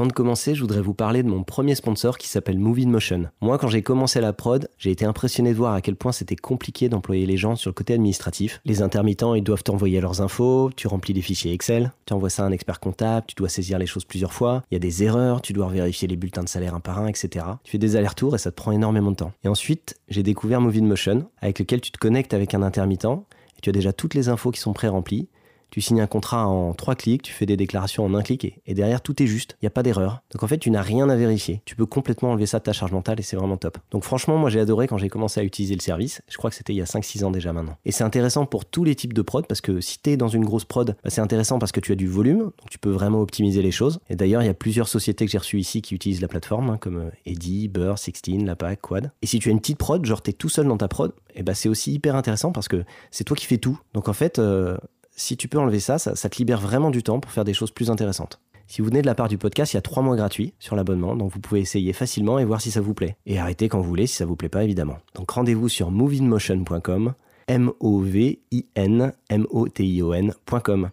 avant de commencer, je voudrais vous parler de mon premier sponsor qui s'appelle Movie Motion. Moi, quand j'ai commencé la prod, j'ai été impressionné de voir à quel point c'était compliqué d'employer les gens sur le côté administratif. Les intermittents, ils doivent t'envoyer leurs infos, tu remplis des fichiers Excel, tu envoies ça à un expert comptable, tu dois saisir les choses plusieurs fois, il y a des erreurs, tu dois vérifier les bulletins de salaire un par un, etc. Tu fais des allers-retours et ça te prend énormément de temps. Et ensuite, j'ai découvert Movie Motion, avec lequel tu te connectes avec un intermittent et tu as déjà toutes les infos qui sont pré-remplies tu signes un contrat en trois clics, tu fais des déclarations en un clic et, derrière tout est juste, il n'y a pas d'erreur. Donc en fait, tu n'as rien à vérifier. Tu peux complètement enlever ça de ta charge mentale et c'est vraiment top. Donc franchement, moi j'ai adoré quand j'ai commencé à utiliser le service. Je crois que c'était il y a 5-6 ans déjà maintenant. Et c'est intéressant pour tous les types de prod parce que si tu es dans une grosse prod, bah, c'est intéressant parce que tu as du volume, donc tu peux vraiment optimiser les choses. Et d'ailleurs, il y a plusieurs sociétés que j'ai reçues ici qui utilisent la plateforme, hein, comme euh, Eddy, Burr, Sixteen, Lapac, Quad. Et si tu as une petite prod, genre tu es tout seul dans ta prod, et bah c'est aussi hyper intéressant parce que c'est toi qui fais tout. Donc en fait, euh, si tu peux enlever ça, ça, te libère vraiment du temps pour faire des choses plus intéressantes. Si vous venez de la part du podcast, il y a trois mois gratuits sur l'abonnement, donc vous pouvez essayer facilement et voir si ça vous plaît. Et arrêtez quand vous voulez si ça vous plaît pas, évidemment. Donc rendez-vous sur movinmotion.com, M-O-V-I-N-M-O-T-I-O-N.com.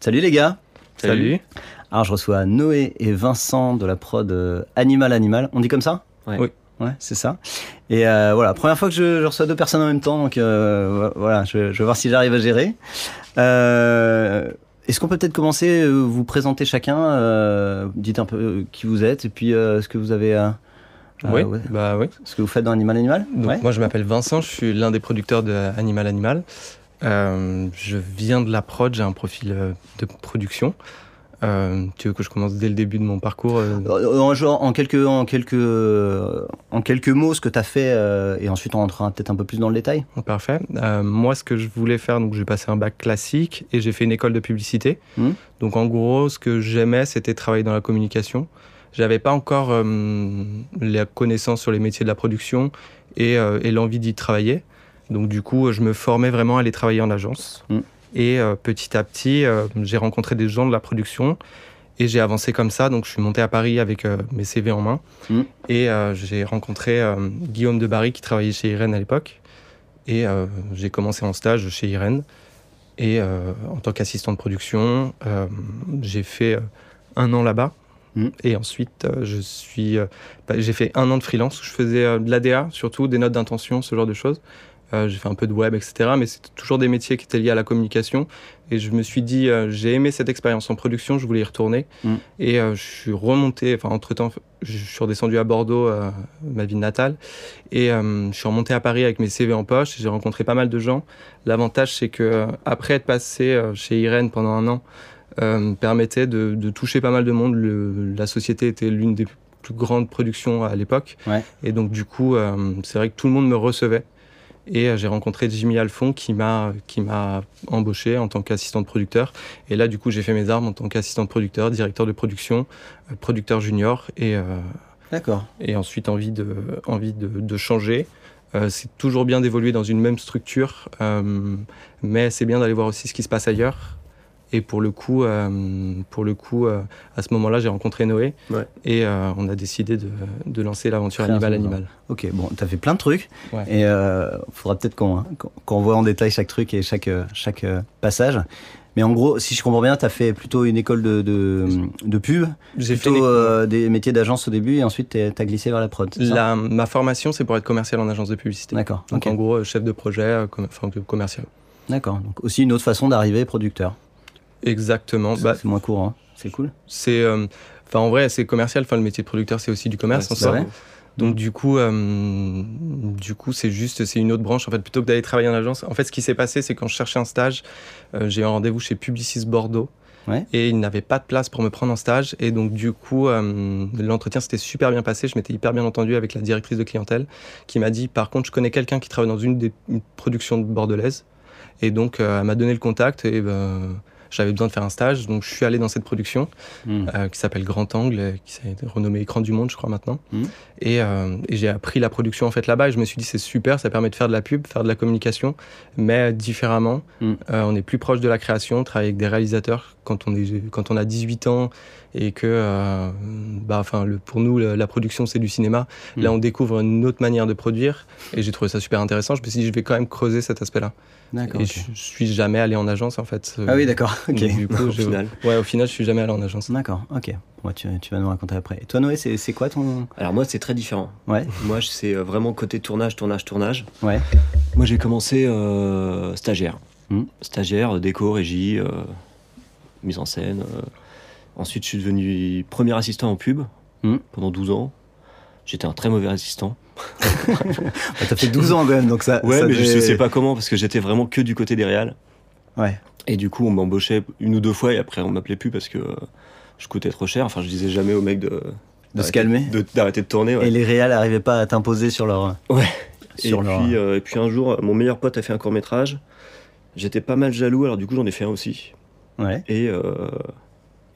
Salut les gars Salut. Alors, je reçois Noé et Vincent de la prod euh, Animal Animal. On dit comme ça? Oui. Ouais, c'est ça. Et euh, voilà, première fois que je, reçois deux personnes en même temps, donc euh, voilà, je, vais voir si j'arrive à gérer. Est-ce qu'on peut peut-être commencer, vous présenter chacun, dites un peu qui vous êtes et puis ce que vous avez. oui, bah oui. Ce que vous faites dans Animal Animal? Donc, Moi, je m'appelle Vincent, je suis l'un des producteurs de Animal Animal. je viens de la prod, j'ai un profil de production. Euh, tu veux que je commence dès le début de mon parcours euh euh, en, genre, en, quelques, en, quelques, en quelques mots, ce que tu as fait, et ensuite on rentrera peut-être un peu plus dans le détail. Parfait. moi, ce que je voulais faire, donc j'ai passé un bac classique et j'ai fait une école de publicité. Mmh. Donc en gros, ce que j'aimais, c'était travailler dans la communication. J'avais pas encore la connaissance sur les métiers de la production et, et l'envie d'y travailler. Donc du coup, je me formais vraiment à aller travailler en agence. Mmh. Et euh, petit à petit, euh, j'ai rencontré des gens de la production et j'ai avancé comme ça. Donc, je suis monté à Paris avec euh, mes CV en main. Mmh. Et j'ai rencontré Guillaume de Barry qui travaillait chez Irène à l'époque. Et j'ai commencé en stage chez Irène. Et en tant qu'assistant de production, j'ai fait un an là-bas. Mmh. Et ensuite, je suis, bah, j'ai fait un an de freelance où je faisais de l'ADA, surtout des notes d'intention, ce genre de choses. Euh, j'ai fait un peu de web, etc. Mais c'était toujours des métiers qui étaient liés à la communication. Et je me suis dit, euh, j'ai aimé cette expérience en production, je voulais y retourner. Mm. Et euh, je suis remonté, enfin, entre-temps, je suis redescendu à Bordeaux, ma ville natale. Et je suis remonté à Paris avec mes CV en poche. J'ai rencontré pas mal de gens. L'avantage, c'est que après être passé chez Irène pendant un an, me permettait de, de, toucher pas mal de monde. Le, la société était l'une des plus grandes productions à l'époque. Ouais. Et donc, du coup, c'est vrai que tout le monde me recevait. Et euh, j'ai rencontré Jimmy Alfon qui m'a qui m'a embauché en tant qu'assistant de producteur. Et là, du coup, j'ai fait mes armes en tant qu'assistant de producteur, directeur de production, euh, producteur junior et euh, D'accord. Et ensuite envie de envie de, de changer. c'est toujours bien d'évoluer dans une même structure, mais c'est bien d'aller voir aussi ce qui se passe ailleurs. Et pour le coup, euh, pour le coup euh, à ce moment-là, j'ai rencontré Noé et euh, on a décidé de, de lancer l'aventure Animal Animal. Ok, bon, tu as fait plein de trucs et il faudra peut-être qu'on voit en détail chaque truc et chaque, chaque passage. Mais en gros, si je comprends bien, tu as fait plutôt une école de, de, de pub, j'ai plutôt des métiers d'agence au début et ensuite tu as glissé vers la prod. La, ma formation, c'est pour être commercial en agence de publicité. D'accord. Donc en gros, chef de projet, enfin, commercial. D'accord. Donc aussi une autre façon d'arriver producteur. Exactement. Bah, c'est moins courant. C'est cool. C'est, euh, enfin, en vrai, c'est commercial. Enfin, le métier de producteur, c'est aussi du commerce. Ouais, Donc du coup, euh, du coup, c'est juste, c'est une autre branche. En fait, plutôt que d'aller travailler en agence, en fait, ce qui s'est passé, c'est quand je cherchais un stage, euh, j'ai eu un rendez-vous chez Publicis Bordeaux. Ouais. Et il n'avait pas de place pour me prendre en stage. Et donc, du coup, l'entretien s'était super bien passé. Je m'étais hyper bien entendu avec la directrice de clientèle qui m'a dit Par contre, je connais quelqu'un qui travaille dans une des productions bordelaise Et donc, elle m'a donné le contact et ben, j'avais besoin de faire un stage, donc je suis allé dans cette production hmm. euh, qui s'appelle Grand Angle, qui s'est renommé Écran du Monde, je crois maintenant. Hmm. Euh, et, j'ai appris la production en fait là-bas et je me suis dit c'est super, ça permet de faire de la pub, faire de la communication, mais différemment. Hmm. Euh, on est plus proche de la création, travailler avec des réalisateurs quand on, est, quand on a 18 ans et que bah, enfin, le, pour nous la, production c'est du cinéma. Là on découvre une autre manière de produire et j'ai trouvé ça super intéressant. Je me suis dit je vais quand même creuser cet aspect-là. Et je, suis jamais allé en agence en fait. Ah oui, d'accord. Ok. au final. Ouais, au final, je suis jamais allé en agence. D'accord. Ok. Moi, tu, tu, vas nous raconter après. Et toi, Noé, c'est quoi ton Alors moi, c'est très différent. Ouais. Moi, c'est euh, vraiment côté tournage, tournage, tournage. Ouais. Moi, j'ai commencé euh, stagiaire. Hmm. Stagiaire, déco, régie, euh, mise en scène. Ensuite, je suis devenu premier assistant en pub hmm. pendant 12 ans. J'étais un très mauvais assistant. T'as fait 12 ans quand même, donc ça. Ouais, mais je sais pas comment, parce que j'étais vraiment que du côté des réals. Ouais. Et du coup, on m'embauchait une ou deux fois, et après, on m'appelait plus parce que je coûtais trop cher. Enfin, je disais jamais au mec de. De se calmer D'arrêter de, tourner. Et les réals n'arrivaient pas à t'imposer sur leur. Ouais. Sur et, puis, euh, et puis un jour, mon meilleur pote a fait un court métrage. J'étais pas mal jaloux, alors du coup, j'en ai fait un aussi. Ouais. Et, euh,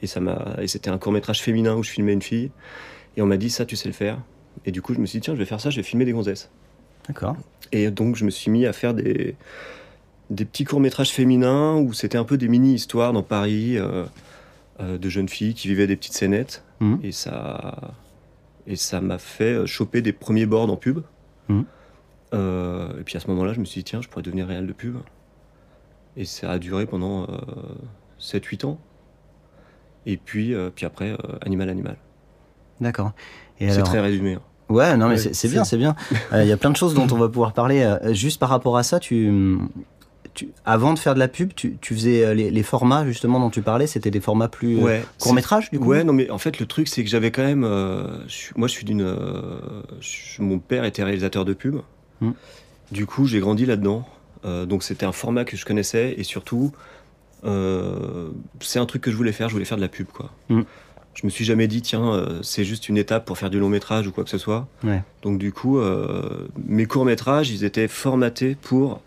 et, ça m'a, et c'était un court métrage féminin où je filmais une fille. Et on m'a dit, ça, tu sais le faire. Et du coup, je me suis dit, tiens, je vais faire ça, je vais filmer des gonzesses. D'accord. Et donc, je me suis mis à faire des, des petits courts-métrages féminins où c'était un peu des mini-histoires dans Paris euh, euh, de jeunes filles qui vivaient des petites scénettes. Mmh. Et ça et ça m'a fait choper des premiers boards en pub. Mmh. Euh, et puis à ce moment-là, je me suis dit, tiens, je pourrais devenir réel de pub. Et ça a duré pendant 7-8 ans. Et puis, puis après, Animal Animal. D'accord. C'est très résumé. Hein. Ouais, non, mais c'est bien, c'est bien. Euh, il y a plein de choses dont on va pouvoir parler. Euh, juste par rapport à ça, tu, tu, avant de faire de la pub, tu, tu faisais euh, les, formats justement dont tu parlais, c'était des formats plus court métrage du coup? Ouais, non, mais en fait le truc c'est que j'avais quand même, moi je suis d'une, mon père était réalisateur de pub. Hmm. Du coup, j'ai grandi là-dedans. donc c'était un format que je connaissais et surtout, c'est un truc que je voulais faire. Je voulais faire de la pub, quoi. Hmm je me suis jamais dit tiens euh, c'est juste une étape pour faire du long métrage ou quoi que ce soit. Donc du coup euh, mes courts métrages ils étaient formatés pour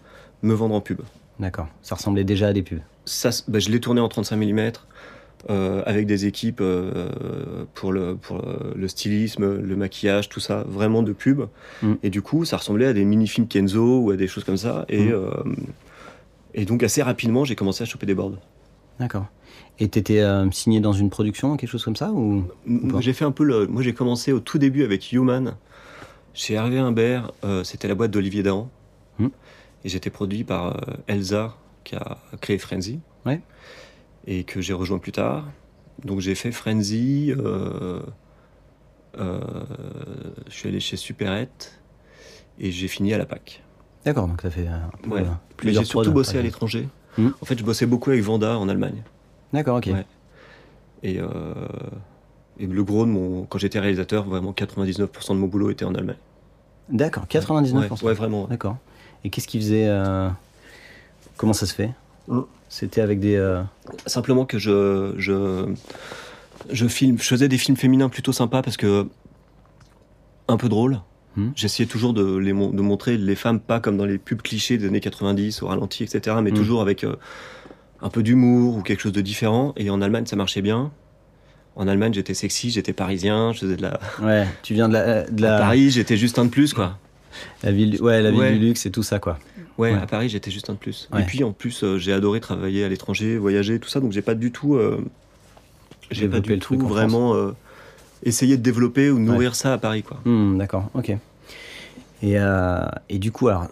me vendre en pub. D'accord. Ça ressemblait déjà à des pubs. Ça, bah, je l'ai tourné en 35 mm euh, avec des équipes pour, le, pour le stylisme, le maquillage, tout ça, vraiment de pub. Mm. Et du coup ça ressemblait à des mini-films Kenzo ou à des choses comme ça. Et, mm. Et donc assez rapidement j'ai commencé à choper des boards. D'accord. Et tu étais euh, signé dans une production, quelque chose comme ça ou, J'ai fait un peu le. Moi, j'ai commencé au tout début avec Human chez Hervé Imbert. Euh, c'était la boîte d'Olivier Dahan. Hmm. Et j'étais produit par euh, Elsa, qui a créé Frenzy. Ouais. Et que j'ai rejoint plus tard. Donc, j'ai fait Frenzy. je suis allé chez Superette. Et j'ai fini à la PAC. D'accord, donc ça fait un peu, ouais. Mais j'ai surtout bossé à l'étranger. Hmm. En fait, je bossais beaucoup avec Vanda en Allemagne. D'accord, ok. Et, euh, et, le gros de mon. Quand j'étais réalisateur, vraiment 99% de mon boulot était en Allemagne. D'accord, 99% ouais, vraiment. D'accord. Et qu'est-ce qui faisait. Euh, comment ça se fait? Mm. C'était avec des. Euh, Simplement que je, je, je, filme, je faisais des films féminins plutôt sympas parce que. un peu drôle. Hmm. J'essayais toujours de, les, de montrer les femmes pas comme dans les pubs clichés des années 90 au ralenti, etc., mais hmm. toujours avec un peu d'humour ou quelque chose de différent. Et en Allemagne, ça marchait bien. En Allemagne, j'étais sexy, j'étais parisien, je faisais de la. Ouais, tu viens de la. De la... À Paris, j'étais juste un de plus, quoi. La ville, ouais, la ville du luxe et tout ça, quoi. Ouais, à Paris, j'étais juste un de plus. Et puis, en plus, euh, j'ai adoré travailler à l'étranger, voyager, tout ça. Donc, j'ai pas du tout. Euh, j'ai pas du tout vraiment euh, essayé de développer ou de nourrir ça à Paris, quoi. Hmm, d'accord, ok. Et, et du coup, alors,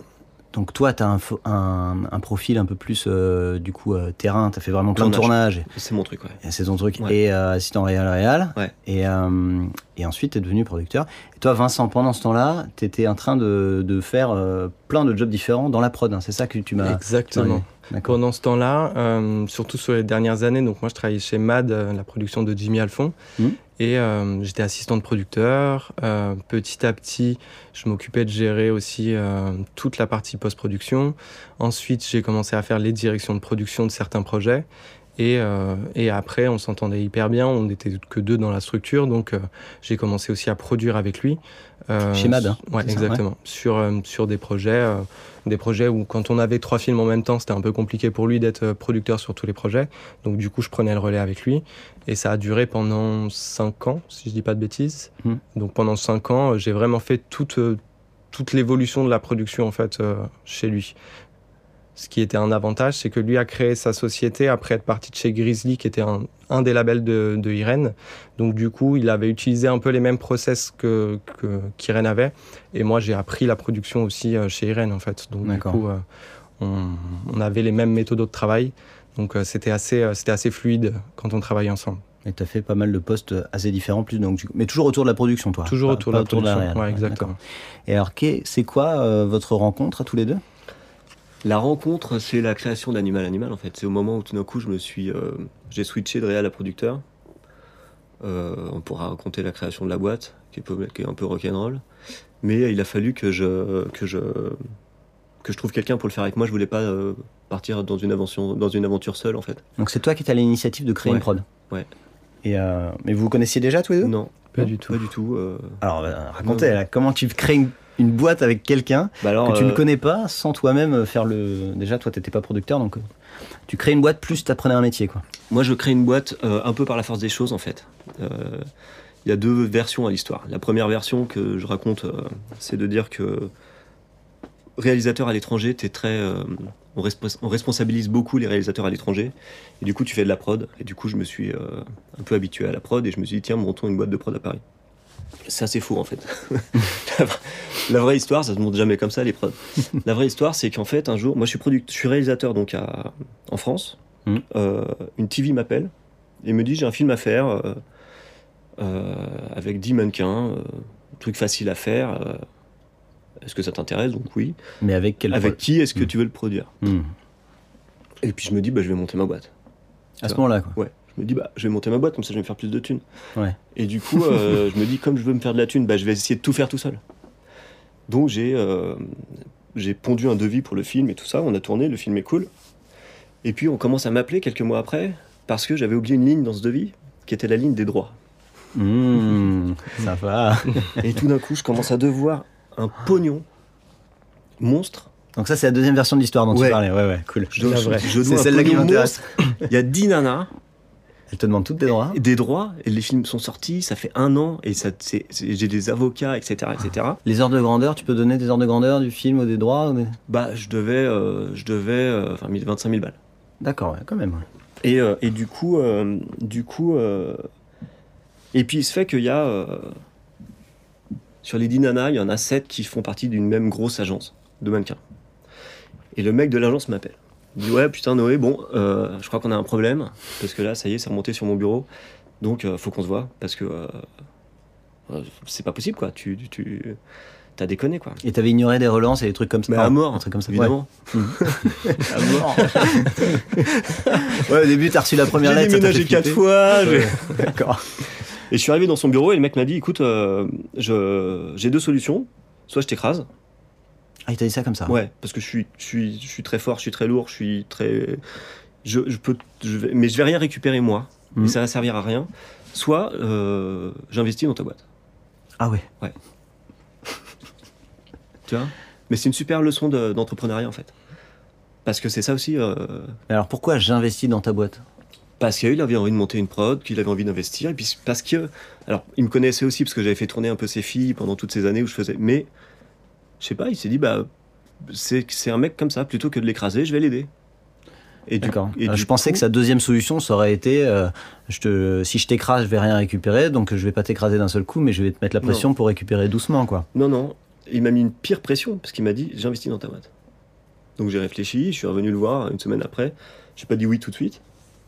donc toi, tu as un, profil un peu plus euh, du coup euh, terrain, tu as fait vraiment plein de tournages. C'est mon truc, ouais. C'est ton truc. Et euh, assistant réel réal. Et, et ensuite, tu es devenu producteur. Et toi, Vincent, pendant ce temps-là, tu étais en train de, faire plein de jobs différents dans la prod. Hein. C'est ça que tu m'as... Exactement. Pendant ce temps-là, surtout sur les dernières années, donc moi je travaillais chez MAD, la production de Jimmy Alphon. Mmh. Et euh, j'étais assistant de producteur. Euh, petit à petit, je m'occupais de gérer aussi euh, toute la partie post-production. Ensuite, j'ai commencé à faire les directions de production de certains projets. Et, et après, on s'entendait hyper bien, on n'était que deux dans la structure, donc j'ai commencé aussi à produire avec lui. Chez Mad, hein, ouais, exactement. Sur, sur des projets, des projets où quand on avait trois films en même temps, c'était un peu compliqué pour lui d'être producteur sur tous les projets. Donc du coup, je prenais le relais avec lui. Et ça a duré pendant cinq ans, si je dis pas de bêtises. Hmm. Donc pendant cinq ans, j'ai vraiment fait toute, toute l'évolution de la production en fait chez lui. Ce qui était un avantage, c'est que lui a créé sa société après être parti de chez Grizzly, qui était un, des labels de, de, Irene. Donc du coup, il avait utilisé un peu les mêmes process que qu'Irene avait. Et moi, j'ai appris la production aussi euh, chez Irene, en fait. Donc du coup, euh, on, avait les mêmes méthodes de travail. Donc euh, c'était assez, c'était assez fluide quand on travaillait ensemble. Et tu as fait pas mal de postes assez différents, plus donc, mais toujours autour de la production, toi Toujours autour de la production, ouais, exactement. Et alors, c'est quoi votre rencontre à tous les deux? La rencontre, c'est la création d'Animal Animal en fait. C'est au moment où tout d'un coup je me suis, euh, j'ai switché de réal à producteur. Euh, on pourra raconter la création de la boîte, qui est, un peu rock'n'roll. Mais il a fallu que je, que je, que je trouve quelqu'un pour le faire avec moi. Je voulais pas euh, partir dans une aventure, dans une aventure seule en fait. Donc c'est toi qui as l'initiative de créer une prod. Ouais. Et mais vous vous connaissiez déjà tous les deux? Non, pas du tout. Pas du tout. Alors racontez, comment tu crées une une boîte avec quelqu'un bah que tu ne euh, connais pas sans toi-même faire le. Déjà, toi, tu n'étais pas producteur, donc euh, tu crées une boîte plus tu apprenais un métier. Quoi. Moi, je crée une boîte euh, un peu par la force des choses, en fait. Il y a deux versions à l'histoire. La première version que je raconte, c'est de dire que réalisateur à l'étranger, es très. On, on, responsabilise beaucoup les réalisateurs à l'étranger. Et du coup, tu fais de la prod. Et du coup, je me suis un peu habitué à la prod et je me suis dit, tiens, montons une boîte de prod à Paris. C'est assez fou en fait. la vraie histoire, ça se montre jamais comme ça les prods. La vraie histoire, c'est qu'en fait, un jour, moi je suis, je suis réalisateur donc à, en France. Hmm. Euh, une TV m'appelle et me dit j'ai un film à faire euh, euh, avec 10 mannequins, truc facile à faire. est-ce que ça t'intéresse? Donc oui. Mais avec quel Avec qui est-ce que hmm. tu veux le produire? Hmm. Et puis je me dis bah, je vais monter ma boîte. À ce moment-là quoi. Ouais je me dis bah je vais monter ma boîte comme ça je vais me faire plus de thunes. Ouais. Et du coup euh, je me dis comme je veux me faire de la thune, bah, je vais essayer de tout faire tout seul. Donc j'ai euh, j'ai pondu un devis pour le film et tout ça, on a tourné, le film est cool. Et puis on commence à m'appeler quelques mois après parce que j'avais oublié une ligne dans ce devis qui était la ligne des droits. Mmh, ça va. et tout d'un coup je commence à devoir un pognon monstre donc ça, c'est la deuxième version de l'histoire dont tu parlais. Ouais, ouais, cool. c'est celle-là qui m'intéresse. Il y a 10 nanas elle te demande toutes des droits Des droits, et les films sont sortis, ça fait un an, et ça, j'ai des avocats, etc., etc. Les heures de grandeur, tu peux donner des heures de grandeur du film ou des droits Bah, je devais, euh, je devais euh, enfin, 25 000 balles. D'accord, quand même. Et, euh, et, du coup, du coup et puis il se fait qu'il y a, sur les 10 nanas, il y en a 7 qui font partie d'une même grosse agence de mannequins. Et le mec de l'agence m'appelle. Dit ouais putain Noé, bon, euh, je crois qu'on a un problème parce que là ça y est, c'est remonté sur mon bureau, donc euh, faut qu'on se voit parce que euh, c'est pas possible quoi. Tu, tu t'as déconné quoi. Et t'avais ignoré des relances et des trucs comme ça. Mais à mort, un truc comme ça. Évidemment. à mort. ouais, au début t'as reçu la première lettre. J'ai déménagé quatre fois. D'accord. Et je suis arrivé dans son bureau et le mec m'a dit écoute, j'ai deux solutions. Soit je t'écrase, ah, il t'a dit ça comme ça Ouais, parce que je suis, je, suis, je suis très fort, je suis très lourd, je suis très. Je, je peux, je vais, mais je vais rien récupérer moi, et mhm. ça va servir à rien. Soit euh, j'investis dans ta boîte. Ah ouais Ouais. tu vois? Mais c'est une super leçon d'entrepreneuriat en fait. Parce que c'est ça aussi. Euh... Alors pourquoi j'investis dans ta boîte? parce qu'il avait envie de monter une prod, qu'il avait envie d'investir, et puis parce que, alors, il me connaissait aussi parce que j'avais fait tourner un peu ses filles pendant toutes ces années où je faisais, mais je sais pas, il s'est dit, bah, c'est un mec comme ça, plutôt que de l'écraser, je vais l'aider. Et D'accord. Euh, je pensais que sa deuxième solution, ça aurait été euh, je te, si je t'écrase, je vais rien récupérer, donc je vais pas t'écraser d'un seul coup, mais je vais te mettre la pression pour récupérer doucement, quoi. Non, non. Il m'a mis une pire pression parce qu'il m'a dit j'investis dans ta boîte. Donc j'ai réfléchi, je suis revenu le voir une semaine après. J'ai pas dit oui tout de suite.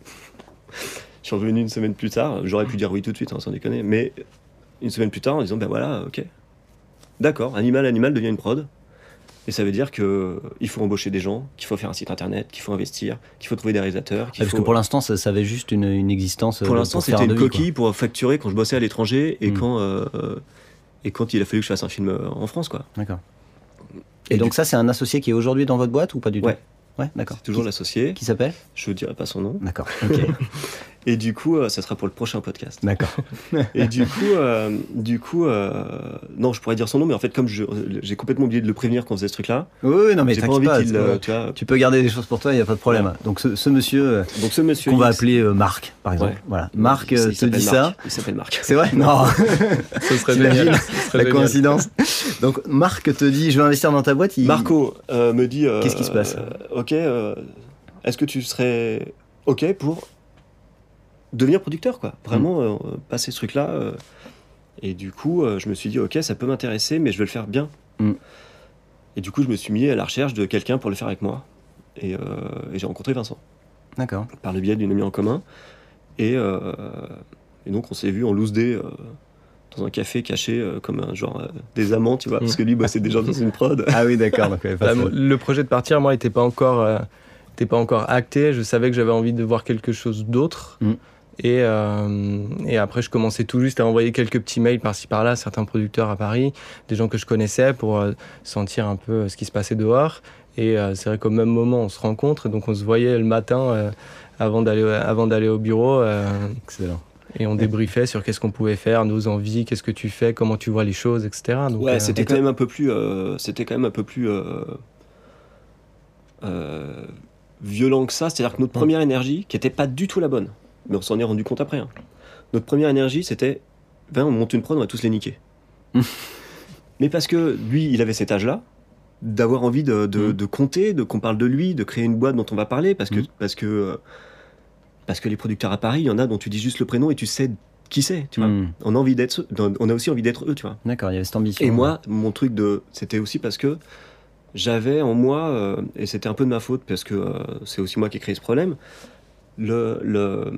je suis revenu une semaine plus tard. J'aurais pu dire oui tout de suite, hein, sans déconner. Mais une semaine plus tard, en disant ben voilà, ok, D'accord, Animal Animal devient une prod. Et ça veut dire qu'il faut embaucher des gens, qu'il faut faire un site internet, qu'il faut investir, qu'il faut trouver des réalisateurs. Parce que pour l'instant, ça, avait juste une, existence. Pour l'instant, c'était une coquille pour facturer quand je bossais à l'étranger et, hmm. quand, euh, et quand il a fallu que je fasse un film euh, en France. quoi. D'accord. Et, donc, ça, c'est un associé qui est aujourd'hui dans votre boîte ou pas du tout? Ouais. Ouais, d'accord. C'est toujours l'associé. Qui s'appelle Je ne dirai pas son nom. D'accord. Et du coup, euh, ça sera pour le prochain podcast. D'accord. et du coup, euh, du coup euh, non, je pourrais dire son nom, mais en fait, comme j'ai complètement oublié de le prévenir quand on faisait ce truc-là. Oui, non, mais t'inquiète pas. tu, vois... tu, peux garder des choses pour toi, il n'y a pas de problème. Donc, ce, monsieur, Donc, ce monsieur qu'on va appeler Marc, par exemple. Voilà. Marc te dit ça. Il s'appelle Marc. C'est vrai? Non. ce serait génial. La coïncidence? Donc, Marc te dit, je vais investir dans ta boîte. Marco me dit. Qu'est-ce qui se passe? Ok. Est-ce que tu serais ok pour devenir producteur, quoi? Vraiment, mm. euh, passer ce truc-là. Euh, et du coup, euh, je me suis dit, ok, ça peut m'intéresser, mais je veux le faire bien. Mm. Et du coup, je me suis mis à la recherche de quelqu'un pour le faire avec moi. Et, j'ai rencontré Vincent. D'accord. Par le biais d'une amie en commun. Et, et donc, on s'est vu en loose day dans un café caché comme un genre des amants, tu vois, parce mm. que lui bossait déjà dans une prod. Ah oui, d'accord. Bah, le projet de partir, moi, n'était pas encore, pas encore acté. Je savais que j'avais envie de voir quelque chose d'autre. Et, euh, et, après, je commençais tout juste à envoyer quelques petits mails par-ci par-là à certains producteurs à Paris, des gens que je connaissais pour euh, sentir un peu euh, ce qui se passait dehors. Et c'est vrai qu'au même moment, on se rencontre, donc on se voyait le matin avant d'aller avant d'aller au bureau. Excellent. Et on débriefait sur qu'est-ce qu'on pouvait faire, nos envies, qu'est-ce que tu fais, comment tu vois les choses, etc. Donc, ouais, c'était quand même un peu plus, c'était quand même un peu plus violent que ça. C'est-à-dire que notre première énergie, qui n'était pas du tout la bonne, mais on s'en est rendu compte après. Hein. Notre première énergie, c'était ben, on monte une prod, on va tous les niquer. mais parce que lui, il avait cet âge-là, d'avoir envie de, de, mm. compter, de qu'on parle de lui, de créer une boîte dont on va parler, parce que, mm. parce que, euh, parce que les producteurs à Paris, il y en a dont tu dis juste le prénom et tu sais qui c'est, tu vois. Mm. On a envie d'être, on a aussi envie d'être eux, tu vois. D'accord, il y avait cette ambition. Et moi, mon truc de, c'était aussi parce que j'avais en moi, euh, et c'était un peu de ma faute parce que euh, c'est aussi moi qui ai créé ce problème, le, le,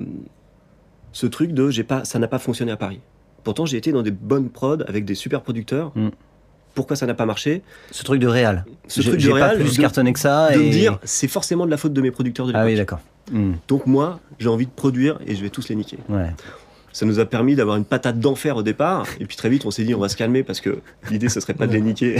ce truc de j'ai pas, ça n'a pas fonctionné à Paris. Pourtant, j'ai été dans des bonnes prods avec des super producteurs. Mm. Pourquoi ça n'a pas marché? Ce truc de réel. Ce truc de réel. pas plus cartonné que ça. De me dire, c'est forcément de la faute de mes producteurs de l'époque. Ah oui, d'accord. Mm. Donc moi, j'ai envie de produire et je vais tous les niquer. Ouais. Ça nous a permis d'avoir une patate d'enfer au départ. Et puis très vite, on s'est dit, on va se calmer parce que l'idée, ce serait pas de les niquer.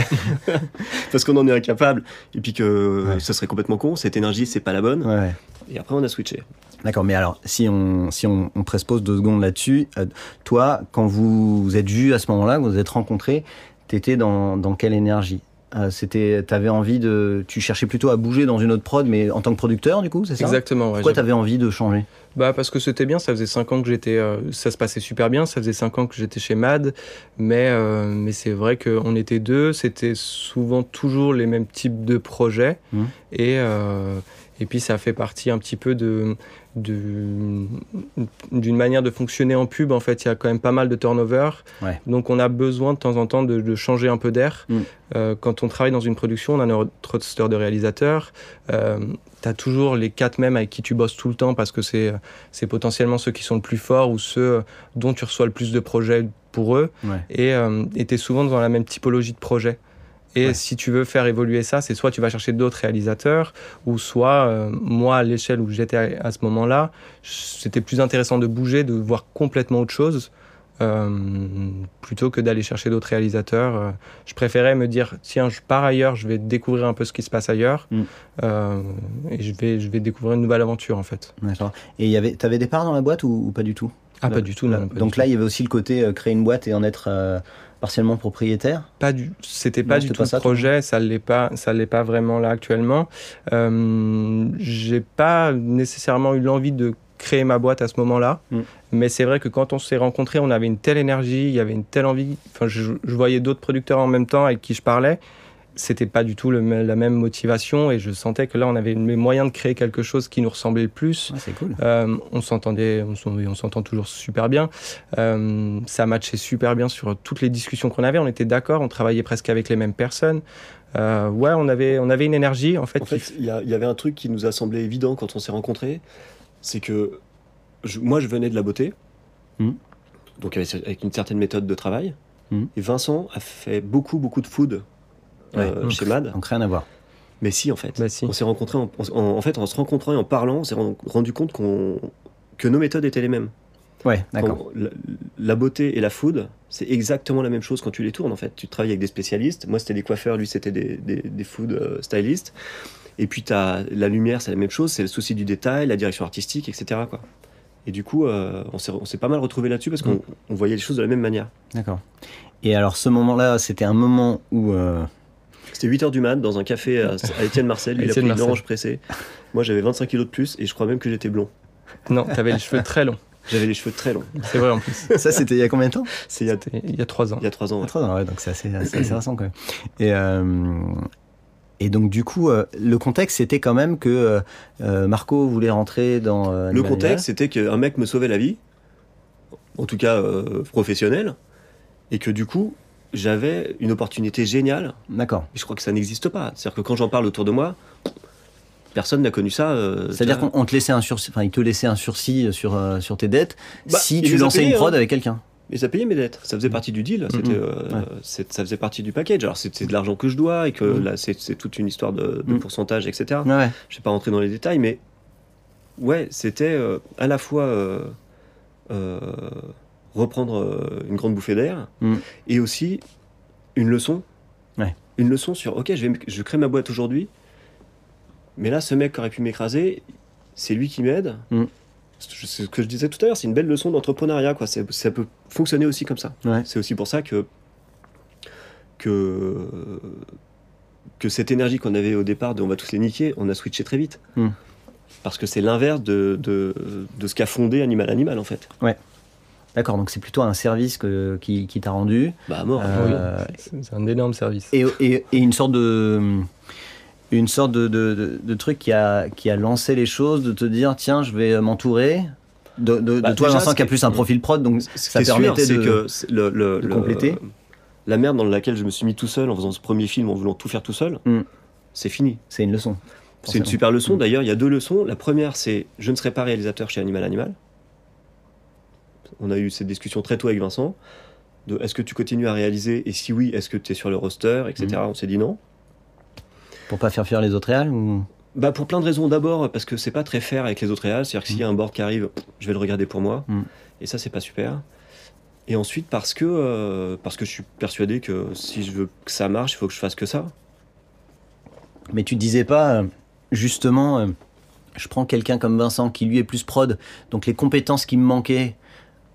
parce qu'on en est incapable. Et puis que ce serait complètement con. Cette énergie, c'est pas la bonne. Ouais. Et après, on a switché. D'accord, mais alors, si on, si on, on prespose deux secondes là-dessus, euh, toi, quand vous vous êtes vu à ce moment-là, vous vous êtes rencontrés, t'étais dans, dans quelle énergie? Euh, c'était, t'avais envie de, tu cherchais plutôt à bouger dans une autre prod, mais en tant que producteur, du coup, c'est ça? Exactement. Ouais, Pourquoi t'avais envie de changer? Bah parce que c'était bien. Ça faisait cinq ans que j'étais, euh, ça se passait super bien. Ça faisait cinq ans que j'étais chez Mad, mais mais c'est vrai qu'on était deux. C'était souvent toujours les mêmes types de projets mmh. et et puis ça fait partie un petit peu de, d'une manière de fonctionner en pub. En fait, il y a quand même pas mal de turnover. Donc on a besoin de temps en temps de, changer un peu d'air. Mm. Euh, quand on travaille dans une production, on a notre roster de réalisateurs. Euh, tu as toujours les quatre mêmes avec qui tu bosses tout le temps parce que c'est, potentiellement ceux qui sont le plus forts ou ceux dont tu reçois le plus de projets pour eux. Et euh, tu es souvent dans la même typologie de projet. Et si tu veux faire évoluer ça, c'est soit tu vas chercher d'autres réalisateurs, ou soit euh, moi, à l'échelle où j'étais à, ce moment-là, c'était plus intéressant de bouger, de voir complètement autre chose, euh, plutôt que d'aller chercher d'autres réalisateurs. Euh, je préférais me dire, tiens, je pars ailleurs, je vais découvrir un peu ce qui se passe ailleurs, mm. et je vais, je vais découvrir une nouvelle aventure, en fait. D'accord. Et tu avais des parts dans la boîte ou, pas du tout? Ah, pas du tout, non. donc là, il y avait aussi le côté créer une boîte et en être partiellement propriétaire Pas du, c'était pas du tout le projet, ça l'est pas, ça l'est pas vraiment là actuellement. Euh, j'ai pas nécessairement eu l'envie de créer ma boîte à ce moment-là, mm. mais c'est vrai que quand on s'est rencontrés, on avait une telle énergie, il y avait une telle envie. Enfin, je voyais d'autres producteurs en même temps avec qui je parlais, c'était pas du tout la même motivation et je sentais que là on avait les moyens de créer quelque chose qui nous ressemblait le plus. c'est cool. Euh, on s'entendait, on, s'entend toujours super bien. Euh, ça matchait super bien sur toutes les discussions qu'on avait. On était d'accord, on travaillait presque avec les mêmes personnes. Euh, ouais, on avait, on avait une énergie en fait. En fait, il y, avait un truc qui nous a semblé évident quand on s'est rencontrés, c'est que moi je venais de la beauté, hmm. donc avec, une certaine méthode de travail. Hmm. Et Vincent a fait beaucoup, beaucoup de food euh, chez MAD. Donc rien à voir. Mais si, en fait. Bah, on s'est rencontrés, en, fait, en se rencontrant et en parlant, on s'est rendu compte qu'on que nos méthodes étaient les mêmes. Ouais, d'accord. La, beauté et la food, c'est exactement la même chose quand tu les tournes, en fait. Tu travailles avec des spécialistes. Moi, c'était des coiffeurs, lui, c'était des, des, food euh, stylistes. Et puis as, la lumière, c'est la même chose, c'est le souci du détail, la direction artistique, etc. Quoi. Et du coup, euh, on s'est pas mal retrouvé là-dessus parce qu'on mm. voyait les choses de la même manière. D'accord. Et alors ce moment-là, c'était un moment où... Euh, c'était 8h du mat dans un café à, Étienne Marcel, il a pris une orange pressée. Moi j'avais 25 kilos de plus et je crois même que j'étais blond. Non, t'avais les cheveux très longs. J'avais les cheveux très longs. C'est vrai en plus. Ça, c'était il y a combien de temps? C'est il, y a... il y a trois ans. Il y a trois ans. Ouais. Trois ans, ouais, donc c'est assez, assez, récent quand même. Et, euh, et donc du coup, euh, le contexte, c'était quand même que euh, Marco voulait rentrer dans... le contexte, c'était qu'un mec me sauvait la vie, en tout cas professionnel, et que du coup, j'avais une opportunité géniale. D'accord. Je crois que ça n'existe pas. C'est-à-dire que quand j'en parle autour de moi, Personne n'a connu ça. Euh, C'est-à-dire qu'on te laissait un sursis, enfin, il te laissait un sursis sur, euh, sur tes dettes bah, si tu lançais une prod hein. avec quelqu'un. Mais ça payait mes dettes. Ça faisait partie du deal. Euh, ça faisait partie du package. Alors, c'est de l'argent que je dois et que mm. là, c'est toute une histoire de, mm. pourcentage, etc. Je ne vais pas rentrer dans les détails, mais ouais, c'était à la fois reprendre une grande bouffée d'air mm. et aussi une leçon. Une leçon sur, OK, je, vais, je crée ma boîte aujourd'hui mais là, ce mec qui aurait pu m'écraser, c'est lui qui m'aide. Mm. C'est ce que je disais tout à l'heure, c'est une belle leçon d'entrepreneuriat. Quoi. Ça peut fonctionner aussi comme ça. C'est aussi pour ça que, que, que cette énergie qu'on avait au départ de on va tous les niquer, on a switché très vite. Mm. Parce que c'est l'inverse de, de, de, ce qu'a fondé Animal Animal, en fait. Ouais. D'accord, donc c'est plutôt un service que, qui, qui t'a rendu. Bah, mort. Euh, c'est un énorme service. Et, et, et, une sorte de une sorte de, de, de, truc qui a, qui a lancé les choses, de te dire tiens, je vais m'entourer. De, de, bah, toi, Vincent, qui a plus un profil prod, donc ça permettait de, que le, le, compléter. la merde dans laquelle je me suis mis tout seul en faisant ce premier film, en voulant tout faire tout seul, hmm. c'est fini. C'est une leçon. C'est une super leçon. Hmm. D'ailleurs, il y a deux leçons. La première, c'est je ne serai pas réalisateur chez Animal Animal. On a eu cette discussion très tôt avec Vincent. De est-ce que tu continues à réaliser et si oui, est-ce que tu es sur le roster, etc. Hmm. On s'est dit non. Pour pas faire fuir les autres réals ou... Bah pour plein de raisons. D'abord parce que c'est pas très fair avec les autres réals. C'est-à-dire que s'il y a un board qui arrive, je vais le regarder pour moi. Mm. Et ça c'est pas super. Et ensuite parce que euh, parce que je suis persuadé que si je veux que ça marche, il faut que je fasse que ça. Mais tu disais pas euh, justement, euh, je prends quelqu'un comme Vincent qui lui est plus prod, donc les compétences qui me manquaient.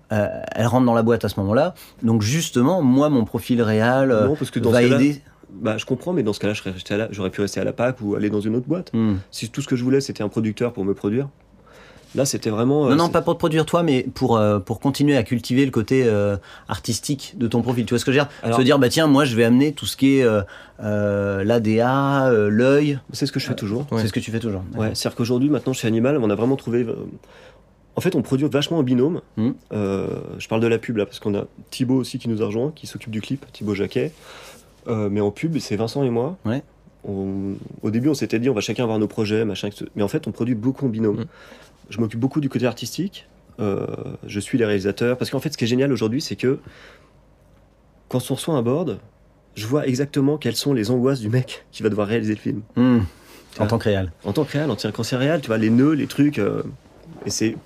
Elles rentrent dans la boîte à ce moment-là. Donc justement, moi, mon profil réel va aider bah, je comprends, mais dans ce cas-là, j'aurais pu rester à la PAC ou aller dans une autre boîte. Hmm. Si tout ce que je voulais, c'était un producteur pour me produire. Là, c'était vraiment. Euh, non, non, pas pour te produire toi, mais pour, euh, pour continuer à cultiver le côté euh, artistique de ton profil. Tu vois ce que je veux dire? Se dire, bah tiens, moi, je vais amener tout ce qui est l'ADA, l'œil. C'est ce que je fais toujours. C'est ce que tu fais toujours. Ouais, c'est-à-dire qu'aujourd'hui, maintenant, chez Animal, on a vraiment trouvé. En fait, on produit vachement en binôme. Hmm. je parle de la pub là, parce qu'on a Thibaut aussi qui nous a rejoint, qui s'occupe du clip, Thibaut Jacquet. Euh, mais en pub, c'est Vincent et moi. au début, on s'était dit, on va chacun avoir nos projets, machin. Mais en fait, on produit beaucoup en binôme. Mm. Je m'occupe beaucoup du côté artistique. Euh, je suis les réalisateurs. Parce qu'en fait, ce qui est génial aujourd'hui, c'est que quand on reçoit un board, je vois exactement quelles sont les angoisses du mec qui va devoir réaliser le film. Mm. En tant que réel. En tant que réel, en quand c'est réel, tu vois, les nœuds, les trucs. Euh, et c'est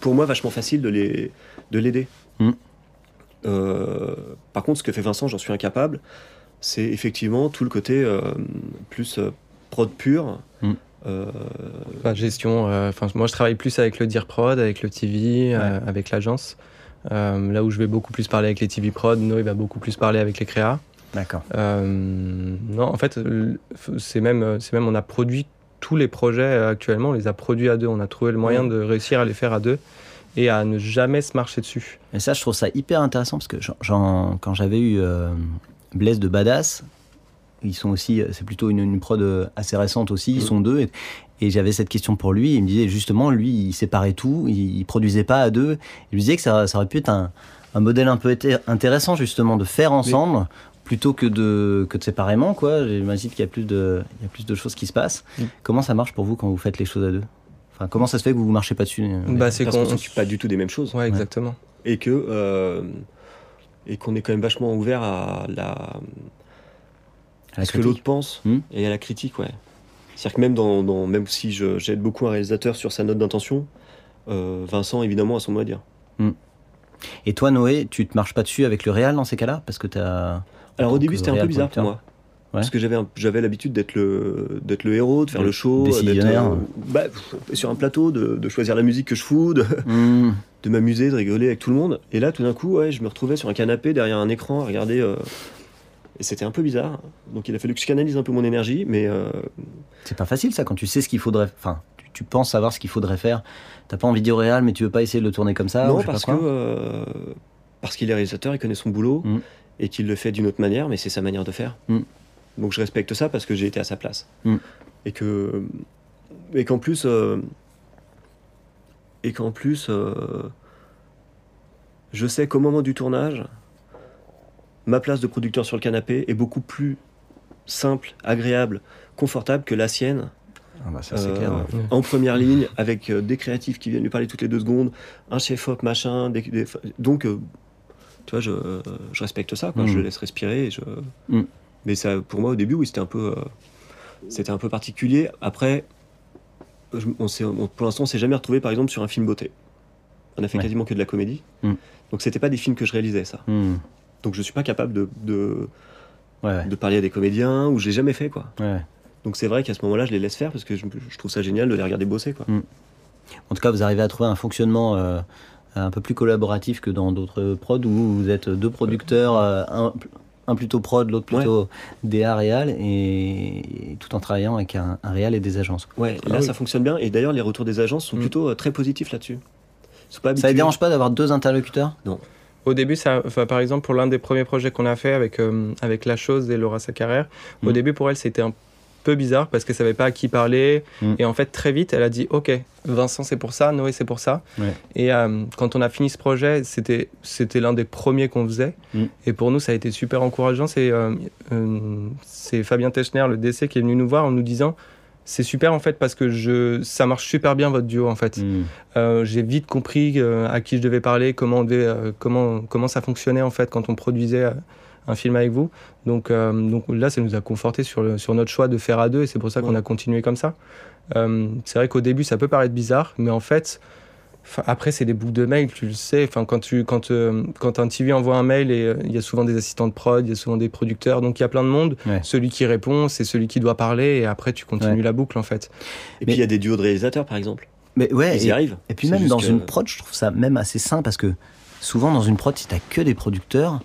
pour moi vachement facile de l'aider. De mm. par contre, ce que fait Vincent, j'en suis incapable c'est effectivement tout le côté euh, plus euh, prod pur. Mm. Euh, gestion, enfin moi je travaille plus avec le Dire Prod, avec le TV, avec l'agence. là où je vais beaucoup plus parler avec les TV Prod, Noé va beaucoup plus parler avec les créas. D'accord. non, en fait, c'est même, c'est même, on a produit tous les projets actuellement, on les a produits à deux. On a trouvé le moyen de réussir à les faire à deux et à ne jamais se marcher dessus. Et ça, je trouve ça hyper intéressant parce que quand j'avais eu Blaise de Badass. Ils sont aussi, c'est plutôt une, prod euh, assez récente aussi, ils sont deux. Et, j'avais cette question pour lui. Il me disait justement, lui, il séparait tout, il, produisait pas à deux. Il me disait que ça, aurait pu être un, modèle un peu intéressant justement de faire ensemble. Plutôt que de, que de séparément, quoi. J'imagine qu'il y a plus de, il y a plus de choses qui se passent. Comment ça marche pour vous quand vous faites les choses à deux? Enfin, comment ça se fait que vous ne marchez pas dessus euh, bah, C'est qu'on ne pas du tout des mêmes choses. Ouais, exactement. Et que euh, et qu'on est quand même vachement ouvert à la à, ce que l'autre pense hmm. et à la critique, ouais. C'est-à-dire que même, dans, même si j'aide beaucoup un réalisateur sur sa note d'intention, euh, Vincent, évidemment, a son mot à dire. Hmm. Et toi, Noé, tu te marches pas dessus avec le réal dans ces cas-là? Parce que tu as. Alors au début, c'était un peu bizarre pour moi. Parce que j'avais, j'avais l'habitude d'être le, d'être le héros, de faire le, show, d'être euh, bah, sur un plateau, de, choisir la musique que je fous, hmm. de, m'amuser, de rigoler avec tout le monde. Et là, tout d'un coup, ouais, je me retrouvais sur un canapé derrière un écran à regarder. Euh, et c'était un peu bizarre. Donc il a fallu que je canalise un peu mon énergie, mais. Euh, C'est pas facile ça quand tu sais ce qu'il faudrait. Enfin, tu, penses savoir ce qu'il faudrait faire. T'as pas envie de réel, mais tu veux pas essayer de le tourner comme ça Non, parce que. parce qu'il est réalisateur, il connaît son boulot. Hmm. Et qu'il le fait d'une autre manière, mais c'est sa manière de faire. Hmm. Donc je respecte ça parce que j'ai été à sa place. Mm. Et que et qu'en plus euh, et qu'en plus euh, je sais qu'au moment du tournage, ma place de producteur sur le canapé est beaucoup plus simple, agréable, confortable que la sienne. Ah bah ça, euh, clair, En première ligne, avec des créatifs qui viennent lui parler toutes les deux secondes, un chef-op, machin. donc, tu vois, je, je, respecte ça, quoi. je mm. laisse respirer. Et je... Mm. Mais ça, pour moi, au début, oui, c'était un peu, euh, c'était un peu particulier. Après, on pour l'instant, on s'est jamais retrouvé, par exemple, sur un film beauté. On a fait quasiment que de la comédie. Mm. Donc, c'était pas des films que je réalisais, ça. Mm. Donc, je suis pas capable de, de, de, parler à des comédiens, ou je l'ai jamais fait, quoi. Donc, c'est vrai qu'à ce moment-là, je les laisse faire parce que je, trouve ça génial de les regarder bosser, quoi. En tout cas, vous arrivez à trouver un fonctionnement. Euh, un peu plus collaboratif que dans d'autres prods où vous êtes deux producteurs, euh, un, un plutôt prod, l'autre plutôt DA réal, et, tout en travaillant avec un, un réal et des agences. Ouais, là ça fonctionne bien, et d'ailleurs les retours des agences sont mm. plutôt euh, très positifs là-dessus. ça ne dérange pas d'avoir deux interlocuteurs? Non. Au début, ça, par exemple, pour l'un des premiers projets qu'on a fait avec, euh, avec La Chose et Laura Sacarère, au mm. début, pour elle, c'était un peu bizarre parce qu'elle savait pas à qui parler. Mm. Et en fait, très vite, elle a dit Ok, Vincent, c'est pour ça, Noé, c'est pour ça. Et euh, quand on a fini ce projet, c'était, c'était l'un des premiers qu'on faisait. Mm. Et pour nous, ça a été super encourageant. C'est, euh, euh, c'est Fabien Techner, le DC, qui est venu nous voir en nous disant c'est super en fait parce que je, ça marche super bien votre duo en fait. Mm. j'ai vite compris à qui je devais parler, comment, on devait, comment, comment ça fonctionnait en fait quand on produisait un film avec vous. Donc, euh, donc là, ça nous a conforté sur, sur notre choix de faire à deux et c'est pour ça qu'on a continué comme ça. Euh, c'est vrai qu'au début, ça peut paraître bizarre, mais en fait, après, c'est des boucles de mail, tu le sais. Enfin, quand, tu, quand, euh, quand un TV envoie un mail, et il y a souvent des assistants de prod, il y a souvent des producteurs, donc il y a plein de monde. Celui qui répond, c'est celui qui doit parler, et après, tu continues la boucle, en fait. Et puis, il y a des duos de réalisateurs, par exemple. Mais ouais, Ils y arrivent. Et puis, même dans une prod, je trouve ça même assez sain, parce que souvent, dans une prod, si t'as que des producteurs,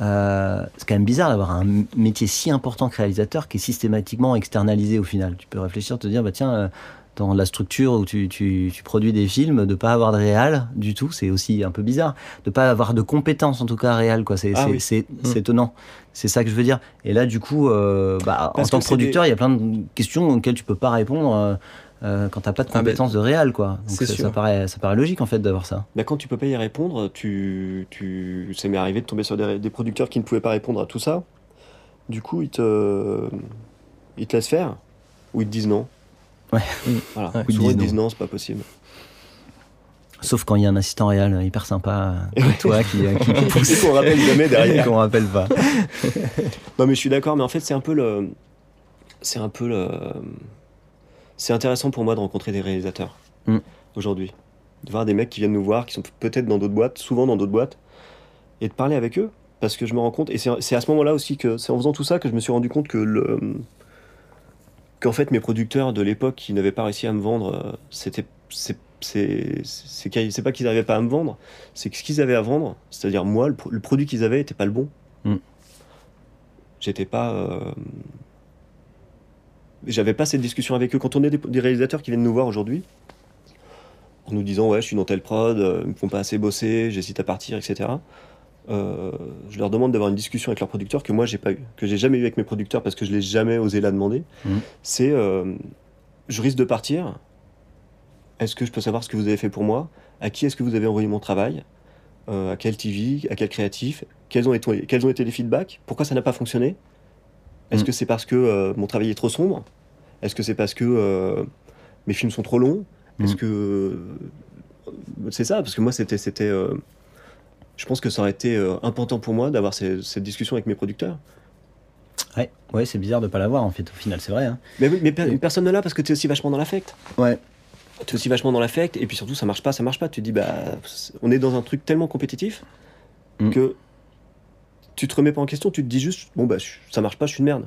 euh, c'est quand même bizarre d'avoir un métier si important que réalisateur qui est systématiquement externalisé au final. Tu peux réfléchir, te dire, bah tiens, euh, dans la structure où tu, tu, tu, produis des films, de pas avoir de réal du tout, c'est aussi un peu bizarre. De pas avoir de compétences en tout cas réelles, quoi. C'est ah c'est mmh. étonnant. C'est ça que je veux dire. Et là, du coup, euh, bah, en tant que, producteur, il y a plein de questions auxquelles tu peux pas répondre. Euh, quand t'as pas de ah, compétences de réal, quoi. Donc ça, paraît, ça paraît logique en fait d'avoir ça. Bah, quand tu peux pas y répondre, tu, tu... ça m'est arrivé de tomber sur des, producteurs qui ne pouvaient pas répondre à tout ça. Du coup, ils te, ils te laissent faire ou ils te disent non. Ouais. Voilà. Ou ils, te disent non, c'est pas possible. Sauf quand il y a un assistant réel hyper sympa, euh, toi qui, euh, qui pousse. qu'on rappelle jamais derrière. qu'on rappelle pas. non mais je suis d'accord, mais en fait c'est un peu le, c'est un peu le c'est intéressant pour moi de rencontrer des réalisateurs mm. aujourd'hui. De voir des mecs qui viennent nous voir, qui sont peut-être dans d'autres boîtes, souvent dans d'autres boîtes, et de parler avec eux. Parce que je me rends compte, et c'est à ce moment-là aussi que c'est en faisant tout ça que je me suis rendu compte que le. qu'en fait mes producteurs de l'époque qui n'avaient pas réussi à me vendre, euh, c'était. C'est c'est pas qu'ils n'arrivaient pas à me vendre, c'est que ce qu'ils avaient à vendre, c'est-à-dire moi, le, produit qu'ils avaient n'était pas le bon. Mm. J'étais pas. Euh, j'avais pas cette discussion avec eux. Quand on est des, réalisateurs qui viennent nous voir aujourd'hui, en nous disant ouais je suis dans telle prod, euh, ils me font pas assez bosser, j'hésite à partir, etc. Euh, je leur demande d'avoir une discussion avec leurs producteurs que moi j'ai pas eu, que j'ai jamais eu avec mes producteurs parce que je l'ai jamais osé la demander. Mmh. C'est euh, je risque de partir. Est-ce que je peux savoir ce que vous avez fait pour moi? À qui est-ce que vous avez envoyé mon travail? À quel TV À quel créatif? Quels ont, été, quels ont été les feedbacks? Pourquoi ça n'a pas fonctionné? Est-ce mm. que c'est parce que euh, mon travail est trop sombre? Est-ce que c'est parce que euh, mes films sont trop longs? Est-ce mm. que euh, c'est ça? Parce que moi, c'était, c'était, je pense que ça aurait été important pour moi d'avoir cette discussion avec mes producteurs. Ouais, ouais c'est bizarre de pas l'avoir en fait. Au final, c'est vrai. Hein. Mais, mais personne ne l'a parce que tu es aussi vachement dans l'affect. Ouais. Tu es aussi vachement dans l'affect et puis surtout ça marche pas, ça marche pas. Tu te dis bah on est dans un truc tellement compétitif mm. que tu te remets pas en question, tu te dis juste, bon, bah, ça marche pas, je suis une merde.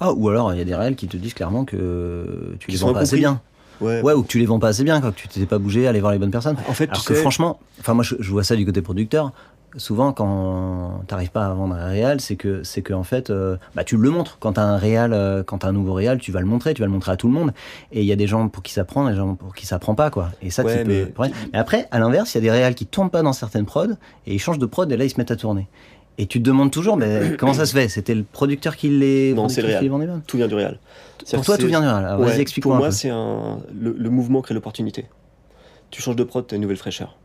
Ah, ou alors il y a des réels qui te disent clairement que tu les vends pas assez bien. Ouais. ou que tu les vends pas assez bien, quand tu t'es pas bougé, aller voir les bonnes personnes. En fait, Alors que franchement, enfin moi je, vois ça du côté producteur souvent quand t'arrives pas à vendre un réal, c'est que c'est que en fait, euh, bah, tu le montres. Quand t'as un réal, euh, quand as un nouveau réal, tu vas le montrer, tu vas le montrer à tout le monde. Et il y a des gens pour qui ça prend, des gens pour qui ça prend pas quoi. Et ça, tu peux. Mais... mais après, à l'inverse, il y a des réals qui tournent pas dans certaines prods et ils changent de prod et là ils se mettent à tourner. Et tu te demandes toujours, mais comment ça se fait? C'était le producteur qui les Non, c'est le réal. Tout vient du réal. Pour toi, tout vient du réal. Vas-y, explique-moi. Pour moi, c'est un... Le, mouvement crée l'opportunité. Tu changes de prod, t'as une nouvelle fraîcheur.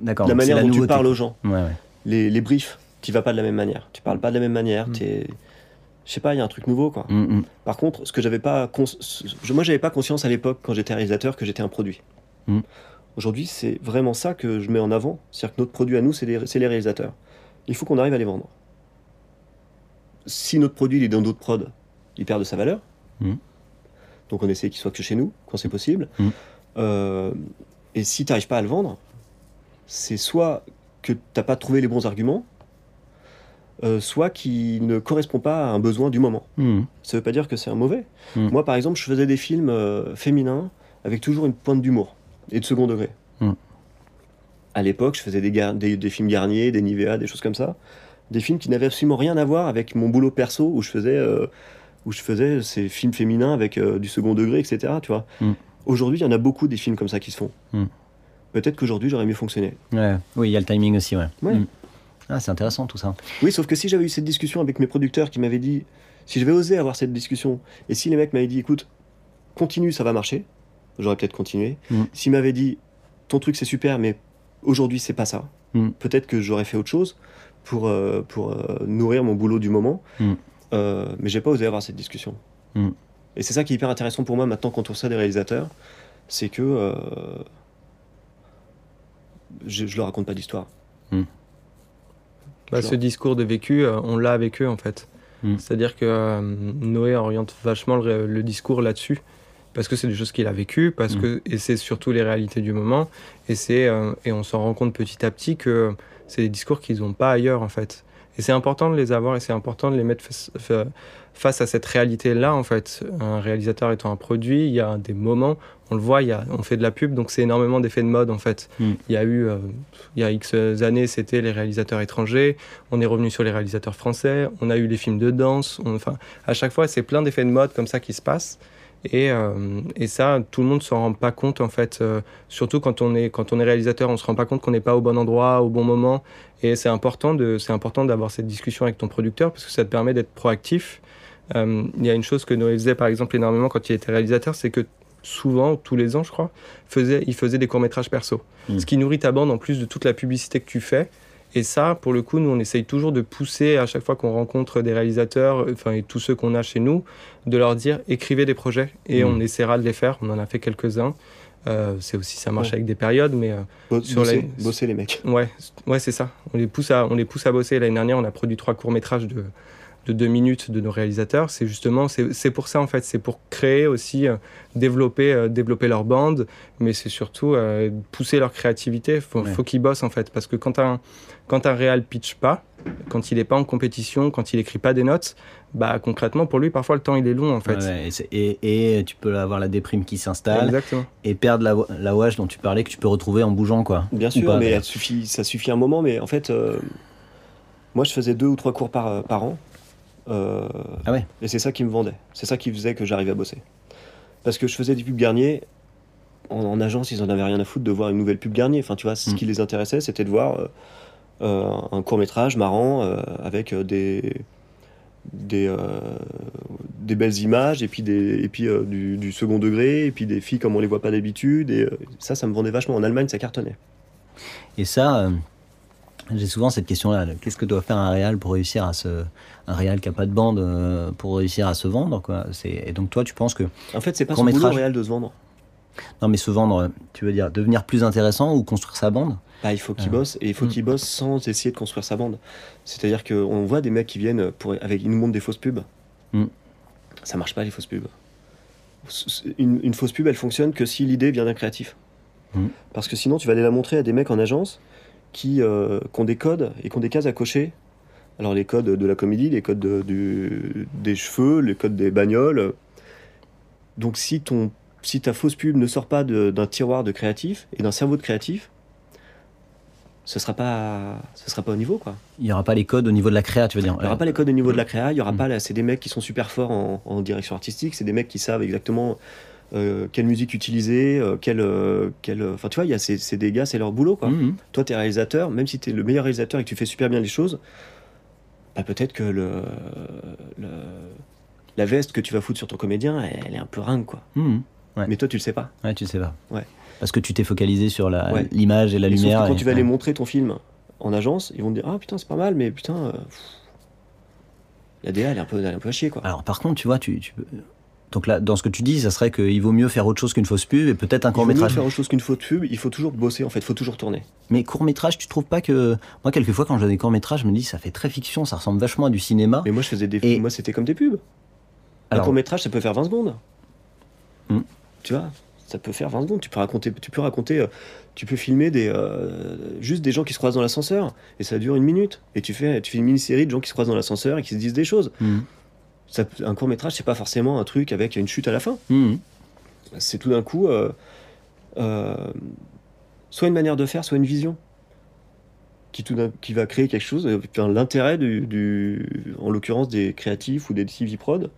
D'accord. La manière dont tu parles aux gens. Ouais, les, les briefs, tu vas pas de la même manière. Tu parles pas de la même manière. Mm. Es... Je sais pas, il y a un truc nouveau, quoi. Mm, mm. Par contre, ce que j'avais pas, moi, j'avais pas conscience à l'époque quand j'étais réalisateur que j'étais un produit. Aujourd'hui, c'est vraiment ça que je mets en avant. C'est-à-dire que notre produit à nous, c'est les, les, réalisateurs. Il faut qu'on arrive à les vendre. Si notre produit est dans d'autres prods, il perd de sa valeur. Donc on essaie qu'il soit que chez nous, quand c'est possible. Euh, et si tu n'arrives pas à le vendre, c'est soit que tu n'as pas trouvé les bons arguments, euh, soit qui ne correspond pas à un besoin du moment. Hmm. Ça ne veut pas dire que c'est un mauvais. Hmm. Moi, par exemple, je faisais des films euh, féminins avec toujours une pointe d'humour et de second degré. Hmm. À l'époque, je faisais des, des, films Garnier, des Nivea, des choses comme ça. Des films qui n'avaient absolument rien à voir avec mon boulot perso où je faisais, euh, où je faisais ces films féminins avec du second degré, etc. Tu vois. Aujourd'hui, il y en a beaucoup des films comme ça qui se font peut-être qu'aujourd'hui j'aurais mieux fonctionné. Oui, il y a le timing aussi, ouais. Mm. Ah, c'est intéressant tout ça. Oui, sauf que si j'avais eu cette discussion avec mes producteurs qui m'avaient dit, si j'avais osé avoir cette discussion, et si les mecs m'avaient dit, écoute, continue, ça va marcher, j'aurais peut-être continué. Mm. S'ils m'avaient dit, ton truc c'est super, mais aujourd'hui c'est pas ça, mm. peut-être que j'aurais fait autre chose pour, euh, pour euh, nourrir mon boulot du moment. Euh, mais j'ai pas osé avoir cette discussion. Et c'est ça qui est hyper intéressant pour moi maintenant quand on sait des réalisateurs, c'est que euh, je, je leur raconte pas d'histoire. Hmm. Bah, ce discours de vécu, euh, on l'a avec eux en fait. Hmm. C'est-à-dire que euh, Noé oriente vachement le, discours là-dessus parce que c'est des choses qu'il a vécues, parce hmm. que et c'est surtout les réalités du moment, et c'est euh, et on s'en rend compte petit à petit que c'est des discours qu'ils n'ont pas ailleurs en fait. Et c'est important de les avoir et c'est important de les mettre face, à cette réalité-là, en fait. Un réalisateur étant un produit, il y a des moments, on le voit, il y a, on fait de la pub, donc c'est énormément d'effets de mode, en fait. Hmm. Il y a eu, euh, il y a X années, c'était les réalisateurs étrangers, on est revenu sur les réalisateurs français, on a eu les films de danse, enfin, à chaque fois, c'est plein d'effets de mode comme ça qui se passent. Et, euh, et, ça, tout le monde ne s'en rend pas compte en fait. Euh, surtout quand on est quand on est réalisateur, on se rend pas compte qu'on n'est pas au bon endroit, au bon moment. Et c'est important de c'est important d'avoir cette discussion avec ton producteur parce que ça te permet d'être proactif. Euh, il y a une chose que Noé faisait par exemple énormément quand il était réalisateur, c'est que souvent, tous les ans, je crois, faisait, il faisait des courts métrages perso. Mmh. Ce qui nourrit ta bande en plus de toute la publicité que tu fais. Et ça, pour le coup, nous, on essaye toujours de pousser à chaque fois qu'on rencontre des réalisateurs, enfin, et tous ceux qu'on a chez nous, de leur dire écrivez des projets et mmh. on essaiera de les faire. On en a fait quelques-uns. Euh, c'est aussi ça marche avec des périodes, mais euh, sur bosser, les... bosser les mecs. Ouais, ouais, c'est ça. On les pousse à, on les pousse à bosser. L'année dernière, on a produit trois courts métrages de de deux minutes de nos réalisateurs. C'est justement, c'est pour ça en fait, c'est pour créer aussi, euh, développer, euh, développer leur bande, mais c'est surtout euh, pousser leur créativité. Faut, faut qu'ils bossent en fait, parce que quand un, quand un réal pitch pas, quand il n'est pas en compétition, quand il écrit pas des notes, bah concrètement pour lui parfois le temps il est long en fait. et, et, tu peux avoir la déprime qui s'installe et perdre la, la wash dont tu parlais que tu peux retrouver en bougeant quoi. Bien sûr, mais suffit, ça suffit un moment, mais en fait. moi, je faisais deux ou trois cours par, par an. Euh, ah ouais. Et c'est ça qui me vendait. C'est ça qui faisait que j'arrivais à bosser. Parce que je faisais des pubs Garnier. En, agence, ils en avaient rien à foutre de voir une nouvelle pub Garnier. Enfin, tu vois, ce mm. qui les intéressait, c'était de voir euh, euh, un court métrage marrant avec des des, des belles images et puis, des, et puis du, du, second degré et puis des filles comme on les voit pas d'habitude et ça ça me vendait vachement en Allemagne ça cartonnait et ça j'ai souvent cette question-là. Qu'est-ce que doit faire un réal pour réussir à se, un réal qui a pas de bande euh, pour réussir à se vendre quoi. Et donc toi, tu penses que en fait, c'est pas son boulot réal de se vendre. Non, mais se vendre, tu veux dire devenir plus intéressant ou construire sa bande bah, il faut qu'il euh. bosse et il faut mm. qu'il bosse sans essayer de construire sa bande. C'est-à-dire qu'on voit des mecs qui viennent pour avec ils nous montrent des fausses pubs. Mm. Ça marche pas les fausses pubs. Une, fausse pub, elle fonctionne que si l'idée vient d'un créatif. Mm. Parce que sinon, tu vas aller la montrer à des mecs en agence qui, euh, qui ont des codes et qui ont des cases à cocher Alors les codes de la comédie, les codes du, des cheveux, les codes des bagnoles. Donc si, ton, si ta fausse pub ne sort pas d'un tiroir de créatif et d'un cerveau de créatif, ce sera pas ce sera pas au niveau quoi. Il y aura pas les codes au niveau de la créa, tu veux dire. Il y aura pas les codes au niveau de la créa, il y aura mm. pas c'est des mecs qui sont super forts en, direction artistique, c'est des mecs qui savent exactement euh, quelle musique utiliser, euh, quelle, euh, quelle enfin tu vois, il y a c'est des gars, c'est leur boulot quoi. Mm, mm. Toi tu es réalisateur, même si tu es le meilleur réalisateur et que tu fais super bien les choses, bah, peut-être que le, la veste que tu vas foutre sur ton comédien, elle, est un peu ringue quoi. Mais toi tu le sais pas. Ouais, tu le sais pas. Ouais. Parce que tu t'es focalisé sur l'image et la lumière. quand tu vas aller montrer ton film en agence, ils vont te dire Ah putain, c'est pas mal, mais putain, euh, la DA, elle est un peu, un peu à chier. Quoi. Alors par contre, tu vois, tu, tu... Donc là, dans ce que tu dis, ça serait qu'il vaut mieux faire autre chose qu'une fausse pub et peut-être un court métrage. Il vaut mieux faire autre chose qu'une fausse pub, il faut toujours bosser en fait, il faut toujours tourner. Mais court métrage, tu trouves pas que. Moi, quelquefois, quand j'ai des courts métrages, je me dis ça fait très fiction, ça ressemble vachement à du cinéma. Mais moi, je faisais des. Moi, c'était comme des pubs. Un court métrage, ça peut faire 20 secondes. Hmm. Tu vois ça peut faire 20 secondes. Tu peux raconter, tu peux raconter, euh, tu peux filmer des, euh, juste des gens qui se croisent dans l'ascenseur et ça dure une minute. Et tu fais, tu fais une mini-série de gens qui se croisent dans l'ascenseur et qui se disent des choses. Mmh. Ça, un court métrage, c'est pas forcément un truc avec une chute à la fin. Mmh. C'est tout d'un coup euh, soit une manière de faire, soit une vision qui, tout qui va créer quelque chose. L'intérêt du, en l'occurrence des créatifs ou des TV prod,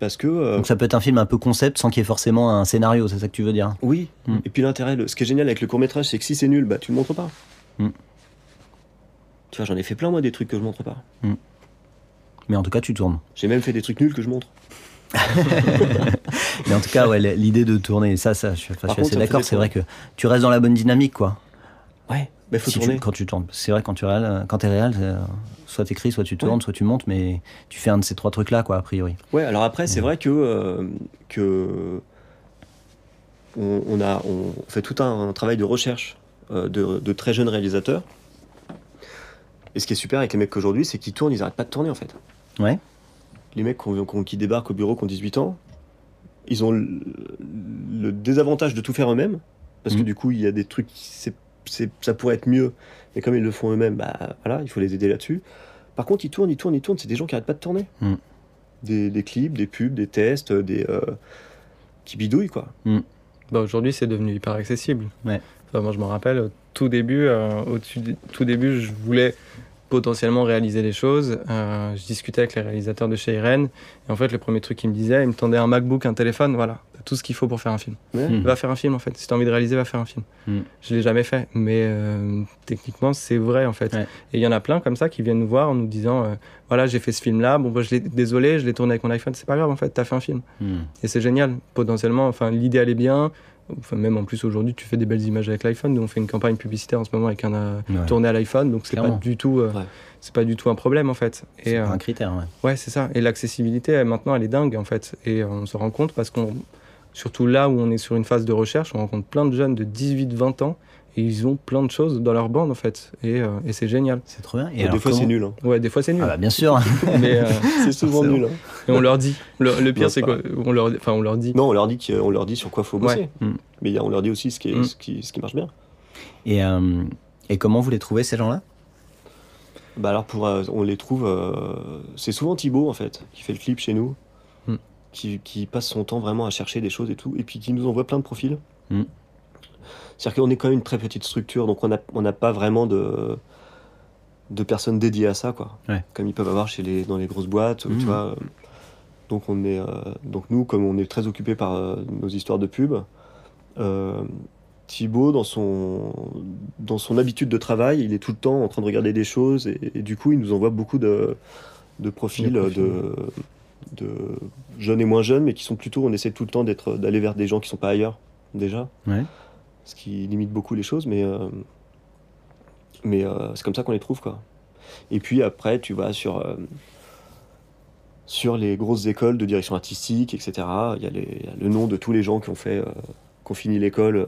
parce que, euh, Donc ça peut être un film un peu concept sans qu'il y ait forcément un scénario, c'est ça que tu veux dire Oui. Hmm. Et puis l'intérêt, ce qui est génial avec le court métrage, c'est que si c'est nul, bah tu le montres pas. Hmm. Tu vois, j'en ai fait plein moi des trucs que je montre pas. Hmm. Mais en tout cas, tu tournes. J'ai même fait des trucs nuls que je montre. Mais en tout cas, ouais, l'idée de tourner, ça, ça, je, suis assez d'accord. C'est vrai que tu restes dans la bonne dynamique, quoi. Ouais. Mais faut tourner. quand tu tournes, c'est vrai quand tu quand es réel, euh, soit t'écris, soit tu tournes, soit tu montes, mais tu fais un de ces trois trucs là, quoi, a priori. Ouais. Alors après, c'est vrai que euh, que on, a on fait tout un, travail de recherche euh, de, très jeunes réalisateurs. Et ce qui est super avec les mecs qu'aujourd'hui, c'est qu'ils tournent, ils arrêtent pas de tourner en fait. Ouais. Les mecs qui débarquent au bureau, qui ont 18 ans, ils ont le, désavantage de tout faire eux-mêmes, parce que mmh. du coup, il y a des trucs, c'est ça pourrait être mieux, mais comme ils le font eux-mêmes, bah voilà, il faut les aider là-dessus. Par contre, ils tournent, ils tournent, ils tournent. C'est des gens qui n'arrêtent pas de tourner. Mm. Des, clips, des pubs, des tests, des euh, qui bidouillent quoi. Mm. Bah, aujourd'hui, c'est devenu hyper accessible. Ouais. moi, je me rappelle au tout début, euh, au tout début, je voulais potentiellement réaliser les choses. Euh, je discutais avec les réalisateurs de chez Irene. Et en fait, le premier truc qu'ils me disaient, ils me tendaient un MacBook, un téléphone, voilà, tout ce qu'il faut pour faire un film. Hmm. Va faire un film, en fait. Si tu as envie de réaliser, va faire un film. Je hmm. Je l'ai jamais fait, mais euh, techniquement, c'est vrai, en fait. Et il y en a plein comme ça qui viennent nous voir en nous disant euh, voilà, j'ai fait ce film-là, bon, bah, je désolé, je l'ai tourné avec mon iPhone, c'est pas grave, en fait, tu as fait un film. Hmm. Et c'est génial. Potentiellement, enfin, l'idée, elle est bien. Enfin, même en plus aujourd'hui, tu fais des belles images avec l'iPhone. On fait une campagne publicitaire en ce moment avec un euh, tourné à l'iPhone, donc c'est pas du tout, euh, c'est pas du tout un problème en fait. C'est un critère. Ouais, ouais c'est ça. Et l'accessibilité maintenant, elle est dingue en fait. Et on se rend compte parce qu'on, surtout là où on est sur une phase de recherche, on rencontre plein de jeunes de 18-20 ans et ils ont plein de choses dans leur bande en fait. Et, euh, et c'est génial. C'est trop bien. Et, des fois c'est nul hein. ouais des fois c'est nul. Ah bah, bien sûr. Mais euh, c'est souvent nul hein. et on leur dit. Le, pire c'est quoi? on leur enfin on leur dit. Non on leur dit qu'on leur dit sur quoi faut bosser. Mm. mais on leur dit aussi ce qui, est, mm. ce qui, ce qui marche bien. Et, euh, et comment vous les trouvez ces gens là bah alors pour on les trouve c'est souvent Thibaut en fait qui fait le clip chez nous. Qui, qui, passe son temps vraiment à chercher des choses et tout et puis qui nous envoie plein de profils c'est-à-dire qu'on est quand même une très petite structure, donc on n'a on pas vraiment de, de personnes dédiées à ça, quoi. Comme ils peuvent avoir chez les, dans les grosses boîtes, tu mmh. vois. Donc, on est, euh, donc nous, comme on est très occupés par euh, nos histoires de pub, euh, Thibaut, dans son, dans son habitude de travail, il est tout le temps en train de regarder des choses et, du coup, il nous envoie beaucoup de, de profils, de, de jeunes et moins jeunes, mais qui sont plutôt, on essaie tout le temps d'être, d'aller vers des gens qui sont pas ailleurs déjà. Ouais ce qui limite beaucoup les choses, mais, euh, mais euh, c'est comme ça qu'on les trouve. Quoi. Et puis après, tu vas sur, euh, sur les grosses écoles de direction artistique, etc. Il y, a le nom de tous les gens qui ont fait qui ont fini l'école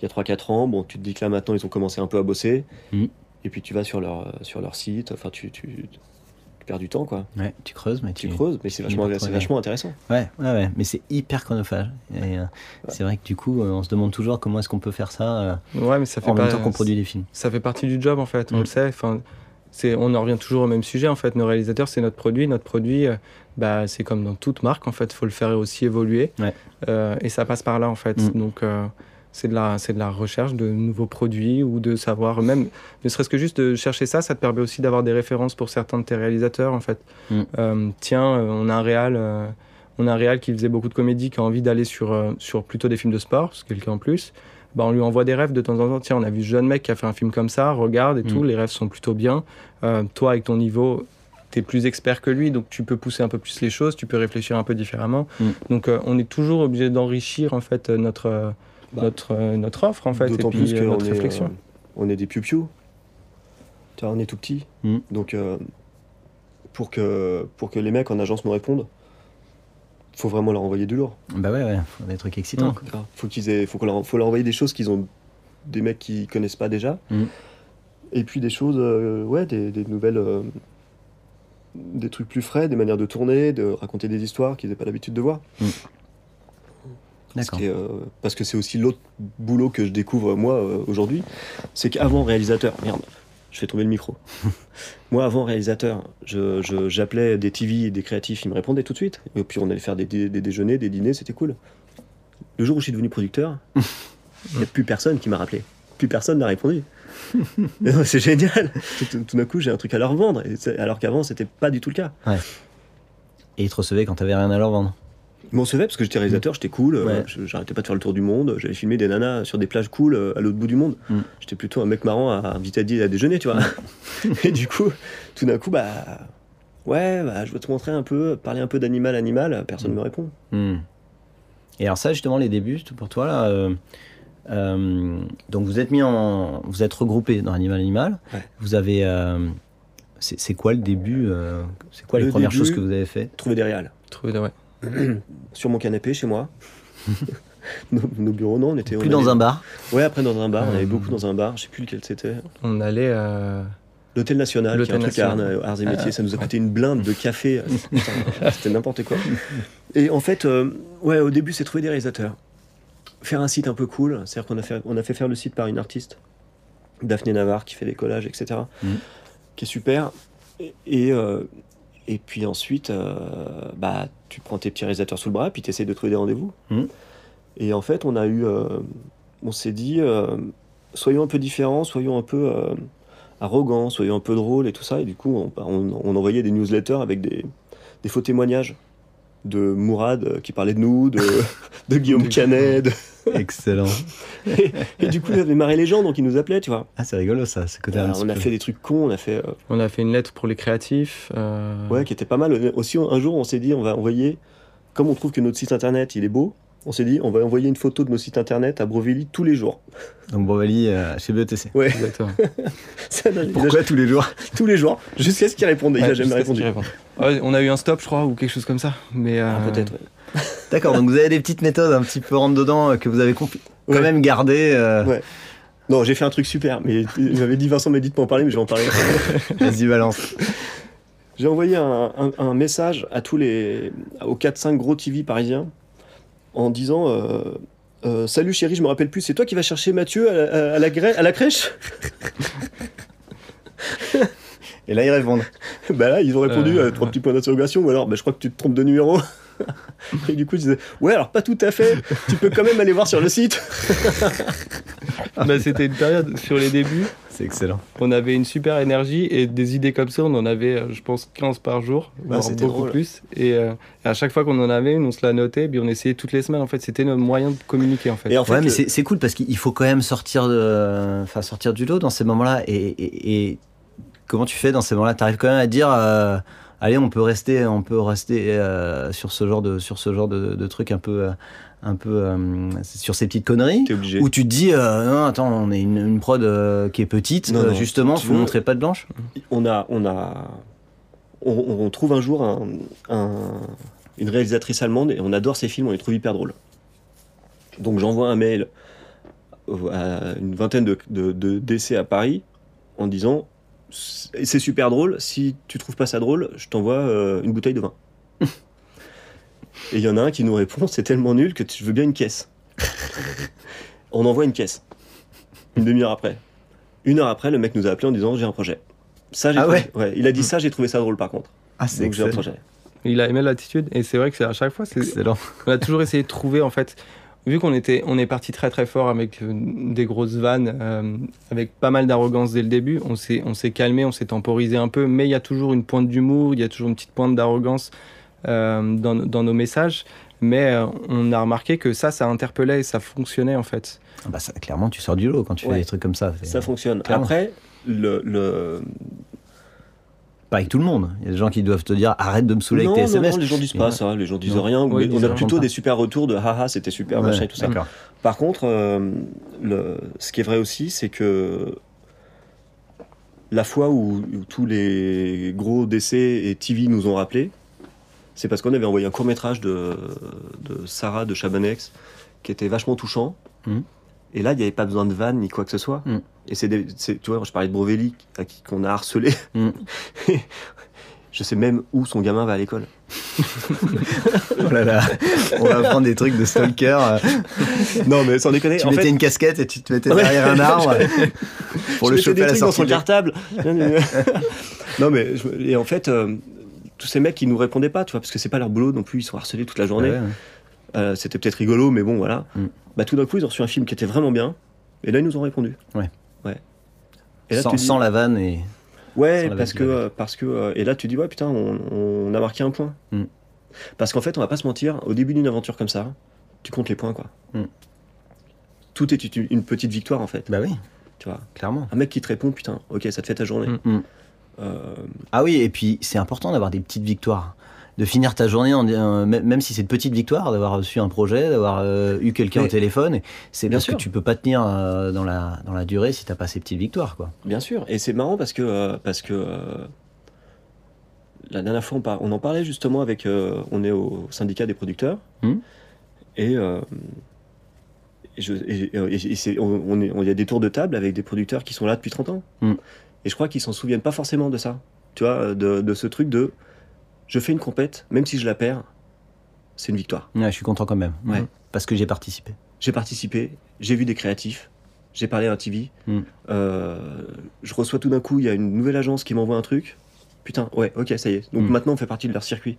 il y a 3-4 ans. Bon, tu te dis que là maintenant ils ont commencé un peu à bosser. Mm. Et puis tu vas sur leur, sur leur site, enfin tu, tu, tu perds du temps quoi. Ouais, tu creuses, mais tu, creuses, mais c'est vachement, vachement, intéressant. Ouais, ouais, ouais, mais c'est hyper chronophage. Et euh, c'est vrai que du coup, euh, on se demande toujours comment est-ce qu'on peut faire ça. Euh, ouais, mais ça fait en même temps qu'on produit des films. Ça fait partie du job en fait, on le mm. sait. Enfin, c'est, on en revient toujours au même sujet en fait. Nos réalisateurs, c'est notre produit. Notre produit, bah, c'est comme dans toute marque en fait. Il faut le faire aussi évoluer. et ça passe par là en fait. Mm. Donc c'est de, la, c'est de la recherche de nouveaux produits ou de savoir, même ne serait-ce que juste de chercher ça, ça te permet aussi d'avoir des références pour certains de tes réalisateurs en fait. Mm. tiens, on a un réal on a un réal qui faisait beaucoup de comédie, qui a envie d'aller sur, euh, sur plutôt des films de sport, c'est quelqu'un en plus. Bah, on lui envoie des rêves de temps en temps. Tiens, on a vu ce jeune mec qui a fait un film comme ça, regarde et tout, mm. les rêves sont plutôt bien. Euh, toi, avec ton niveau, tu es plus expert que lui, donc tu peux pousser un peu plus les choses, tu peux réfléchir un peu différemment. Mm. Donc euh, on est toujours obligé d'enrichir en fait notre, bah. notre, notre offre en fait, et puis notre réflexion. on est des piou on est tout petit. Mm. Donc pour, que, pour que les mecs en agence nous répondent, faut vraiment leur envoyer du lourd. Bah ouais, ouais, faut des trucs excitants. Mmh. Faut qu'ils aient, faut, leur, faut leur envoyer des choses qu'ils ont, des mecs qui connaissent pas déjà. Mmh. Et puis des choses, euh, ouais, des, des nouvelles, euh, des trucs plus frais, des manières de tourner, de raconter des histoires qu'ils n'avaient pas l'habitude de voir. Euh, parce que c'est aussi l'autre boulot que je découvre moi aujourd'hui, c'est qu'avant réalisateur, merde, je fais tomber le micro. Moi, avant réalisateur, j'appelais des TV, des créatifs, ils me répondaient tout de suite. Et puis on allait faire des, déjeuners, des dîners, c'était cool. Le jour où je suis devenu producteur, il n'y a plus personne qui m'a rappelé. Plus personne n'a répondu. c'est génial. Tout, d'un coup, j'ai un truc à leur vendre. alors qu'avant, c'était pas du tout le cas. Et ils te recevaient quand tu n'avais rien à leur vendre ils m'en parce que j'étais réalisateur, j'étais cool, euh, j'arrêtais pas de faire le tour du monde, j'avais filmé des nanas sur des plages cool euh, à l'autre bout du monde. Mm. J'étais plutôt un mec marrant à inviter à, déjeuner, tu vois. et du coup, tout d'un coup, bah ouais, bah, je veux te montrer un peu, parler un peu d'animal animal, personne ne mm. me répond. Mm. Et alors ça, justement, les débuts, pour toi, là, euh, donc vous êtes mis en, vous êtes regroupé dans Animal Animal. Vous avez, c'est quoi le début C'est quoi les premières choses que vous avez fait? Trouver des réals. Trouver des, ouais. sur mon canapé chez moi. nos, bureaux, non, on était. Plus dans un bar Ouais, après dans un bar, on allait beaucoup dans un bar, je sais plus lequel c'était. On allait à. L'Hôtel National, qui est un truc à Arts et Métiers, ça nous a coûté une blinde de café, c'était n'importe quoi. Et en fait, euh, ouais, au début, c'est trouver des réalisateurs. Faire un site un peu cool, c'est-à-dire qu'on a fait, on a fait faire le site par une artiste, Daphné Navarre, qui fait des collages, etc., mmh. qui est super. Et, euh, et puis ensuite, euh, bah, tu prends tes petits réalisateurs sous le bras, puis tu essaies de trouver des rendez-vous. Mmh. Et en fait, on a eu. Euh, on s'est dit, euh, soyons un peu différents, soyons un peu arrogants, soyons un peu drôles et tout ça. Et du coup, on, envoyait des newsletters avec des, des faux témoignages de Mourad qui parlait de nous, de, de Guillaume Canet. Excellent. et, du coup, il avait marré les gens, donc ils nous appelaient, tu vois. Ah, c'est rigolo ça, ce côté bah, On a fait des trucs cons, on a fait. Euh, on a fait une lettre pour les créatifs. Euh, ouais, qui était pas mal. Aussi, un jour, on s'est dit, on va envoyer, comme on trouve que notre site internet, il est beau, on s'est dit, on va envoyer une photo de nos sites internet à Brovelli tous les jours. Donc Brovelli euh, chez BETC. Ouais. Exactement. Pourquoi tous les jours? Tous les jours, jusqu'à ce qu'il réponde. il n'a jamais répondu. on a eu un stop, je crois, ou quelque chose comme ça. Mais ah, peut-être. D'accord, donc vous avez des petites méthodes un petit peu rentre dedans euh, que vous avez quand même gardées. Euh. Ouais. Non, j'ai fait un truc super, mais j'avais dit Vincent m'a dit de pas en parler, mais je vais en parler. Vas-y, balance. J'ai envoyé un, message à tous les, aux 4-5 gros TV parisiens en disant euh, Salut chérie, je me rappelle plus, c'est toi qui vas chercher Mathieu à la, à la, à la crèche? Et là, ils répondent. bah là, ils ont répondu à trois petits points d'interrogation, ou alors bah, je crois que tu te trompes de numéro. Et du coup, je disais, ouais, alors pas tout à fait, tu peux quand même aller voir sur le site. bah, C'était une période sur les débuts. C'est excellent. On avait une super énergie et des idées comme ça, on en avait, euh, je pense, 15 par jour, bah, beaucoup plus. Euh, et, à chaque fois qu'on en avait une, on se la notait, puis on essayait toutes les semaines. En fait, c'était notre moyen de communiquer. En fait. Et en fait, mais c'est cool parce qu'il faut quand même sortir, de, enfin, sortir du lot dans ces moments-là. Et, comment tu fais dans ces moments-là? Tu arrives quand même à dire. Euh, allez, on peut rester, on peut rester euh, sur ce genre de, sur ce genre de, truc un peu, euh, un peu euh, sur ces petites conneries. Où tu te dis, non, attends, on est une, prod qui est petite, non, non, justement, faut montrer pas de blanche. On a, on a, on, trouve un jour une réalisatrice allemande et on adore ses films, on les trouve hyper drôles. Donc j'envoie un mail à une vingtaine de, de décès à Paris en disant c'est super drôle. Si tu trouves pas ça drôle, je t'envoie euh, une bouteille de vin. Et il y en a un qui nous répond c'est tellement nul que tu veux bien une caisse. On envoie une caisse. Une demi-heure après. Une heure après, le mec nous a appelé en disant j'ai un projet. Ça, ah ouais. Il a dit ça, j'ai trouvé ça drôle par contre. Ah, c'est Donc j'ai un projet. Il a aimé l'attitude et c'est vrai que c'est à chaque fois, c'est excellent. On a toujours essayé de trouver en fait vu qu'on était, on est parti très très fort avec euh, des grosses vannes, euh, avec pas mal d'arrogance dès le début, on s'est, on s'est calmé, on s'est temporisé un peu, mais il y a toujours une pointe d'humour, il y a toujours une petite pointe d'arrogance euh, dans, dans, nos messages. Mais on a remarqué que ça, ça interpellait et ça fonctionnait en fait. Ah bah ça, clairement, tu sors du lot quand tu fais des trucs comme ça. Ça fonctionne. Après, le, le, pas avec tout le monde. Il y a des gens qui doivent te dire arrête de me saouler avec tes SMS. Non, les gens disent pas ça, les gens disent rien. on a plutôt des super retours de haha, c'était super, machin et tout ça. Par contre, euh, le, ce qui est vrai aussi, c'est que la fois où, tous les gros décès et TV nous ont rappelé, c'est parce qu'on avait envoyé un court métrage de, de, Sarah de Chabanex qui était vachement touchant. Hum. Et là, il n'y avait pas besoin de vanne ni quoi que ce soit. Hum. Et c'est, tu vois, je parlais de Brovelli, à qui qu'on a harcelé. Mm. je sais même où son gamin va à l'école. oh là là, on va prendre des trucs de stalker. non, mais sans déconner. Tu mettais une casquette et tu te mettais derrière un arbre pour le choper à la sortie. dans son cartable. non, mais et en fait, euh, tous ces mecs qui nous répondaient pas, tu vois, parce que c'est pas leur boulot non plus, ils sont harcelés toute la journée. Euh, c'était peut-être rigolo, mais bon, voilà. Mm. Bah, tout d'un coup, ils ont reçu un film qui était vraiment bien, et là, ils nous ont répondu. Ouais. Ouais. Et là, sans, dis, sans, la vanne et. Ouais, parce que, parce que. Euh, et là, tu dis, ouais, putain, on, a marqué un point. Mm. Parce qu'en fait, on va pas se mentir, au début d'une aventure comme ça, tu comptes les points, quoi. Mm. Tout est une petite victoire, en fait. Bah oui. Tu vois. Clairement. Un mec qui te répond, putain, ok, ça te fait ta journée. Euh, ah oui, et puis c'est important d'avoir des petites victoires de finir ta journée, en, euh, même si c'est une petite victoire, d'avoir reçu un projet, d'avoir euh, eu quelqu'un au téléphone. C'est parce que tu peux pas tenir euh, dans, la, dans la durée si tu n'as pas ces petites victoires. Quoi. Bien sûr. Et c'est marrant parce que, parce que la dernière fois, on, en parlait justement avec. on est au syndicat des producteurs. Et. il y a des tours de table avec des producteurs qui sont là depuis 30 ans. Hum. Et je crois qu'ils s'en souviennent pas forcément de ça. Tu vois, de, de ce truc de je fais une compète, même si je la perds, c'est une victoire. Ouais, je suis content quand même. Ouais. Parce que j'ai participé. J'ai participé, j'ai vu des créatifs, j'ai parlé à un TV. Hmm. Euh, je reçois tout d'un coup, il y a une nouvelle agence qui m'envoie un truc. Putain, ouais, ok, ça y est. Donc hmm. maintenant, on fait partie de leur circuit.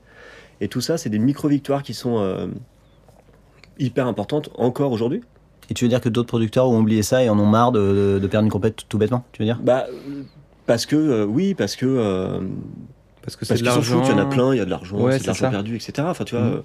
Et tout ça, c'est des micro-victoires qui sont euh, hyper importantes encore aujourd'hui. Et tu veux dire que d'autres producteurs ont oublié ça et en ont marre de, perdre une compète tout bêtement, tu veux dire? Bah, parce que, euh, oui, parce que parce que c'est de l'argent. Il y en a plein, il y a de l'argent, c'est de l'argent perdu, etc. Enfin, tu vois, mm.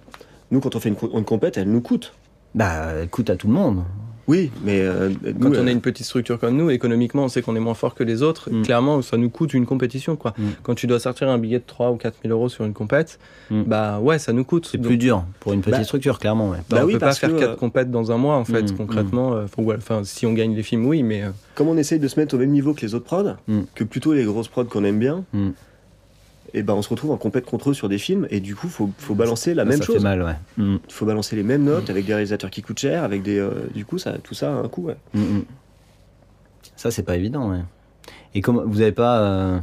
nous, quand on fait une, une compète, elle nous coûte. Bah, elle coûte à tout le monde. Oui, mais euh, quand on a une petite structure comme nous, économiquement, on sait qu'on est moins fort que les autres. Mm. Clairement, ça nous coûte une compétition, quoi. Mm. Quand tu dois sortir un billet de 3 ou 4 000 euros sur une compète, bah ouais, ça nous coûte. C'est plus dur pour une petite bah, structure, clairement. Ouais. Bah, bah on oui, peut pas faire 4 euh, compètes dans un mois, en fait, concrètement. Euh, enfin, si on gagne les films, oui, mais. Comme on essaye de se mettre au même niveau que les autres prods, que plutôt les grosses prods qu'on aime bien et ben on se retrouve en compète contre eux sur des films et du coup faut, faut balancer la même ça chose. Fait mal, ouais. Mm. faut balancer les mêmes notes avec des réalisateurs qui coûtent cher, avec des euh, du coup ça tout ça a un coût. Ouais. Mm, mm. Ça c'est pas évident. Ouais. Et comme vous n'avez pas euh,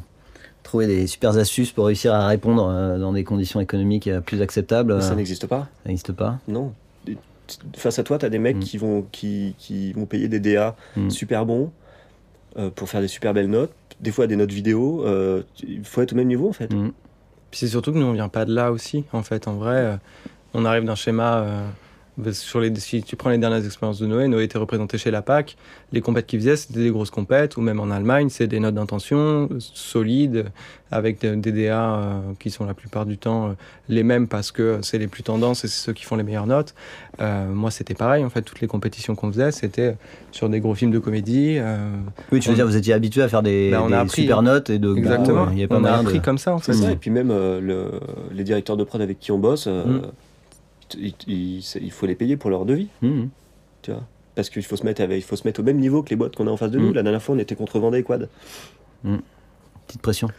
trouvé des super astuces pour réussir à répondre euh, dans des conditions économiques plus acceptables Ça n'existe pas. Ça n'existe pas. Non. Face à toi, tu as des mecs qui vont qui, qui, vont payer des DA super bons pour faire des super belles notes des fois des notes vidéo, euh, il faut être au même niveau en fait. Mm. C'est surtout que nous on vient pas de là aussi en fait. En vrai, euh, on arrive d'un schéma. Sur les, si tu prends les dernières expériences de Noé, Noé était représenté chez la PAC. Les compètes qu'il faisait, c'était des grosses compètes, ou même en Allemagne, c'est des notes d'intention solides, avec des DA euh, qui sont la plupart du temps euh, les mêmes parce que c'est les plus tendances et c'est ceux qui font les meilleures notes. Euh, moi, c'était pareil, en fait, toutes les compétitions qu'on faisait, c'était sur des gros films de comédie. oui, tu veux dire, vous étiez habitué à faire des, ben, super notes et de. Exactement, il y a pas on a appris comme ça, en fait. Ça, et puis même le, les directeurs de prod avec qui on bosse. Mm il, faut les payer pour leur devis. Mmh. Tu vois Parce qu'il faut, se mettre il faut se mettre au même niveau que les boîtes qu'on a en face de nous. Mmh. La dernière fois, on était contre Vendée et Quad. Mmh. Petite pression.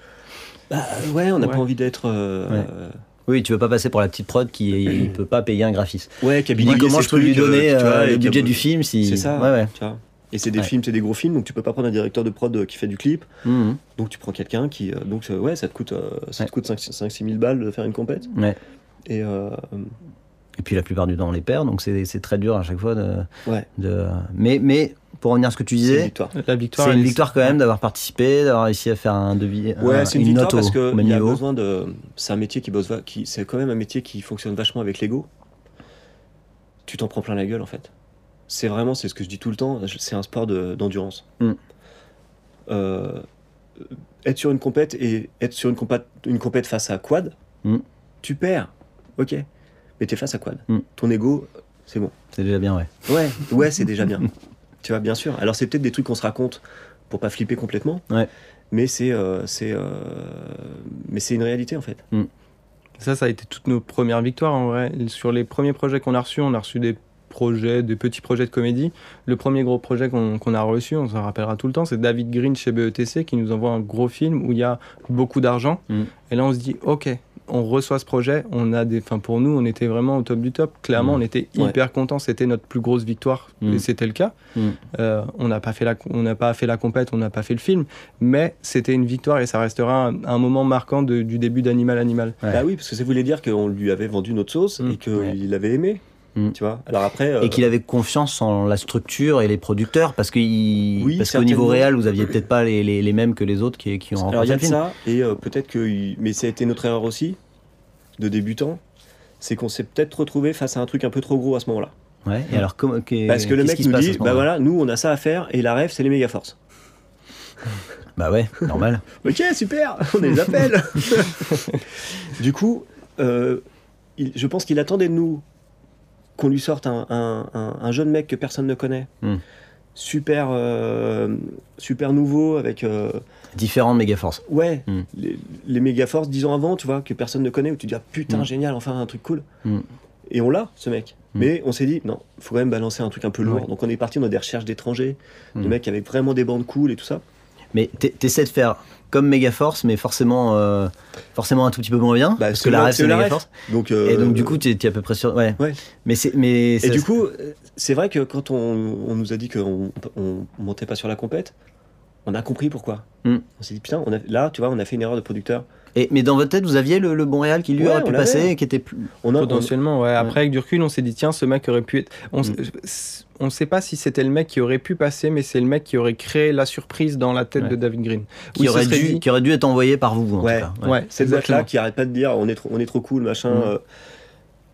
Bah ouais, on n'a pas envie d'être. Euh, oui, tu veux pas passer pour la petite prod qui ne peut pas payer un graphiste. Ouais, qui a comment je peux lui donner euh, euh, le budget du film si. C'est ça. Ouais, Tu vois et c'est des films, c'est des gros films, donc tu peux pas prendre un directeur de prod qui fait du clip. Donc tu prends quelqu'un qui. donc ouais, ça te coûte, ça te coûte 5-6 000 balles de faire une compète. Ouais. Et, Et puis la plupart du temps, on les perd, donc c'est très dur à chaque fois de. de mais, mais pour revenir à ce que tu disais, victoire. La victoire, c'est une victoire quand même d'avoir participé, d'avoir réussi à faire un devis. Ouais, c'est une, victoire parce que y a besoin de. C'est un métier qui bosse, qui c'est quand même un métier qui fonctionne vachement avec l'ego. Tu t'en prends plein la gueule en fait. C'est vraiment, c'est ce que je dis tout le temps. C'est un sport d'endurance. Mm. Euh, être sur une compète et être sur une compète, une compète face à quad, mm. tu perds. Ok, mais t'es face à quad. Mm. Ton ego, c'est bon. C'est déjà bien, ouais. Ouais, ouais, c'est déjà bien. Tu vois, bien sûr. Alors, c'est peut-être des trucs qu'on se raconte pour pas flipper complètement. Ouais. Mais c'est euh, c'est euh, mais c'est une réalité, en fait. Mm. Ça, ça a été toutes nos premières victoires, en vrai. Sur les premiers projets qu'on a reçus, on a reçu des projets, des petits projets de comédie. Le premier gros projet qu'on a reçu, on s'en rappellera tout le temps, c'est David Green chez BETC qui nous envoie un gros film où il y a beaucoup d'argent. Mm. Et là, on se dit, OK, on reçoit ce projet, on a des, enfin pour nous, on était vraiment au top du top. Clairement, mm. on était hyper contents. C'était notre plus grosse victoire mm. et c'était le cas. Mm. Euh, on n'a pas fait la, on n'a pas fait la compète, on n'a pas fait le film, mais c'était une victoire et ça restera un, moment marquant du début d'Animal Animal. Bah oui, parce que ça voulait dire qu'on lui avait vendu notre sauce et qu'il avait aimé. Tu vois Alors après, Et qu'il avait confiance en la structure et les producteurs, parce qu'au niveau réel, vous aviez peut-être pas les, les, mêmes que les autres qui, qui ont Alors il y a ça, et euh, peut-être que. Mais ça a été notre erreur aussi, de débutant, c'est qu'on s'est peut-être retrouvé face à un truc un peu trop gros à ce moment-là. Ouais, et alors comment. Parce que le mec nous dit, bah voilà, nous on a ça à faire, et la rêve, c'est les méga forces. bah ouais, normal. ok, super, on les appelle. du coup, euh, je pense qu'il attendait de nous qu'on lui sorte un, jeune mec que personne ne connaît, hmm. super, euh, super nouveau, avec. Euh, Différents méga forces. Ouais, hmm. les, les méga forces dix ans avant, tu vois, que personne ne connaît, où tu dis ah, putain, hmm. génial, enfin un truc cool. Et on l'a, ce mec. Mais on s'est dit, non, il faut quand même balancer un truc un peu lourd. Donc on est parti dans des recherches d'étrangers, de mecs avec vraiment des bandes cool et tout ça. Mais t'essaies de faire comme Megaforce, mais forcément, euh, forcément un tout petit peu moins bien. Bah, parce que la rêve, c'est Megaforce. Donc, et donc, du coup, tu es, à peu près sûr. Ouais. Mais c'est, mais et du coup, c'est vrai que quand on, on nous a dit qu'on on montait pas sur la compète, on a compris pourquoi. Hmm. On s'est dit, putain, on a, là, tu vois, on a fait une erreur de producteur. Et, mais dans votre tête, vous aviez le, bon réal qui lui aurait pu passer, qui était plus. On a, Potentiellement, ouais. Après, avec du recul, on s'est dit, tiens, ce mec aurait pu être. On on ne sait pas si c'était le mec qui aurait pu passer, mais c'est le mec qui aurait créé la surprise dans la tête de David Green. Qui, aurait dû, qui aurait dû être envoyé par vous, en ouais. tout cas. Ouais, cette là qui arrête pas de dire on est trop, on est trop cool, machin. Mm. Euh.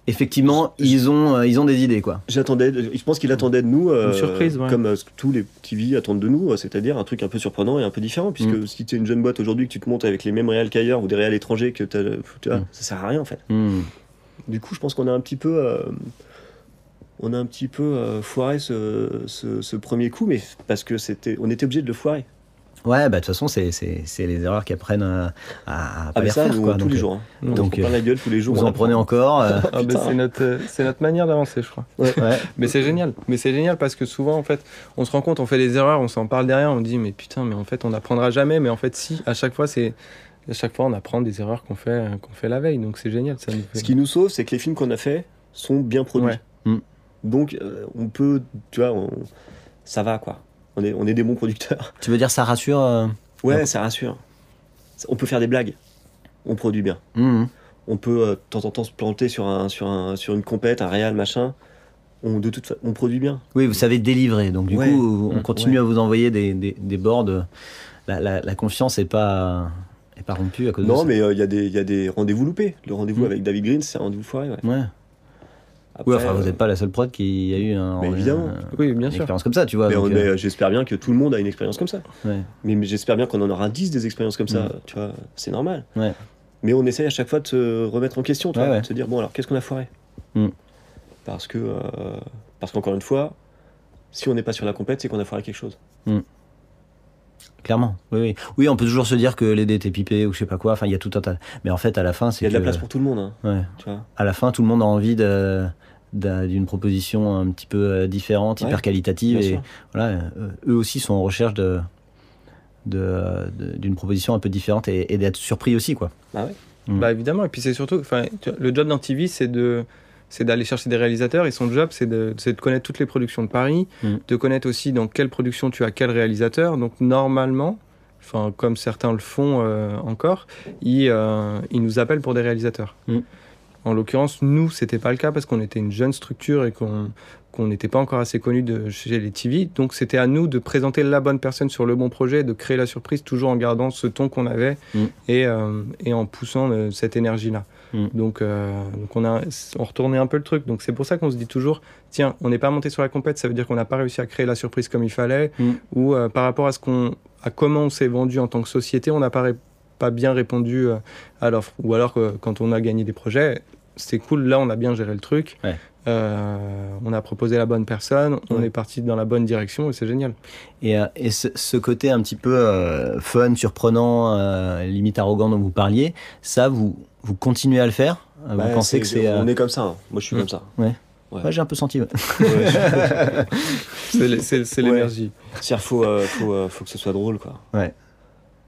Effectivement, ils ont, euh, ils ont des idées, quoi. J'attendais, je pense qu'il attendait de nous, euh, une surprise, comme tous les TV attendent de nous, c'est-à-dire un truc un peu surprenant et un peu différent, puisque mm. si tu es une jeune boîte aujourd'hui, que tu te montes avec les mêmes réals qu'ailleurs ou des réals étrangers, que tu vois, mm. ça sert à rien en fait. Du coup, je pense qu'on a un petit peu on a un petit peu euh, foiré ce, premier coup, mais parce que c'était, on était obligé de le foirer. Ouais, bah de toute façon, c'est, les erreurs qui apprennent à, à, pas ah, ça, faire. Quoi, tous les jours. Hein. Donc, on la gueule tous les jours. Vous en prenez encore. Euh. Ah, c'est, notre, c'est notre manière d'avancer, je crois. Ouais. Mais c'est génial. Mais c'est génial parce que souvent, en fait, on se rend compte, on fait des erreurs, on s'en parle derrière, on dit, mais putain, mais en fait, on n'apprendra jamais. Mais en fait, si, à chaque fois, c'est. À chaque fois, on apprend des erreurs qu'on fait, qu'on fait la veille. Donc c'est génial. Ça Ce qui nous sauve, c'est que les films qu'on a fait sont bien produits. Mm. Donc, euh, on peut, tu vois, ça va quoi. On est, on est des bons producteurs. Tu veux dire ça rassure euh, Ouais, ça rassure. On peut faire des blagues. On produit bien. Mmh. On peut euh, de temps en temps se planter sur, un, sur, un, sur une compète, un réal, machin. On, de toute on produit bien. Oui, vous savez délivrer. Donc, du coup, on continue à vous envoyer des, des, des boards. La, la, confiance n'est pas, est pas rompue à cause non, de ça. Non, mais il y a des, des rendez-vous loupés. Le rendez-vous mmh. avec David Green, c'est un rendez-vous foiré. ouais oui, enfin, vous n'êtes pas la seule prod qui a eu un, évidemment. oui, bien une expérience comme ça, tu vois. Mais, euh, j'espère bien que tout le monde a une expérience comme ça. Mais, j'espère bien qu'on en aura 10 des expériences comme ça, tu vois, c'est normal. Mais on essaye à chaque fois de se remettre en question, tu vois, de se dire, bon, alors qu'est-ce qu'on a foiré mm. Parce que, euh, parce qu'encore une fois, si on n'est pas sur la compète, c'est qu'on a foiré quelque chose. Mm. Clairement, oui, oui. Oui, on peut toujours se dire que les était pipé ou je sais pas quoi. Enfin, il y a tout un tas. Mais en fait, à la fin, c'est. Il y a de la place pour tout le monde. Hein, tu vois. À la fin, tout le monde a envie de d'une proposition un petit peu euh, différente, hyper qualitative. Et voilà, euh, eux aussi sont en recherche de d'une proposition un peu différente et, d'être surpris aussi, quoi. Bah, ouais. Mm. bah évidemment. Et puis c'est surtout, le job d'un TV, c'est de c'est d'aller chercher des réalisateurs et son job c'est de, de, connaître toutes les productions de Paris, mm. de connaître aussi dans quelle production tu as quel réalisateur. Donc normalement, enfin comme certains le font euh, encore, ils, ils, nous appellent pour des réalisateurs. Mm. En l'occurrence, nous, c'était pas le cas parce qu'on était une jeune structure et qu'on qu'on n'était pas encore assez connu de chez les TV. Donc c'était à nous de présenter la bonne personne sur le bon projet, de créer la surprise, toujours en gardant ce ton qu'on avait mm. et, euh, et, en poussant euh, cette énergie-là. Mm. Donc, euh, donc on a on retournait un peu le truc. Donc c'est pour ça qu'on se dit toujours, tiens, on n'est pas monté sur la compète, ça veut dire qu'on n'a pas réussi à créer la surprise comme il fallait, mm. ou par rapport à ce qu'on, à comment on s'est vendu en tant que société, on n'a pas, pas bien répondu à l'offre. Ou alors quand on a gagné des projets, c'est cool, là on a bien géré le truc. Euh, on a proposé la bonne personne, on est parti dans la bonne direction et c'est génial. Et, euh, ce, côté un petit peu euh, fun, surprenant, limite arrogant dont vous parliez, ça, vous, vous continuez à le faire? Vous pensez que c'est. On est comme ça, hein. moi je suis comme ça. Ouais. Ouais. j'ai un peu senti. c'est l'énergie. Il faut, faut, que ce soit drôle. Quoi. Ouais.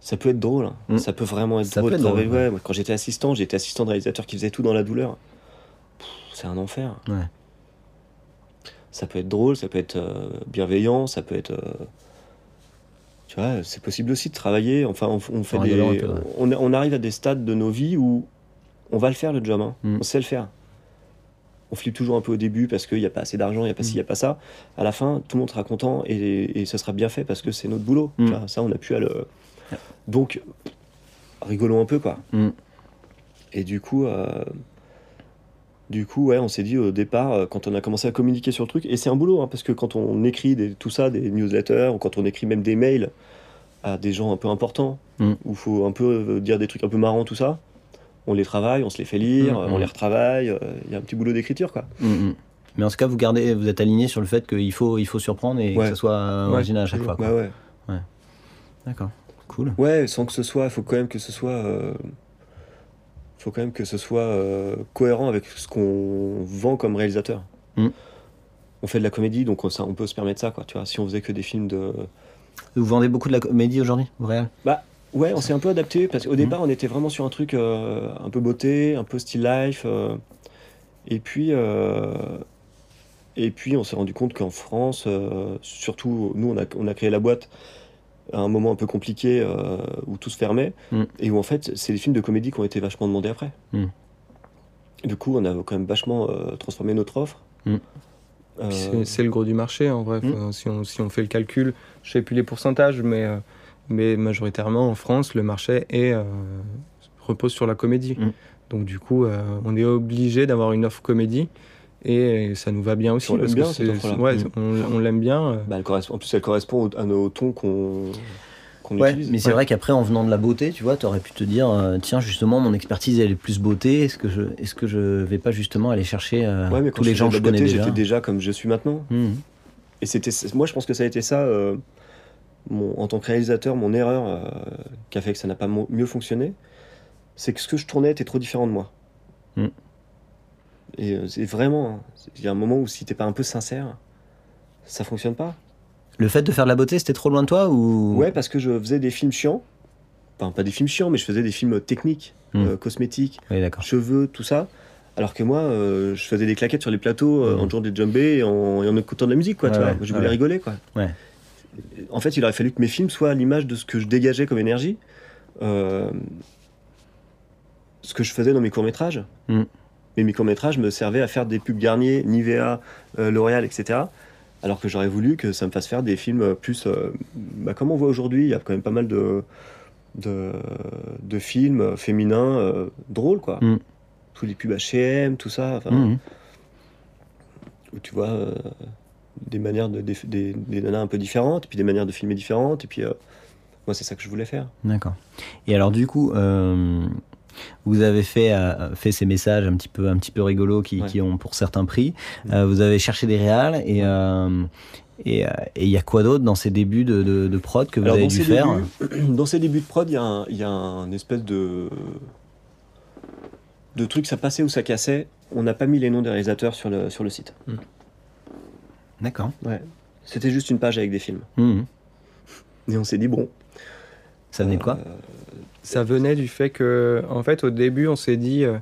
Ça peut être drôle. Hein. Mm. Ça peut vraiment être drôle. quand j'étais assistant, j'étais assistant de réalisateur qui faisait tout dans la douleur c'est un enfer. Ça peut être drôle, ça peut être euh, bienveillant, ça peut être. Euh, tu vois, c'est possible aussi de travailler. Enfin, on, fait des, on, arrive à des stades de nos vies où on va le faire le job, hein. mm. on sait le faire. On flippe toujours un peu au début parce qu'il n'y a pas assez d'argent, il n'y a pas ci, il n'y a pas ça. À la fin, tout le monde sera content et, ça sera bien fait parce que c'est notre boulot. Mm. ça, on a pu à le. Donc, rigolons un peu, quoi. Mm. Et du coup, euh, du coup, ouais, on s'est dit au départ, euh, quand on a commencé à communiquer sur le truc, et c'est un boulot, hein, parce que quand on écrit des, tout ça, des newsletters, ou quand on écrit même des mails à des gens un peu importants, mm. où il faut un peu euh, dire des trucs un peu marrants, tout ça, on les travaille, on se les fait lire, mm, on les retravaille, il y a un petit boulot d'écriture, quoi. Mais en tout cas, vous, gardez, vous êtes aligné sur le fait qu'il faut, il faut surprendre et que ce soit original à chaque fois. Quoi. Ouais, ouais. D'accord, cool. Ouais, sans que ce soit, il faut quand même que ce soit faut quand même que ce soit euh, cohérent avec ce qu'on vend comme réalisateur. Mm. On fait de la comédie, donc on, ça, on peut se permettre ça, quoi. Tu vois, si on faisait que des films de. Vous vendez beaucoup de la comédie aujourd'hui, au réel? Bah ouais, on s'est un peu adapté parce qu'au mm. départ, on était vraiment sur un truc euh, un peu beauté, un peu style life, euh, et puis. et puis on s'est rendu compte qu'en France, surtout nous on a, on a créé la boîte à un moment un peu compliqué euh, où tout se fermait, mm. et où en fait, c'est des films de comédie qui ont été vachement demandés après. Mm. Du coup, on a quand même vachement euh, transformé notre offre. Mm. Euh, c'est le gros du marché, en vrai. si, on, si, on, fait le calcul, je sais plus les pourcentages, mais, mais majoritairement en France, le marché est, repose sur la comédie. Donc du coup, on est obligé d'avoir une offre comédie et ça nous va bien aussi on parce bien, que ouais, on, l'aime bien. Euh. Bah, en plus, elle correspond à nos tons qu'on ouais, Mais c'est vrai qu'après, en venant de la beauté, tu vois, tu aurais pu te dire, euh, tiens, justement, mon expertise, elle est plus beauté. Est-ce que je, est-ce que je vais pas justement aller chercher euh, tous les gens que je connais déjà J'étais déjà comme je suis maintenant. Mm. Et c'était, moi, je pense que ça a été ça, mon, en tant que réalisateur, mon erreur qui a fait que ça n'a pas mieux fonctionné, c'est que ce que je tournais était trop différent de moi. Mm. Et euh, c'est vraiment, hein, il y a un moment où si t'es pas un peu sincère, ça fonctionne pas. Le fait de faire de la beauté, c'était trop loin de toi ou? Ouais, parce que je faisais des films chiants. Enfin, pas des films chiants, mais je faisais des films techniques, hmm. euh, cosmétiques, cheveux, tout ça. Alors que moi, euh, je faisais des claquettes sur les plateaux hmm. en jouant des jumbés et en, en écoutant de la musique, quoi. tu vois je voulais rigoler, quoi. Ouais. En fait, il aurait fallu que mes films soient à l'image de ce que je dégageais comme énergie, ce que je faisais dans mes courts métrages. Hmm mes micro-métrages me servaient à faire des pubs Garnier, Nivea, euh, L'Oréal, etc. Alors que j'aurais voulu que ça me fasse faire des films plus. Euh, bah, comme on voit aujourd'hui, il y a quand même pas mal de, de, films féminins euh, drôles, quoi. Mm. Tous les pubs HM, tout ça. Mm. Où tu vois des manières de. Des, des, nanas un peu différentes, et puis des manières de filmer différentes, et puis. moi, c'est ça que je voulais faire. D'accord. Et alors, du coup, vous avez fait, euh, fait ces messages un petit peu, un petit peu rigolos qui, qui ont pour certains prix. Mm. Euh, vous avez cherché des réals et euh, et il y a quoi d'autre dans ces débuts de, de, prod que vous avez dû faire Dans ces débuts de prod, il y, a y a un espèce de de truc, ça passait ou ça cassait. On n'a pas mis les noms des réalisateurs sur le, sur le site. Mm. D'accord. Ouais. C'était juste une page avec des films. Mm. Et on s'est dit, bon. Ça venait de quoi? Ça venait du fait que, en fait, au début, on s'est dit, euh,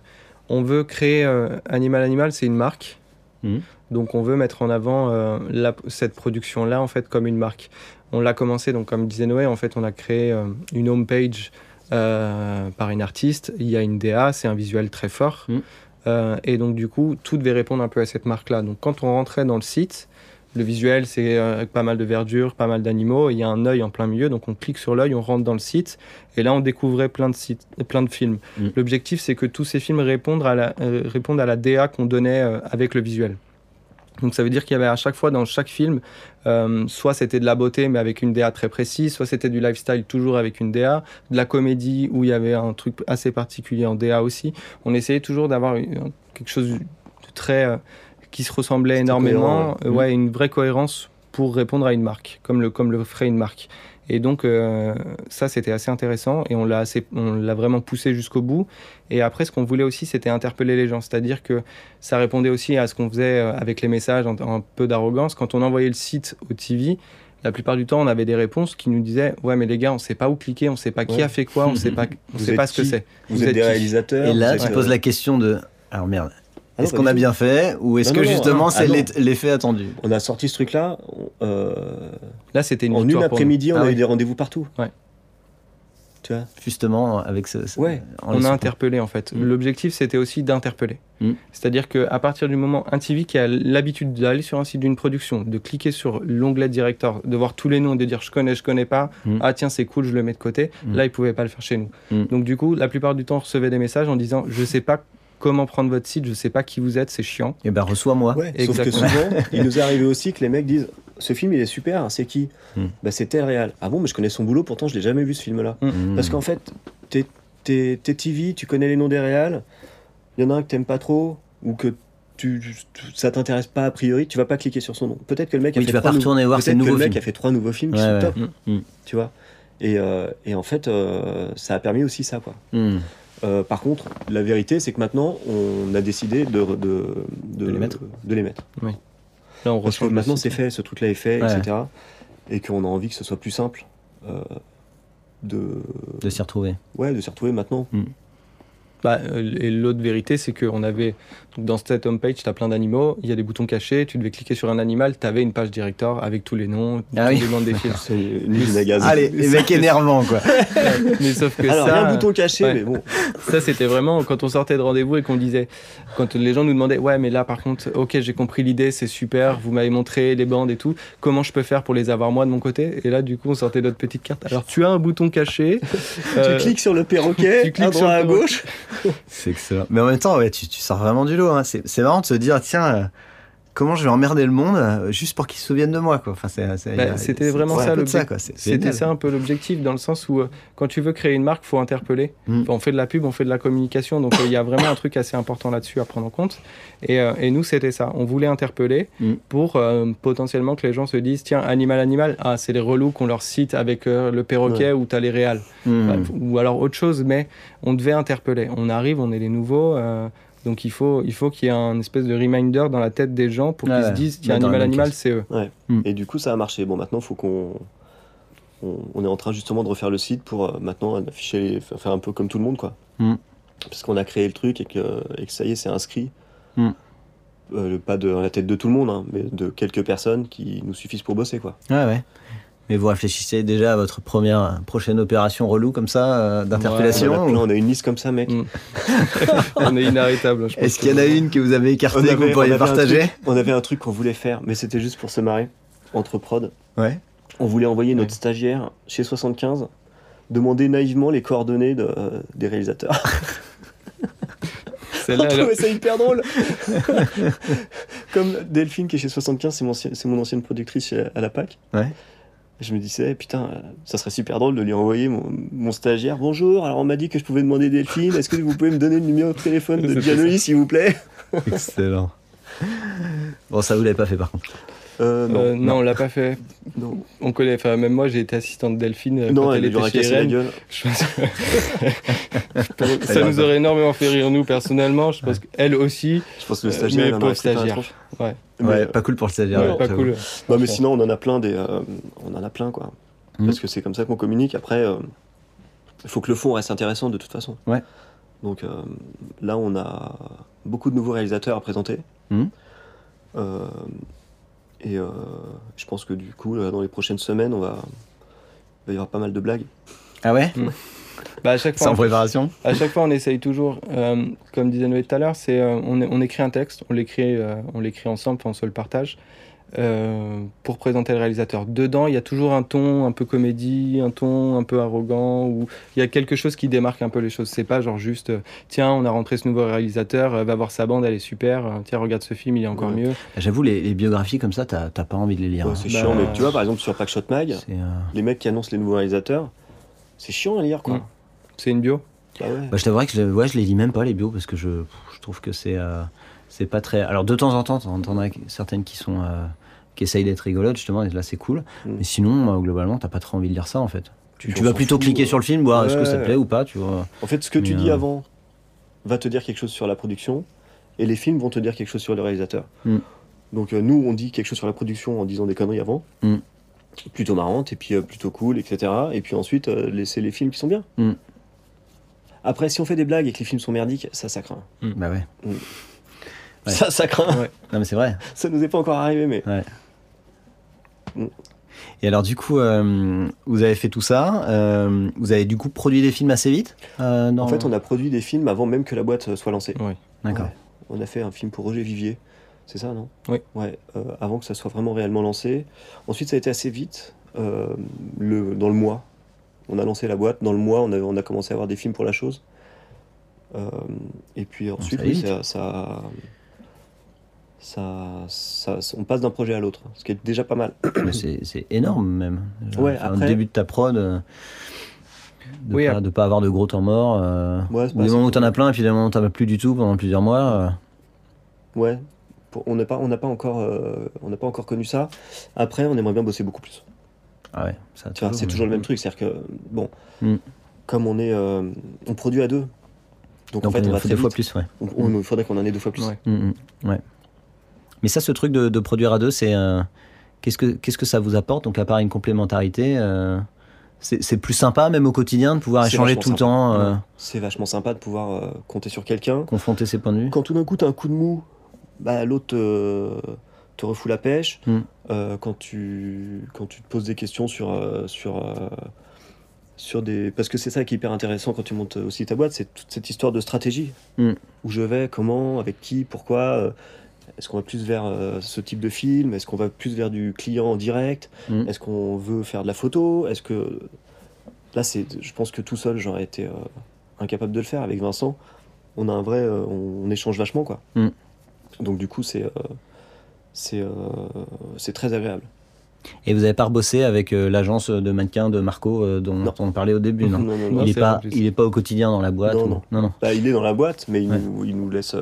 on veut créer euh, Animal Animal, c'est une marque. Mmh. Donc, on veut mettre en avant euh, cette production-là, en fait, comme une marque. On l'a commencé, donc, comme disait Noé, en fait, on a créé une homepage par une artiste. Il y a une DA, c'est un visuel très fort. Mmh. et donc du coup, tout devait répondre un peu à cette marque-là. Donc quand on rentrait dans le site, le visuel, c'est avec pas mal de verdure, pas mal d'animaux. Il y a un œil en plein milieu, donc on clique sur l'œil, on rentre dans le site, et là on découvrait plein de, sites, plein de films. Mm. L'objectif, c'est que tous ces films répondent à la, répondent à la DA qu'on donnait avec le visuel. Donc ça veut dire qu'il y avait à chaque fois dans chaque film, euh, soit c'était de la beauté mais avec une DA très précise, soit c'était du lifestyle toujours avec une DA, de la comédie où il y avait un truc assez particulier en DA aussi. On essayait toujours d'avoir quelque chose de très euh, qui se ressemblait énormément, euh, ouais. une vraie cohérence pour répondre à une marque, comme le comme le ferait une marque. Et donc, euh, ça, c'était assez intéressant et on l'a, on l'a vraiment poussé jusqu'au bout. Et après, ce qu'on voulait aussi, c'était interpeller les gens. C'est-à-dire que ça répondait aussi à ce qu'on faisait euh, avec les messages, en, un peu d'arrogance. Quand on envoyait le site au TV, la plupart du temps, on avait des réponses qui nous disaient Ouais, mais les gars, on ne sait pas où cliquer, on ne sait pas qui a fait quoi, on ne sait pas, on sait pas ce que c'est. Vous, êtes, des réalisateurs. Et là, tu poses la question de Alors merde, est-ce qu'on a bien fait ou est-ce que justement c'est ah l'effet attendu? On a sorti ce truc-là. Euh, Là, c'était une En une après-midi, on ah a eu des rendez-vous partout. Ouais. Tu vois? Justement, avec ce. ouais. On a interpellé en fait. Mm. L'objectif, c'était aussi d'interpeller. Mm. C'est-à-dire qu'à partir du moment, un TV qui a l'habitude d'aller sur un site d'une production, de cliquer sur l'onglet directeur, de voir tous les noms, de dire je connais, je connais pas, mm. ah tiens, c'est cool, je le mets de côté. Là, il pouvait pas le faire chez nous. Donc, du coup, la plupart du temps, on recevait des messages en disant je sais pas comment prendre votre site, je sais pas qui vous êtes, c'est chiant. Et eh ben reçois-moi. sauf que souvent, il nous est arrivé aussi que les mecs disent ce film il est super, c'est qui hmm. bah, C'est tel réal. Ah bon, mais je connais son boulot, pourtant je l'ai jamais vu ce film-là. Hmm. Parce qu'en fait, t'es, TV, tu connais les noms des réals, il y en a un que t'aimes pas trop, ou que tu, ça t'intéresse pas a priori, tu vas pas cliquer sur son nom. Peut-être que le mec a fait vas pas retourner voir ses nouveaux le mec a fait trois nouveaux films qui sont top, hmm. tu vois. Et, euh, et, en fait, euh, ça a permis aussi ça, quoi. Euh, par contre, la vérité, c'est que maintenant, on a décidé de, de, de, les mettre. De les mettre. Oui. Là, on Parce que maintenant, c'est fait, ce truc-là est fait, etc. Et qu'on a envie que ce soit plus simple euh, de... De s'y retrouver. Ouais, de s'y retrouver maintenant. Mm. Bah, euh, et l'autre vérité, c'est qu'on avait, dans cette homepage, tu as plein d'animaux, il y a des boutons cachés, tu devais cliquer sur un animal, tu avais une page directeur avec tous les noms, ah tous les noms des films. Allez, les mecs énervants, quoi. mais sauf que Alors, ça. un bouton caché, mais bon. Ça, c'était vraiment quand on sortait de rendez-vous et qu'on disait, quand les gens nous demandaient, ouais, mais là, par contre, ok, j'ai compris l'idée, c'est super, vous m'avez montré les bandes et tout, comment je peux faire pour les avoir moi de mon côté? Et là, du coup, on sortait notre petite carte. Alors, tu as un bouton caché. tu cliques sur le perroquet, tu cliques sur la gauche. C'est excellent. Mais en même temps, ouais, tu, tu sors vraiment du lot. Hein. C'est marrant de se dire, tiens, euh, comment je vais emmerder le monde euh, juste pour qu'il se souvienne de moi quoi. Enfin, bah, c'était vraiment ça C'était ça un peu l'objectif dans le sens où euh, quand tu veux créer une marque, faut interpeller. Mm. on fait de la pub, on fait de la communication, donc il y a vraiment un truc assez important là-dessus à prendre en compte. Et, et nous, c'était ça. On voulait interpeller mm. pour potentiellement que les gens se disent tiens, animal, animal, ah, c'est les relous qu'on leur cite avec le perroquet ou t'as les réals. Mm. ou alors autre chose, mais on devait interpeller. On arrive, on est les nouveaux. Donc il faut il faut qu'il y ait un espèce de reminder dans la tête des gens pour qu'ils se disent tiens animal animal c'est eux. Hmm. Et du coup ça a marché. Bon maintenant il faut qu'on on, est en train justement de refaire le site pour euh, maintenant afficher faire un peu comme tout le monde quoi. Hmm. Parce qu'on a créé le truc et que, et que ça y est c'est inscrit. Hmm. Euh, pas de la tête de tout le monde hein, mais de quelques personnes qui nous suffisent pour bosser quoi. Ouais ouais. Mais vous réfléchissez déjà à votre première prochaine opération relou comme ça euh, d'interpellation on, a une liste comme ça, mec. Mm. on est inarrêtable. Est-ce qu'il y en a une que vous avez écartée que vous pourriez partager On avait un truc qu'on voulait faire, mais c'était juste pour se marrer entre prod. Ouais. On voulait envoyer notre stagiaire chez 75 demander naïvement les coordonnées de, euh, des réalisateurs. on trouvait ça hyper drôle. Comme Delphine qui est chez 75, c'est mon, mon, ancienne productrice à la PAC. Ouais je me disais, putain, ça serait super drôle de lui envoyer mon, stagiaire. Bonjour, alors on m'a dit que je pouvais demander Delphine. Est-ce que vous pouvez me donner le numéro de téléphone de Gianoli, s'il vous plaît? Excellent. Bon, ça vous l'avez pas fait par contre. Euh, euh, non, on l'a pas fait. Non. On connaît, enfin, même moi j'ai été assistante Delphine euh, non, quand elle, était chez la gueule. ça nous aurait énormément fait rire nous personnellement. Je pense qu'elle aussi. Je pense que le stagiaire, mais pour stagiaire. Ouais. ouais. pas cool pour le stagiaire. pas cool. Non, mais sinon on en a plein des, on en a plein quoi. Mm. Parce que c'est comme ça qu'on communique. Après, il faut que le fond reste intéressant de toute façon. Ouais. Donc là, on a beaucoup de nouveaux réalisateurs à présenter. Mm. Et euh, je pense que du coup, dans les prochaines semaines, on va... il va y avoir pas mal de blagues. Ah ouais mm. bah, à chaque fois, Sans préparation À chaque fois, on essaye toujours, euh, comme disait Noé tout à l'heure, c'est euh, on, on, écrit un texte, on l'écrit euh, on l'écrit ensemble, on se le partage. Pour présenter le réalisateur. Dedans, il y a toujours un ton un peu comédie, un ton un peu arrogant, ou il y a quelque chose qui démarque un peu les choses. C'est pas genre juste, tiens, on a rentré ce nouveau réalisateur, va voir sa bande, elle est super, tiens, regarde ce film, il est encore mieux. J'avoue, les, biographies comme ça, t'as pas envie de les lire. c'est chiant, mais tu vois, par exemple, sur Packshot Mag, les mecs qui annoncent les nouveaux réalisateurs, c'est chiant à lire, quoi. Mm. C'est une bio bah ouais. bah, Je t'avouerais que je, ouais, je les lis même pas, les bios, parce que je, je trouve que c'est euh, c'est pas très. Alors, de temps en temps, t'en as certaines qui sont. Euh, qui essayent d'être rigolotes, justement, et là, c'est cool. Mm. Mais sinon, euh, globalement, t'as pas trop envie de lire ça, en fait. Tu, tu vas plutôt cliquer sur le film, voir est-ce que ça te plaît ou pas, tu vois. En fait, ce que tu dis avant va te dire quelque chose sur la production, et les films vont te dire quelque chose sur le réalisateur. Mm. Donc, nous, on dit quelque chose sur la production en disant des conneries avant. Mm. Plutôt marrante, et puis plutôt cool, etc. Et puis ensuite, laisser les films qui sont bien. Après, si on fait des blagues et que les films sont merdiques, ça, ça craint. Bah ouais. Ça, ça craint. Ouais. Non, mais c'est vrai. Ça nous est pas encore arrivé, mais. Ouais. Et alors, du coup, euh, vous avez fait tout ça. Euh, vous avez du coup produit des films assez vite euh, En fait, on a produit des films avant même que la boîte soit lancée. Oui. D'accord. On a fait un film pour Roger Vivier. C'est ça, non? Oui. Ouais, avant que ça soit vraiment réellement lancé. Ensuite, ça a été assez vite, le, dans le mois. On a lancé la boîte, dans le mois, on a, on a commencé à avoir des films pour la chose. Euh, et puis ensuite, ça, ça, ça, on passe d'un projet à l'autre, ce qui est déjà pas mal. c'est énorme même. ouais, après... début de ta prod, euh, de ne pas, pas, avoir de gros temps morts. Euh, ouais, des moments où tu en as plein et puis des moments où tu n'en as plus du tout pendant plusieurs mois. Ouais, on n'a pas, on pas, encore, on n'a pas encore connu ça. Après, on aimerait bien bosser beaucoup plus. Ah ouais, c'est toujours le même truc, c'est-à-dire que, bon, mm. comme on est, euh, on produit à deux, donc, en fait, on, va deux fois plus, ouais. Il faudrait qu'on en ait deux fois plus. Ouais. Mm, mm, Mais ça, ce truc de, produire à deux, c'est euh, qu'est-ce que qu'est-ce que ça vous apporte Donc à part une complémentarité, euh, c'est plus sympa même au quotidien de pouvoir échanger tout le temps. C'est vachement sympa de pouvoir compter sur quelqu'un, confronter ses points de vue. Quand tout d'un coup as un coup de mou, bah l'autre te refout la pêche. Mm. Euh, quand, tu, quand tu te poses des questions sur, euh, sur, euh, sur des. Parce que c'est ça qui est hyper intéressant quand tu montes aussi ta boîte, c'est toute cette histoire de stratégie. Mm. Où je vais, comment, avec qui, pourquoi. Est-ce qu'on va plus vers ce type de film? Est-ce qu'on va plus vers du client en direct? Mm. Est-ce qu'on veut faire de la photo? Est-ce que. Là, c'est, je pense que tout seul, j'aurais été incapable de le faire. Avec Vincent, on a un vrai. on, échange vachement, quoi. Donc, du coup, c'est euh, c'est très agréable. Et vous n'avez pas rebossé avec euh, l'agence de mannequins de Marco euh, dont on parlait au début, non, Il n'est pas, il est pas au quotidien dans la boîte Non, non. Bah, il est dans la boîte, mais il, nous, il nous, laisse.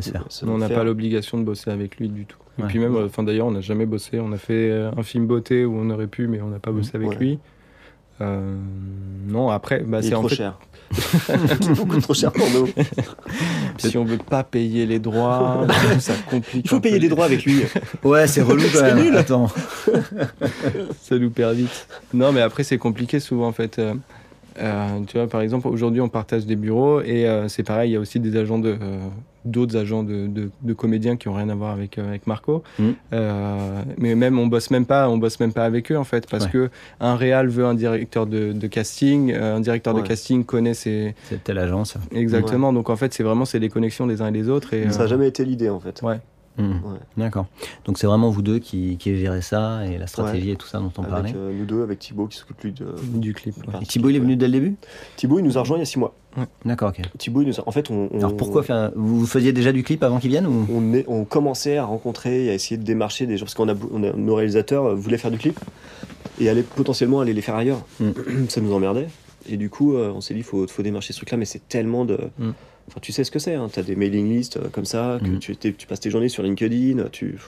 Faire. on n'a pas l'obligation de bosser avec lui du tout. Et puis même, enfin d'ailleurs, on n'a jamais bossé. On a fait un film beauté où on aurait pu, mais on n'a pas bossé avec lui. non, après, bah, c'est trop cher. beaucoup trop cher pour nous. si on veut pas payer les droits, ça complique. Il faut payer les droits avec lui. Ouais, c'est relou quand même. Nul. Attends. ça nous perd vite. Non, mais après, c'est compliqué souvent en fait. Euh, euh, tu vois, par exemple, aujourd'hui, on partage des bureaux et euh, c'est pareil, il y a aussi des agents de, d'autres agents de, de, comédiens qui ont rien à voir avec euh, avec Marco. Mm. Euh, mais même on bosse même pas, on bosse même pas avec eux en fait, parce que un réal veut un directeur de, casting, euh, un directeur de casting connaît ses. C'est telle agence. Exactement. Donc en fait, c'est vraiment c'est les connexions des uns et des autres. Et, ça n'a jamais été l'idée en fait. Ouais. Mm. D'accord. Donc c'est vraiment vous deux qui, qui gérez ça et la stratégie et tout ça dont on parlait. nous deux, avec Thibaut qui s'occupe lui de, du clip. Et Thibaut il est venu dès le début? Thibaut il nous a rejoint il y a six mois. D'accord, ok. Thibaut, nous en fait, on, Alors pourquoi faire... Vous faisiez déjà du clip avant qu'il vienne ou... on, est... on commençait à rencontrer et à essayer de démarcher des gens, parce qu'on a, nos réalisateurs euh, voulaient faire du clip et aller potentiellement aller les faire ailleurs. Mm. Ça nous emmerdait. Et du coup, euh, on s'est dit, il faut, faut démarcher ce truc-là, mais c'est tellement de. Mm. Enfin, tu sais ce que c'est, hein. tu as des mailing lists euh, comme ça, que mm. tu, tu, passes tes journées sur LinkedIn, tu.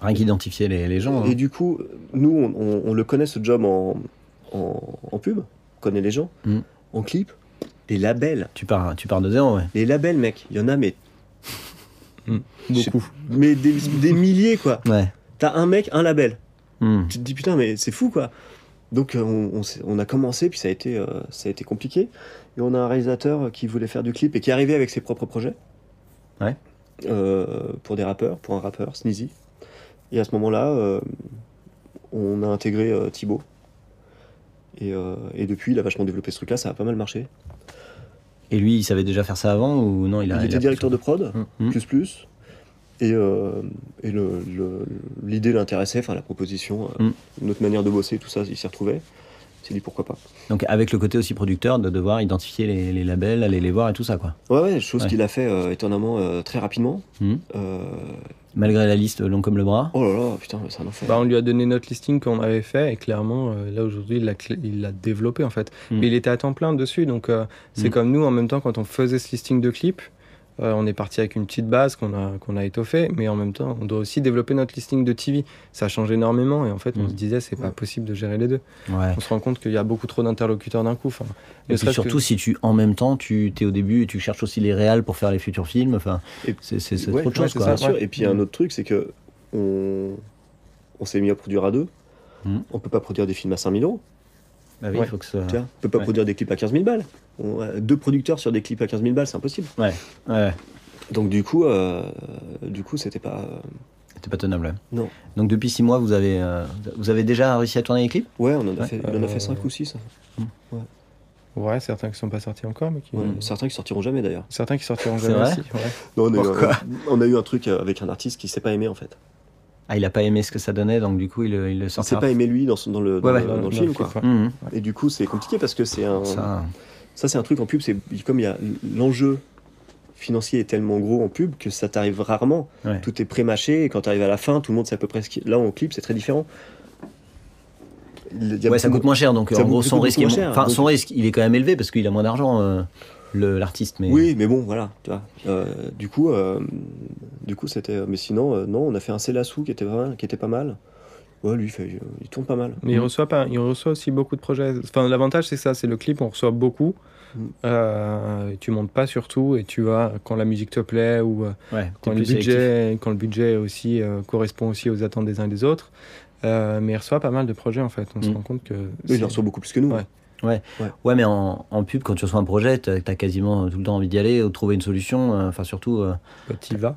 Rien qu'identifier les, les, gens. Et, hein. du coup, nous, on, on, le connaît ce job en, en, en pub, on connaît les gens, en clip, les labels. Tu pars, tu pars de zéro, ouais. Les labels, mec, il y en a, mais. Hmm. beaucoup. Mais des, milliers, quoi. Ouais. T'as un mec, un label. Hmm. Tu te dis, putain, mais c'est fou, quoi. Donc, euh, on, on, a commencé, puis ça a, été, euh, ça a été compliqué. Et on a un réalisateur qui voulait faire du clip et qui est arrivé avec ses propres projets. Ouais. Euh, pour des rappeurs, pour un rappeur, Sneezy. Et à ce moment-là, on a intégré Thibaut. Et, et, depuis, il a vachement développé ce truc-là, ça a pas mal marché. Et lui, il savait déjà faire ça avant ou non Il, a, il était directeur de prod, mmh. plus plus. Et, et l'idée l'intéressait, enfin la proposition, mmh. notre manière de bosser, tout ça, il s'y retrouvait s'est dit pourquoi pas. Donc avec le côté aussi producteur de devoir identifier les, labels, aller les voir et tout ça quoi. Ouais, ouais chose qu'il a fait euh, étonnamment euh, très rapidement. Mmh. Euh, Malgré la liste long comme le bras. Oh là là, putain, c'est un enfer. Bah, on lui a donné notre listing qu'on avait fait et clairement là aujourd'hui il l'a développé en fait. Mmh. Mais il était à temps plein dessus donc c'est mmh. comme nous en même temps quand on faisait ce listing de clips euh, on est parti avec une petite base qu'on a, qu'on a étoffée, mais en même temps, on doit aussi développer notre listing de TV. Ça change énormément et en fait, on mm. se disait, c'est pas possible de gérer les deux. On se rend compte qu'il y a beaucoup trop d'interlocuteurs d'un coup. et surtout, si tu, en même temps, tu es au début et tu cherches aussi les réals pour faire les futurs films, enfin, c'est, trop de choses. Et puis, un autre truc, c'est que on, on s'est mis à produire à deux. Mm. On peut pas produire des films à 5000 euros. Bah oui, faut que ça... on peut pas produire des clips à 15 000 balles. Deux producteurs sur des clips à 15 000 balles, c'est impossible. Ouais. ouais. Donc du coup, euh, du coup, c'était pas. C'était pas tenable. Non. Donc depuis 6 mois, vous avez, euh, vous avez déjà réussi à tourner les clips? Ouais, on en a fait, on en a fait 5 ou 6. Hum. Ouais. Ouais, certains qui sont pas sortis encore, mais qui... certains qui sortiront jamais d'ailleurs. Certains qui sortiront jamais aussi. Non, on, a eu un, on a eu un truc avec un artiste qui s'est pas aimé en fait. Ah, il a pas aimé ce que ça donnait, donc du coup, il, il le sort. Il s'est pas aimé lui dans, dans le, dans, le, film, quoi. Mhm. Et du coup, c'est compliqué parce que c'est un. Ça, ça c'est un truc en pub, c'est comme il y a l'enjeu financier est tellement gros en pub que ça t'arrive rarement. Tout est pré-mâché et quand tu arrives à la fin, tout le monde sait à peu près ce qui. Là, en clip, c'est très différent. Ouais, ça coûte moins cher, donc en gros, son risque, enfin, son risque, il est quand même élevé parce qu'il a moins d'argent. Euh l'artiste. Mais... Oui, mais bon, voilà. Tu vois. Euh, du coup, euh, du coup, c'était. Mais sinon, euh, non, on a fait un Célassou qui était pas mal. Qui était pas mal. Ouais, lui, il, il tourne pas mal. Mais il reçoit pas. Il reçoit aussi beaucoup de projets. Enfin, l'avantage, c'est ça, c'est le clip. On reçoit beaucoup. Mm. tu montes pas surtout et tu vas quand la musique te plaît ou quand, le budget, quand le budget aussi correspond aussi aux attentes des uns et des autres. mais il reçoit pas mal de projets en fait. On se mm. rend compte que. Oui, il reçoit beaucoup plus que nous. Ouais. Ouais. ouais. mais en, pub, quand tu reçois un projet, tu as, quasiment tout le temps envie d'y aller, ou de trouver une solution. Euh, enfin, surtout. Euh, bah, t'y vas.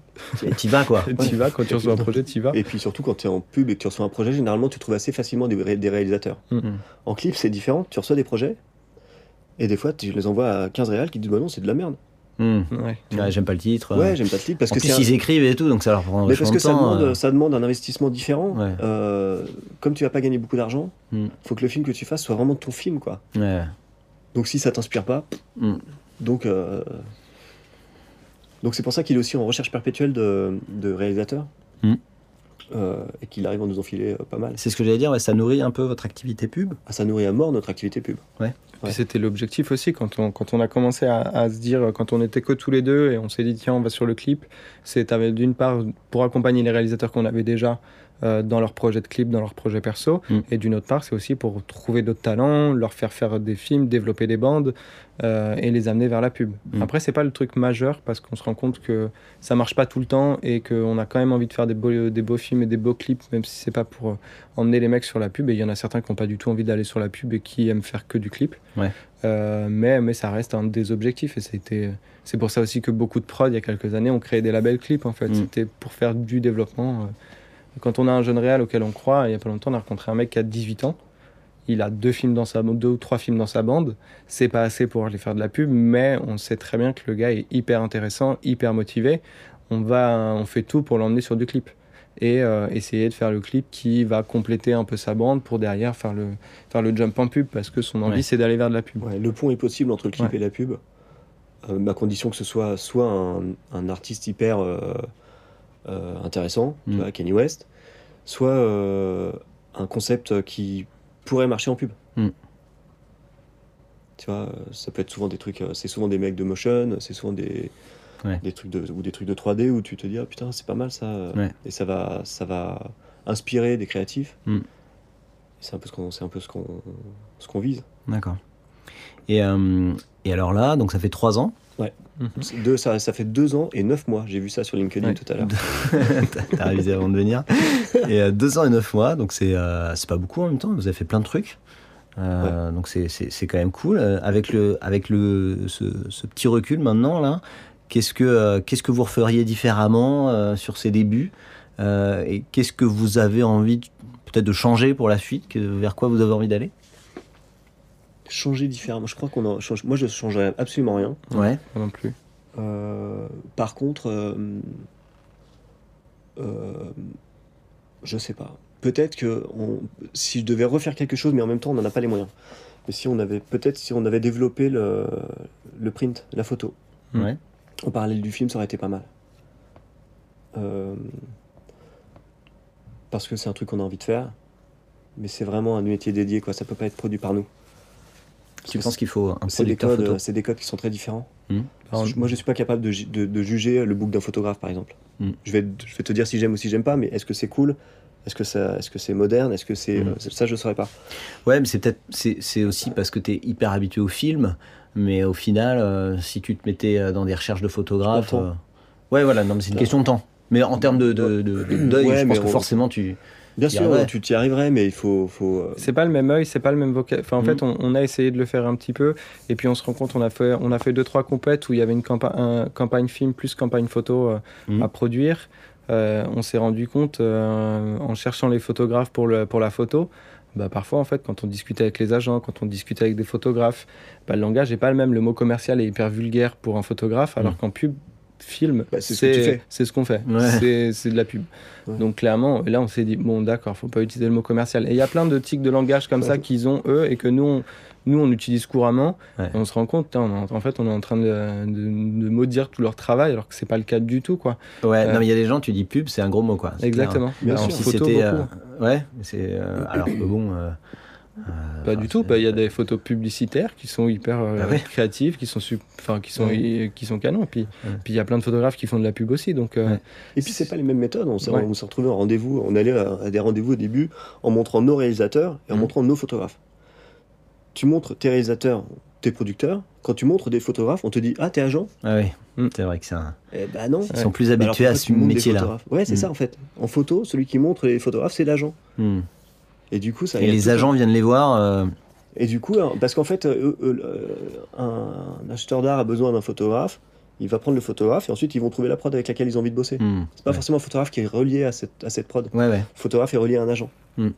T'y vas, quoi. t'y vas, quand tu reçois un projet, t'y vas. Et puis surtout, quand tu es en pub et que tu reçois un projet, généralement, tu trouves assez facilement des, des réalisateurs. Mm. En clip, c'est différent. Tu reçois des projets, et des fois, tu les envoies à 15 réals qui disent Bah non, c'est de la merde. Hmm. Ouais. j'aime pas le titre. Ouais, j'aime pas le titre parce en que plus ils écrivent et tout, donc ça leur prend. Mais parce que ça, demande, euh. ça demande un investissement différent. Euh, comme tu vas pas gagner beaucoup d'argent, il hmm. faut que le film que tu fasses soit vraiment ton film, quoi. Donc si ça t'inspire pas, hmm. donc euh, donc c'est pour ça qu'il est aussi en recherche perpétuelle de, de réalisateurs. Et qu'il arrive à nous enfiler pas mal. C'est ce que j'allais dire, ça nourrit un peu votre activité pub? Ah, Ça nourrit à mort notre activité pub. Ouais. C'était l'objectif aussi quand on, quand on a commencé à, se dire, quand on était que tous les deux et on s'est dit tiens on va sur le clip, c'est d'une part pour accompagner les réalisateurs qu'on avait déjà euh, dans leur projet de clip, dans leur projet perso. Mm. Et d'une autre part, c'est aussi pour trouver d'autres talents, leur faire faire des films, développer des bandes euh, et les amener vers la pub. Mm. Après, c'est pas le truc majeur parce qu'on se rend compte que ça marche pas tout le temps et qu'on a quand même envie de faire des beaux, des beaux films et des beaux clips, même si c'est pas pour euh, emmener les mecs sur la pub. Et il y en a certains qui n'ont pas du tout envie d'aller sur la pub et qui aiment faire que du clip. Ouais. mais, mais ça reste un des objectifs et c'était. C'est pour ça aussi que beaucoup de prod, il y a quelques années, ont créé des labels clips en fait. Mm. C'était pour faire du développement. Quand on a un jeune réal auquel on croit, il n'y a pas longtemps, on a rencontré un mec qui a 18 ans. Il a deux films dans sa deux ou trois films dans sa bande. C'est pas assez pour aller faire de la pub, mais on sait très bien que le gars est hyper intéressant, hyper motivé. On va, on fait tout pour l'emmener sur du clip et euh, essayer de faire le clip qui va compléter un peu sa bande pour derrière faire le, faire le jump en pub parce que son envie c'est d'aller vers de la pub. le pont est possible entre le clip et la pub, euh, à condition que ce soit soit un, artiste hyper euh, euh, intéressant, tu mm. vois, Kenny West, soit euh, un concept qui pourrait marcher en pub. Mm. Tu vois, ça peut être souvent des trucs, euh, c'est souvent des mecs de motion, c'est souvent des, des trucs de, ou des trucs de 3D où tu te dis, ah putain, c'est pas mal ça, et ça va, ça va inspirer des créatifs. Mm. C'est un peu ce qu'on, c'est un peu ce qu'on, ce qu'on vise. D'accord. Et, et alors là, donc ça fait trois ans Ouais. Mhm. Deux, ça, ça, fait deux ans et neuf mois. J'ai vu ça sur LinkedIn tout à l'heure. T'as réalisé avant de venir. Et euh, deux ans et neuf mois, donc c'est euh, pas beaucoup en même temps. Vous avez fait plein de trucs. Euh, Donc c'est quand même cool. Euh, avec, le, avec le, ce, ce petit recul maintenant, là, qu'est-ce que, euh, qu'est-ce que vous referiez différemment sur ces débuts Et qu'est-ce que vous avez envie peut-être de changer pour la suite? Vers quoi vous avez envie d'aller? Changer différemment. Je crois qu'on en change. Moi, je changerais absolument rien. Ouais. Moi non plus. par contre, je sais pas. Peut-être que si je devais refaire quelque chose, mais en même temps, on n'en a pas les moyens. Mais si on avait peut-être si on avait développé le, le print, la photo, ouais. en parallèle du film, ça aurait été pas mal. Euh, parce que c'est un truc qu'on a envie de faire, mais c'est vraiment un métier dédié, quoi. Ça peut pas être produit par nous. Tu penses qu'il faut un C'est des codes, c'est des codes qui sont très différents. Hmm. Moi, je suis pas capable de, de, juger le book d'un photographe, par exemple. Hmm. Je, vais, je vais te dire si j'aime ou si j'aime pas, mais est-ce que c'est cool? Est-ce que ça, est-ce que c'est moderne? Est-ce que c'est hmm. euh, ça Je saurais pas. Ouais, mais c'est peut-être c'est aussi parce que tu es hyper habitué au film, mais au final, euh, si tu te mettais euh, dans des recherches de photographes, ouais, voilà, non, mais c'est une question de temps. Mais en termes de, de, deuil, je pense que forcément tu. Bien sûr, tu t'y arriverais, mais il faut. faut euh, C'est pas le même œil, c'est pas le même vocabulaire. Enfin, en fait, mm. on, a essayé de le faire un petit peu, et puis on se rend compte, on a fait, on a fait deux trois compètes où il y avait une un, campagne film plus campagne photo euh, mm. à produire. Euh, on s'est rendu compte en cherchant les photographes pour, le, pour la photo. Bah, parfois, en fait, quand on discute avec les agents, quand on discute avec des photographes, bah, le langage n'est pas le même. Le mot commercial est hyper vulgaire pour un photographe, alors mm. qu'en pub, film, bah, c'est ce qu'on fait. C'est de la pub. Donc clairement, là, on s'est dit, bon, d'accord, faut pas utiliser le mot commercial. Et il y a plein de tics de langage comme ça qu'ils ont, eux, et que nous, on, nous, on utilise couramment. on se rend compte, en fait, on est en train de, de, maudire tout leur travail, alors que c'est pas le cas du tout, quoi. Ouais, non, euh, mais il y a des gens, tu dis pub, c'est un gros mot, quoi. Exactement. Bien sûr. Si c'était... Euh, ouais, c'est... Euh, alors bon... Euh, pas du tout. Bah, il y a des photos publicitaires qui sont hyper euh, ah créatives, qui sont, enfin, qui sont, qui sont canons. Puis il y a plein de photographes qui font de la pub aussi. Donc, euh, Et puis, c'est pas les mêmes méthodes. On s'est retrouvés en rendez-vous. On allait à, des rendez-vous au début en montrant nos réalisateurs et en mmh. montrant nos photographes. Tu montres tes réalisateurs, tes producteurs. Quand tu montres des photographes, on te dit Ah, t'es agent? Ah oui, mmh. c'est vrai que c'est un. Eh ben non. Ils sont plus habitués à ce métier-là. Ouais, c'est mmh. ça en fait. En photo, celui qui montre les photographes, c'est l'agent. Et du coup, ça. Et les agents viennent les voir. Euh, et du coup, hein, parce qu'en fait, euh, euh, un acheteur d'art a besoin d'un photographe. Il va prendre le photographe et ensuite ils vont trouver la prod avec laquelle ils ont envie de bosser. Hmm. c'est pas forcément un photographe qui est relié à cette, à cette prod. Ouais, Le photographe est relié à un agent. Hmm.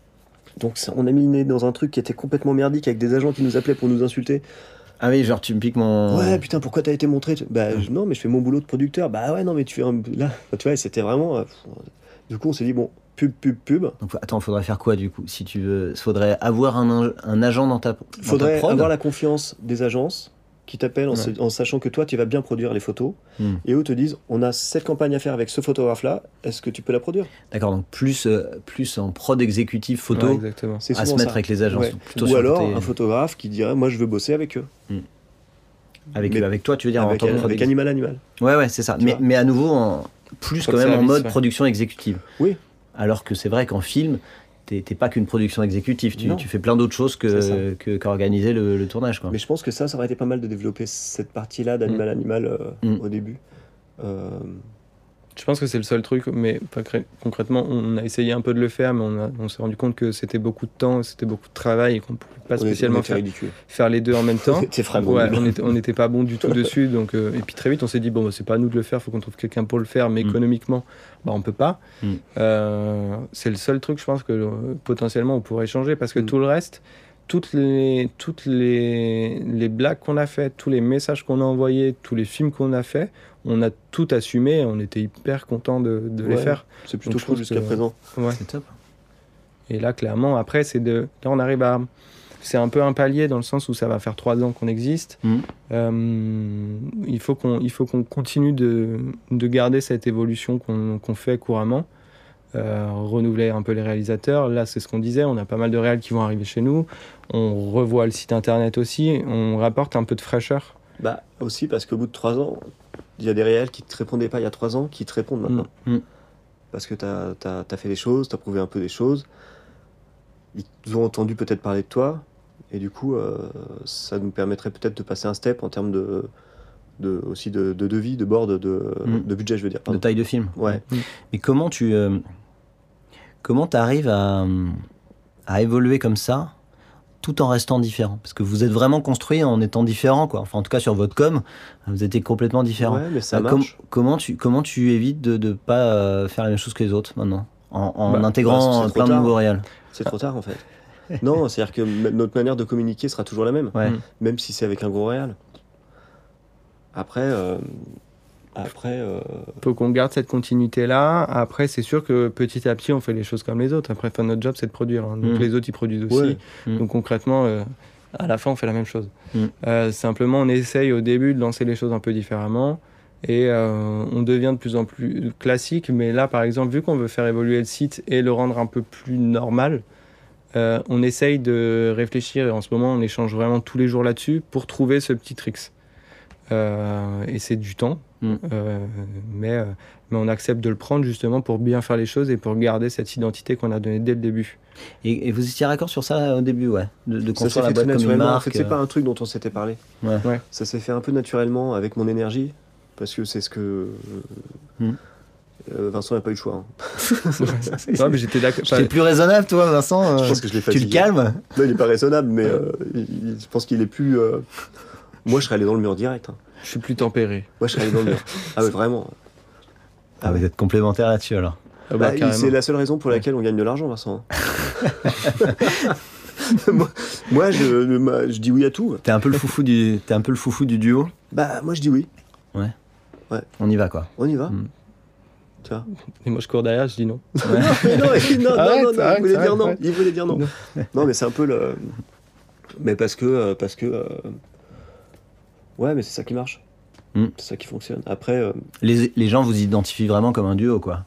Donc on a mis le nez dans un truc qui était complètement merdique avec des agents qui nous appelaient pour nous insulter. Ah oui, genre tu me piques mon. Ouais, putain, pourquoi t'as été montré? Bah non, mais je fais mon boulot de producteur. Bah ouais, non, mais tu fais un. Là, tu vois, c'était vraiment. Du coup, on s'est dit, bon, pub, pub, pub. Donc, attends, faudrait faire quoi du coup Si tu veux, faudrait avoir un, un agent dans ta. Il faudrait avoir la confiance des agences qui t'appellent en, sachant que toi, tu vas bien produire les photos. Hmm. Et eux te disent on a cette campagne à faire avec ce photographe-là, est-ce que tu peux la produire? D'accord, donc plus, euh, plus en prod exécutif photo à se mettre avec les agences. Ou alors un photographe qui dirait moi, je veux bosser avec eux. Hmm. Avec, avec toi, tu veux dire avec, en avec Animal Animal. Ouais, ouais, c'est ça. Mais, mais, à nouveau, en, plus quand même en mode production exécutive. Oui. Alors que c'est vrai qu'en film, t'es pas qu'une production exécutive, tu, tu, fais plein d'autres choses que qu'organiser le, tournage. Quoi. Mais je pense que ça, ça aurait été pas mal de développer cette partie-là d'animal mm. animal euh, mm. au début. Euh, je pense que c'est le seul truc, mais concrètement, on a essayé un peu de le faire, mais on, s'est rendu compte que c'était beaucoup de temps, c'était beaucoup de travail et qu'on ne pouvait pas spécialement faire, faire, les deux en même temps. c'est vraiment ouais, on n'était pas bon du tout dessus. Donc, euh, et puis très vite, on s'est dit, bon, bah, c'est pas à nous de le faire, il faut qu'on trouve quelqu'un pour le faire, mais mm. économiquement, bah, on peut pas. Mm. Euh, c'est le seul truc, je pense, que euh, potentiellement on pourrait changer, parce que mm. tout le reste, toutes les, toutes les, les blagues qu'on a faites, tous les messages qu'on a envoyés, tous les films qu'on a fait, on a tout assumé, on était hyper content de, les faire. C'est plutôt cool jusqu'à présent. Ouais. C'est top. Et là, clairement, après, c'est de. Là, on arrive à. C'est un peu un palier dans le sens où ça va faire trois ans qu'on existe. Mmh. Euh, il faut qu'on qu'on continue de, de, garder cette évolution qu'on fait couramment. Euh, renouveler un peu les réalisateurs. Là, c'est ce qu'on disait, on a pas mal de réels qui vont arriver chez nous. On revoit le site internet aussi, on rapporte un peu de fraîcheur. Bah aussi parce qu'au bout de trois ans, il y a des réels qui ne te répondaient pas il y a trois ans, qui te répondent maintenant. Mm. Mm. Parce que tu as, fait des choses, tu as prouvé un peu des choses. Ils ont entendu peut-être parler de toi. Et du coup, euh, ça nous permettrait peut-être de passer un step en termes de, de aussi de, de devis, de board, de, mm. de, budget, je veux dire. De taille de film. Ouais. Mais comment tu euh, comment arrives à, à évoluer comme ça tout en restant différent Parce que vous êtes vraiment construit en étant différent, quoi. Enfin, en tout cas, sur votre com, vous étiez complètement différent. Ouais, mais ça euh, comment, tu, comment tu évites de ne pas euh, faire la même chose que les autres maintenant? En, en bah, intégrant bah, plein de nouveaux réels C'est trop tard, en fait. non, c'est-à-dire que notre manière de communiquer sera toujours la même, même si c'est avec un gros réel. Après, euh, après. Euh... Faut qu'on garde cette continuité-là. Après, c'est sûr que petit à petit, on fait les choses comme les autres. Après, notre job, c'est de produire. Hein. Donc, mm. les autres, ils produisent aussi. Mm. Donc, concrètement, euh, à la fin, on fait la même chose. Mm. Euh, simplement, on essaye au début de lancer les choses un peu différemment. Et on devient de plus en plus classique. Mais là, par exemple, vu qu'on veut faire évoluer le site et le rendre un peu plus normal, on essaye de réfléchir. Et en ce moment, on échange vraiment tous les jours là-dessus pour trouver ce petit tricks. Euh, et c'est du temps. Mm. Euh, mais, euh, mais on accepte de le prendre justement pour bien faire les choses et pour garder cette identité qu'on a donnée dès le début. Et, vous étiez d'accord sur ça au début, ouais De, de construire la boîte comme une marque En fait, c'est pas un truc dont on s'était parlé. Ouais. Ça s'est fait un peu naturellement avec mon énergie, parce que c'est ce que. Mm. Vincent n'a pas eu le choix. Hein. j'étais d'accord. plus raisonnable, toi, Vincent. je pense que je l'ai Tu le calmes Non, il n'est pas raisonnable, mais je pense qu'il est plus. Moi, je serais allé dans le mur direct. Hein. Je suis plus tempéré. Moi, je serais allé dans le mur. Ah, ouais, vraiment. Ah, vous êtes complémentaires là-dessus alors. Ah bah, bah, c'est la seule raison pour laquelle on gagne de l'argent, Vincent. moi, je, je, dis oui à tout. T'es un peu le foufou du, es un peu le foufou du duo. Bah, moi, je dis oui. Ouais. Ouais. On y va quoi. On y va. Hmm. Tu vois Et moi, je cours derrière, je dis non. non, non, non, non, non, il voulait dire non. Il voulait dire non. Non, mais c'est un peu le. Mais parce que, euh, parce que euh, Ouais, mais c'est ça qui marche. Hmm. C'est ça qui fonctionne. Après. Euh, les, les, gens vous identifient vraiment comme un duo, quoi.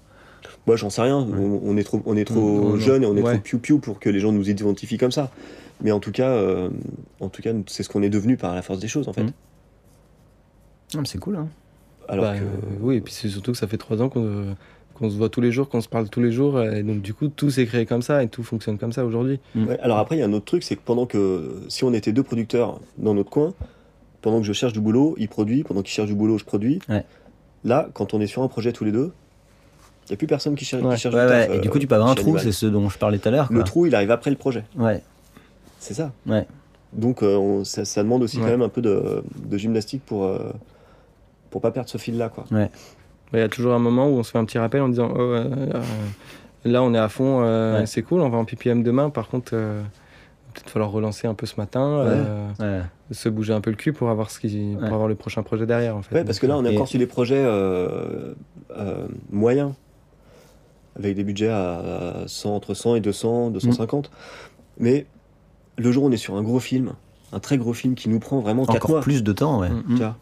Moi, j'en sais rien. On, est trop, on est trop jeune et on est trop piou-piou pour que les gens nous identifient comme ça. Mais en tout cas, euh, en tout cas, c'est ce qu'on est devenu par la force des choses, en fait. Hmm. c'est cool, hein. Alors bah, que... oui, et puis c'est surtout que ça fait trois ans qu'on qu'on se voit tous les jours, qu'on se parle tous les jours, et donc du coup tout s'est créé comme ça et tout fonctionne comme ça aujourd'hui. alors après il y a un autre truc, c'est que pendant que si on était deux producteurs dans notre coin, pendant que je cherche du boulot, il produit. Pendant qu'il cherche du boulot, je produis. Là, quand on est sur un projet tous les deux, il n'y a plus personne qui cherche, du taf, Et du coup, tu peux avoir un trou, c'est ce dont je parlais tout à l'heure. Le trou, il arrive après le projet. Ouais. C'est ça. Ouais. Donc, euh, ça, demande aussi quand même un peu de, gymnastique pour ne euh, pour pas perdre ce fil-là. quoi. Ouais. Il y a toujours un moment où on se fait un petit rappel en disant oh, euh, là, on est à fond, c'est cool, on va en PPM demain. Par contre peut-être falloir relancer un peu ce matin, euh, se bouger un peu le cul pour avoir, ce qui, pour avoir le prochain projet derrière. En fait. Ouais, parce que là, on est encore sur des projets euh, euh, moyens, avec des budgets à 100, entre 100 et 200, 250. Mm. Mais le jour où on est sur un gros film, un très gros film qui nous prend vraiment 4 encore plus de temps, ouais. Mm.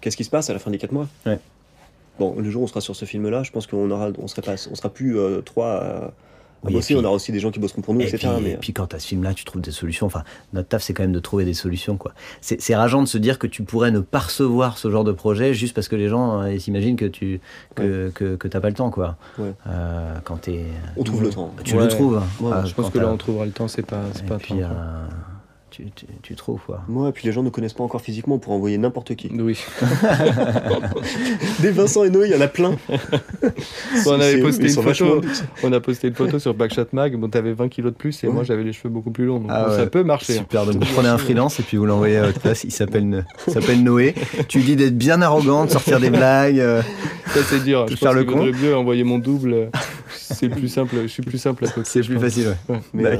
Qu'est-ce qui se passe à la fin des 4 mois? Bon, le jour où on sera sur ce film-là, je pense qu'on aura, on sera pas, on sera plus 3 oui, aussi, on a aussi des gens qui bosseront pour nous, etc. Puis, mais... Et puis quand tu as ce film-là, tu trouves des solutions. Enfin, notre taf, c'est quand même de trouver des solutions. quoi. C'est rageant de se dire que tu pourrais ne pas recevoir ce genre de projet juste parce que les gens euh, s'imaginent que tu que, que, que pas le temps. quoi. Euh, quand es... On trouve le temps. Tu le trouves. Ah, je pense que là, on trouvera le temps, c'est pas, pas puis, temps, tu, tu, trouves quoi. Moi, et puis les gens ne connaissent pas encore physiquement pour envoyer n'importe qui. Oui. Des Vincent et Noé, il y en a plein. on avait posté une photo. On a posté une photo sur Backshot Mag. Bon, t'avais 20 kilos de plus et moi j'avais les cheveux beaucoup plus longs. Donc ah ça peut marcher. Hein. Super. Donc vous prenez un freelance et puis vous l'envoyez à votre place. Il s'appelle Noé. Tu lui dis d'être bien arrogant, de sortir des blagues. Euh, ça c'est dur. Je faire le con. mieux envoyer mon double. C'est plus simple. Je suis plus simple à côté. C'est plus facile. Ouais. Mais euh,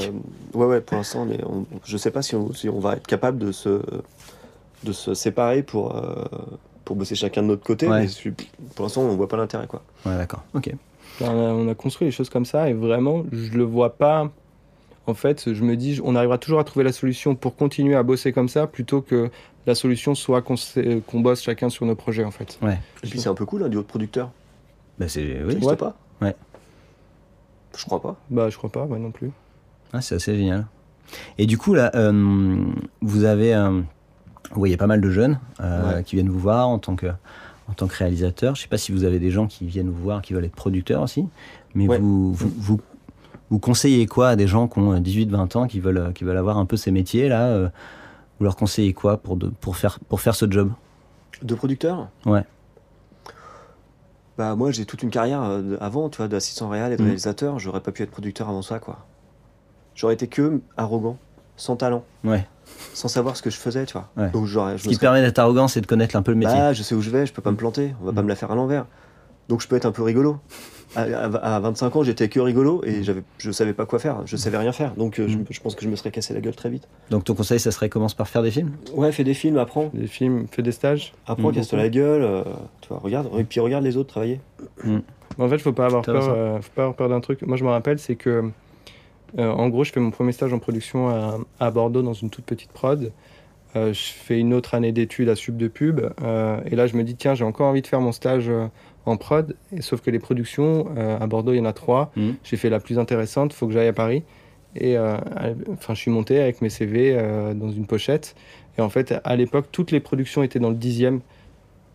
ouais, ouais. Pour l'instant, je sais pas si on si on va être capable de se, de se séparer pour, euh, pour bosser chacun de notre côté. Mais pour l'instant, on voit pas l'intérêt. Quoi. Ouais, d'accord. Ok. On a, construit les choses comme ça et vraiment, je le vois pas. En fait, je me dis, on arrivera toujours à trouver la solution pour continuer à bosser comme ça plutôt que la solution soit qu'on bosse chacun sur nos projets en fait. Ouais. Et puis c'est un peu cool, un duo de producteurs. Bah c'est oui. Je pas? Ouais. Je crois pas. Bah je crois pas, moi non plus. Ah, c'est assez génial. Et du coup, là, euh, vous avez. Euh, vous voyez pas mal de jeunes euh, qui viennent vous voir en tant que, en tant que réalisateur. Je ne sais pas si vous avez des gens qui viennent vous voir, qui veulent être producteurs aussi. Mais vous, vous, vous, conseillez quoi à des gens qui ont 18-20 ans, qui veulent, qui veulent avoir un peu ces métiers-là Vous leur conseillez quoi pour, de, pour, faire, pour faire ce job? De producteur? Ouais. Bah moi j'ai toute une carrière avant, tu vois, d'assistant réel et de mmh. réalisateur. J'aurais pas pu être producteur avant ça, quoi j'aurais été que arrogant, sans talent. Ouais. Sans savoir ce que je faisais, tu vois. Donc, ce qui te permet d'être arrogant, c'est de connaître un peu le métier. Bah, je sais où je vais, je peux pas me planter, on va pas mm. me la faire à l'envers. Donc je peux être un peu rigolo. À, 25 ans, j'étais que rigolo et j'avais, je savais pas quoi faire, je savais rien faire. Donc euh, mm. je, pense que je me serais cassé la gueule très vite. Donc ton conseil, ça serait commence par faire des films? Ouais, fais des films, apprends. Des films, fais des stages. Apprends, mm. casse-toi la gueule. Euh, tu vois, regarde, et puis regarde les autres travailler. Mm. En fait, faut pas avoir peur. Euh, faut pas avoir peur d'un truc. Moi, je me rappelle, c'est que en gros, je fais mon premier stage en production à, à Bordeaux dans une toute petite prod. je fais une autre année d'études à Sub de Pub. et là, je me dis, tiens, j'ai encore envie de faire mon stage en prod. Et, sauf que les productions, euh, à Bordeaux, il y en a trois. Mmh. J'ai fait la plus intéressante, il faut que j'aille à Paris. Et euh, enfin, je suis monté avec mes CV euh, dans une pochette. Et en fait, à l'époque, toutes les productions étaient dans le dixième,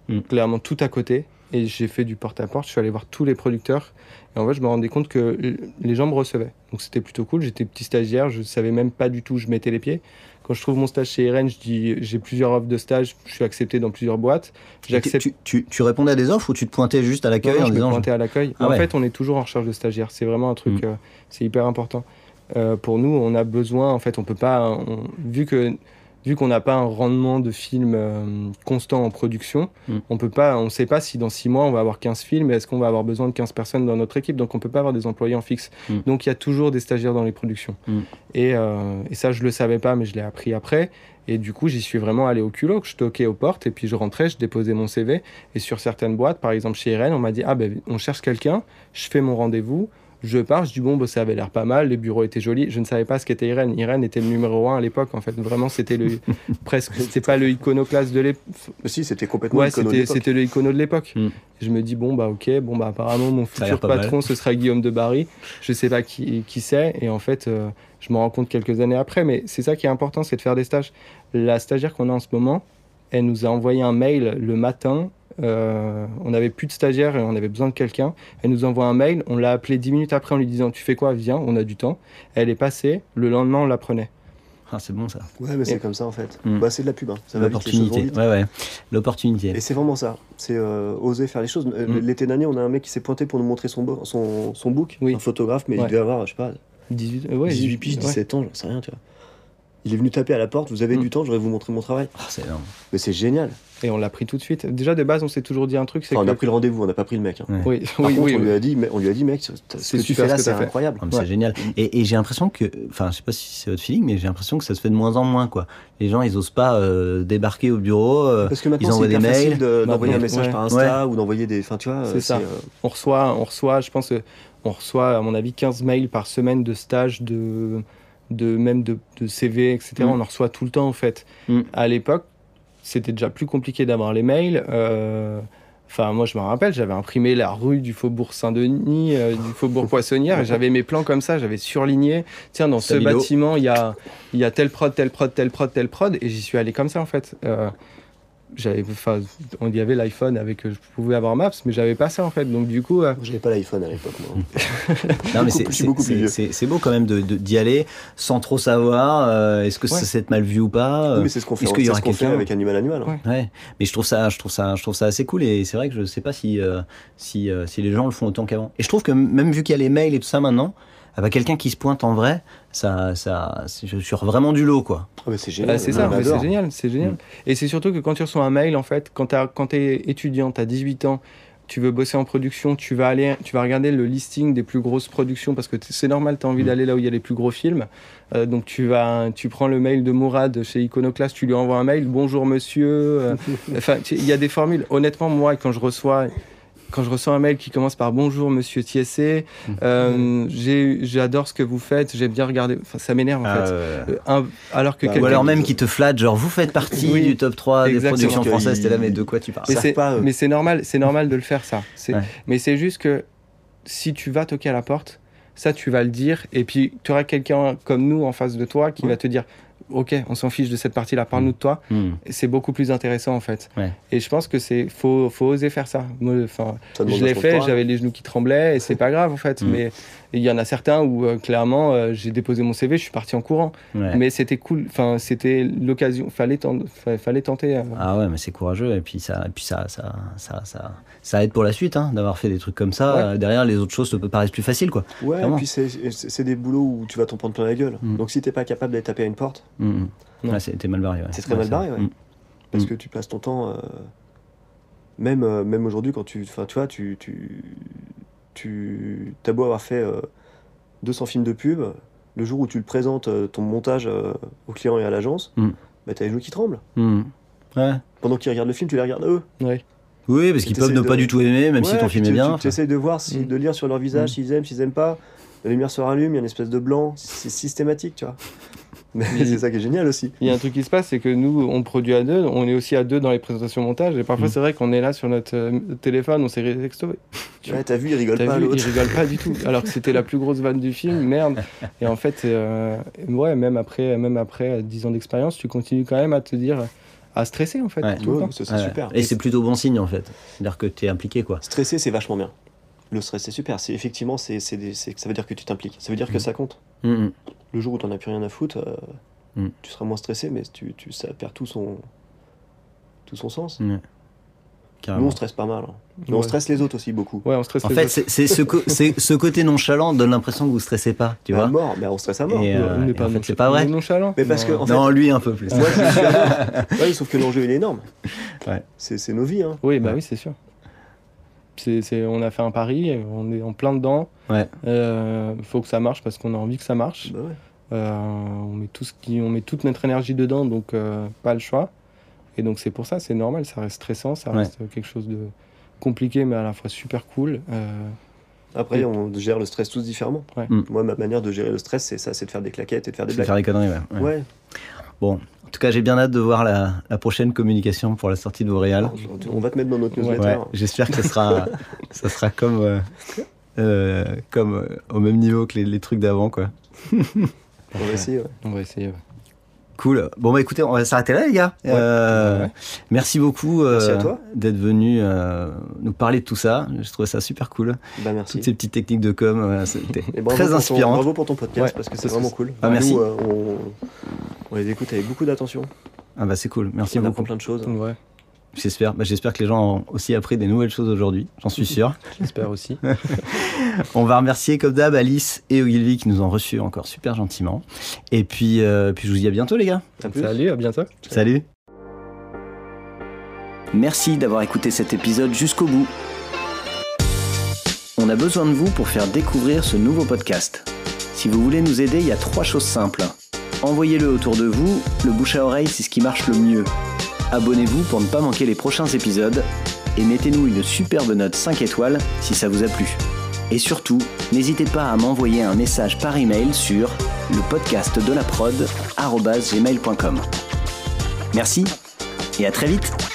mmh. clairement tout à côté. Et j'ai fait du porte-à-porte, je suis allé voir tous les producteurs. Et en fait, je me rendais compte que les gens me recevaient. Donc c'était plutôt cool. J'étais petit stagiaire, je savais même pas du tout où je mettais les pieds. Quand je trouve mon stage chez RN, je dis j'ai plusieurs offres de stage, je suis accepté dans plusieurs boîtes. Tu, tu, tu, répondais à des offres ou tu te pointais juste à l'accueil en je disant me pointais à l'accueil. Ah en fait, on est toujours en recherche de stagiaires. C'est vraiment un truc, mm. euh, c'est hyper important. Euh, pour nous, on a besoin, en fait, on peut pas, vu que vu qu'on n'a pas un rendement de film euh, constant en production, mm. on peut pas, on ne sait pas si dans six mois on va avoir 15 films et est-ce qu'on va avoir besoin de 15 personnes dans notre équipe. Donc on peut pas avoir des employés en fixe. Mm. Donc il y a toujours des stagiaires dans les productions. Mm. Et, euh, et, ça, je le savais pas, mais je l'ai appris après. Et du coup, j'y suis vraiment allé au culot, je toquais aux portes et puis je rentrais, je déposais mon CV. Et sur certaines boîtes, par exemple chez Irène, on m'a dit Ah ben, on cherche quelqu'un, je fais mon rendez-vous je pars, je dis bon, bah, ça avait l'air pas mal, les bureaux étaient jolis. Je ne savais pas ce qu'était Irène. Irène était le numéro un à l'époque, en fait. Vraiment, c'était le presque, c'était pas le iconoclaste de l'époque. Si, c'était complètement. Ouais, c'était, c'était le icono de l'époque. Hmm. Je me dis bon bah ok, bon bah apparemment mon futur patron ce sera Guillaume de Barry. Je sais pas qui, qui c'est et en fait euh, je me rends compte quelques années après. Mais c'est ça qui est important, c'est de faire des stages. La stagiaire qu'on a en ce moment, elle nous a envoyé un mail le matin euh, on n'avait plus de stagiaires et on avait besoin de quelqu'un. Elle nous envoie un mail, on l'a appelé dix minutes après en lui disant Tu fais quoi? Viens, on a du temps. Elle est passée, le lendemain on la prenait. Ah, c'est bon ça. Ouais, mais c'est comme ça en fait. Hmm. Bah, c'est de la pub. Hein. Ça L'opportunité. Ouais, ouais. L'opportunité. Et c'est vraiment ça. C'est euh, oser faire les choses. Euh, hmm. L'été dernier, on a un mec qui s'est pointé pour nous montrer son, son, son book, un photographe, mais il devait avoir, je sais pas, 18, 18 piges, 17 ans, j'en sais rien, tu vois. Il est venu taper à la porte, vous avez hmm. du temps, je voudrais vous montrer mon travail. Ah, c'est énorme. Mais c'est génial. Et on l'a pris tout de suite. Déjà de base, on s'est toujours dit un truc. c'est On a pris le rendez-vous, on n'a pas pris le mec. Hein. Oui, Par contre, on lui a dit, on lui a dit, mec, c'est super, c'est incroyable. C'est génial. Et, j'ai l'impression que, enfin, je sais pas si c'est votre feeling, mais j'ai l'impression que ça se fait de moins en moins, quoi. Les gens, ils osent pas euh, débarquer au bureau. Euh, Parce que maintenant, ils envoient des mails, d'envoyer un message par Insta ou d'envoyer des, enfin, tu vois. C'est ça. Euh, on reçoit, on reçoit, je pense, on reçoit, à mon avis, 15 mails par semaine de stage de de même de, CV, etc. Mm. On en reçoit tout le temps en fait. Mm. À l'époque, c'était déjà plus compliqué d'avoir les mails. Euh, enfin, moi, je me rappelle, j'avais imprimé la rue du Faubourg Saint-Denis, euh, du Faubourg Poissonnière, et j'avais mes plans comme ça, j'avais surligné. Tiens, dans ce bâtiment, il y a, y a telle prod, telle prod, telle prod, telle prod, et j'y suis allé comme ça, en fait. Euh, j'avais enfin on y avait l'iPhone avec je pouvais avoir Maps mais j'avais pas ça en fait. Donc du coup euh... j'avais pas l'iPhone à l'époque moi. Non mais c'est beau quand même d'y de, d'y aller sans trop savoir euh, est-ce que c'est mal vu ou pas oui, mais c'est ce qu'on fait, y aura avec Animal Animal hein. ouais. mais je trouve ça je trouve ça je trouve ça assez cool et c'est vrai que je sais pas si euh, si, euh, si les gens le font autant qu'avant. Et je trouve que même vu qu'il y a les mails et tout ça maintenant ah bah, quelqu'un qui se pointe en vrai, ça, ça, je suis vraiment du lot, quoi. Ah c'est génial. c'est ça, c'est génial, c'est génial. Mm. Et c'est surtout que quand tu reçois un mail, en fait, quand tu es étudiant, tu as 18 ans, tu veux bosser en production, tu vas aller, tu vas regarder le listing des plus grosses productions parce que c'est normal, tu as envie mm. d'aller là où il y a les plus gros films. Euh, donc tu vas, tu prends le mail de Mourad chez Iconoclast, tu lui envoies un mail, bonjour monsieur. Euh, enfin, il y a des formules. Honnêtement, moi, quand je reçois quand je reçois un mail qui commence par bonjour monsieur Thiessé, euh, j'adore ce que vous faites, j'ai bien regardé, enfin, ça m'énerve en ah, fait. Euh, alors que bah, ou alors même qui te flatte, genre vous faites partie du top 3 des productions françaises, t'es là mais de quoi tu parles Mais c'est normal, c'est normal de le faire ça. Mais c'est juste que si tu vas toquer à la porte, ça tu vas le dire et puis tu auras quelqu'un comme nous en face de toi qui va te dire ok, on s'en fiche de cette partie-là, parle-nous de toi. Hmm. C'est beaucoup plus intéressant en fait. Et je pense que c'est faut, faut oser faire ça. Enfin, je l'ai fait, j'avais les genoux qui tremblaient et c'est pas grave en fait. Hmm. Mais il y en a certains où euh, clairement euh, j'ai déposé mon CV, je suis parti en courant. Mais c'était cool. Enfin, c'était l'occasion. Fallait, fallait tenter. Euh. Ah ouais, mais c'est courageux et puis ça, et puis ça, ça, ça, ça, aide pour la suite hein, d'avoir fait des trucs comme ça. Derrière, les autres choses te paraissent plus faciles quoi. Ouais. Et puis c'est des boulots où tu vas t'en prendre plein la gueule. Hmm. Donc si t'es pas capable d'aller taper à une porte. Ouais, c'était mal barré. C'est très mal barré, ouais. Parce que tu passes ton temps même, euh, même aujourd'hui, quand tu, tu vois, tu, tu, tu as beau avoir fait 200 films de pub, le jour où tu le présentes, ton montage au client et à l'agence, mm. bah, tu as les genoux qui tremblent. Mm. Ouais. Pendant qu'ils regardent le film, tu les regardes eux. Oui, parce qu'ils peuvent ne pas du tout aimer, même si ton film est bien. Tu essayes de voir, si, mm. de lire sur leur visage s'ils aiment, s'ils aiment pas. La lumière se rallume, il y a une espèce de blanc, c'est systématique, tu vois. Mais c'est ça qui est génial aussi. Il y a un truc qui se passe, c'est que nous, on produit à deux, on est aussi à deux dans les présentations montage, et parfois mm. c'est vrai qu'on est là sur notre euh, téléphone, on s'est texto. Ouais, t'as vu, il rigole pas vu, Il rigole pas du tout, alors que c'était la plus grosse vanne du film, merde. Et en fait, euh, ouais, même après, même après 10 ans d'expérience, tu continues quand même à te dire à stresser en fait. c'est super. Et, c'est plutôt bon signe en fait. C'est-à-dire que tu es impliqué quoi. Stresser, c'est vachement bien. Le stress, c'est super. C'est effectivement, c'est, ça veut dire que tu t'impliques. Ça veut dire que mm. ça compte. Mm, mm. Le jour où tu n'en as plus rien à foutre, euh, tu seras moins stressé, mais tu, tu, ça perd tout son, tout son sens. Nous, on stresse pas mal. Hein. Mais on stresse les autres aussi beaucoup. Ouais, on stresse en fait, c'est ce, ce, côté nonchalant donne l'impression que vous stressez pas, tu vois. À mort, mais on stresse à mort. Euh, pas, c'est pas vrai. nonchalant. Mais parce que, en fait, non, lui un peu plus. Moi, je ouais, sauf que l'enjeu il est énorme. Ouais. C'est nos vies. Hein. Oui, bah oui, c'est sûr. C'est, on a fait un pari, on est en plein dedans. Ouais. Euh, faut que ça marche parce qu'on a envie que ça marche. Bah ouais. euh, on met tout ce qui, on met toute notre énergie dedans, donc euh, pas le choix. Et donc c'est pour ça, c'est normal, ça reste stressant, ça reste quelque chose de compliqué, mais à la fois super cool. Euh, Après, on gère le stress tous différemment. Mm. Moi, ma manière de gérer le stress, c'est ça, c'est de faire des claquettes et de faire des blagues. faire des conneries, ouais. Bon, en tout cas, j'ai bien hâte de voir la, prochaine communication pour la sortie de Boréal. On va te mettre dans notre newsletter. J'espère que ça sera, ça sera comme, euh, euh, comme au même niveau que les, les trucs d'avant, quoi. on va essayer. On va essayer. Cool. Bon, bah écoutez, on va s'arrêter là, les gars. Euh, merci beaucoup euh, d'être venu euh, nous parler de tout ça. Je trouve ça super cool. Bah, merci. Toutes ces petites techniques de com, c'était très inspirant. Bravo pour ton podcast parce que c'est vraiment cool. Ah, merci. Nous, on, les écoute avec beaucoup d'attention. Ah bah c'est cool. Merci on beaucoup. On plein de choses. J'espère. Bah, j'espère que les gens ont aussi appris des nouvelles choses aujourd'hui. J'en suis sûr. J'espère aussi. On va remercier comme d'hab Alice et Ogilvy qui nous ont reçus encore super gentiment. Et puis, euh, puis je vous dis à bientôt les gars. Salut, à bientôt. Salut. Merci d'avoir écouté cet épisode jusqu'au bout. On a besoin de vous pour faire découvrir ce nouveau podcast. Si vous voulez nous aider, il y a trois choses simples. Envoyez-le autour de vous, le bouche à oreille c'est ce qui marche le mieux. Abonnez-vous pour ne pas manquer les prochains épisodes et mettez-nous une superbe note 5 étoiles si ça vous a plu. Et surtout, n'hésitez pas à m'envoyer un message par email sur le podcast de la prod Merci et à très vite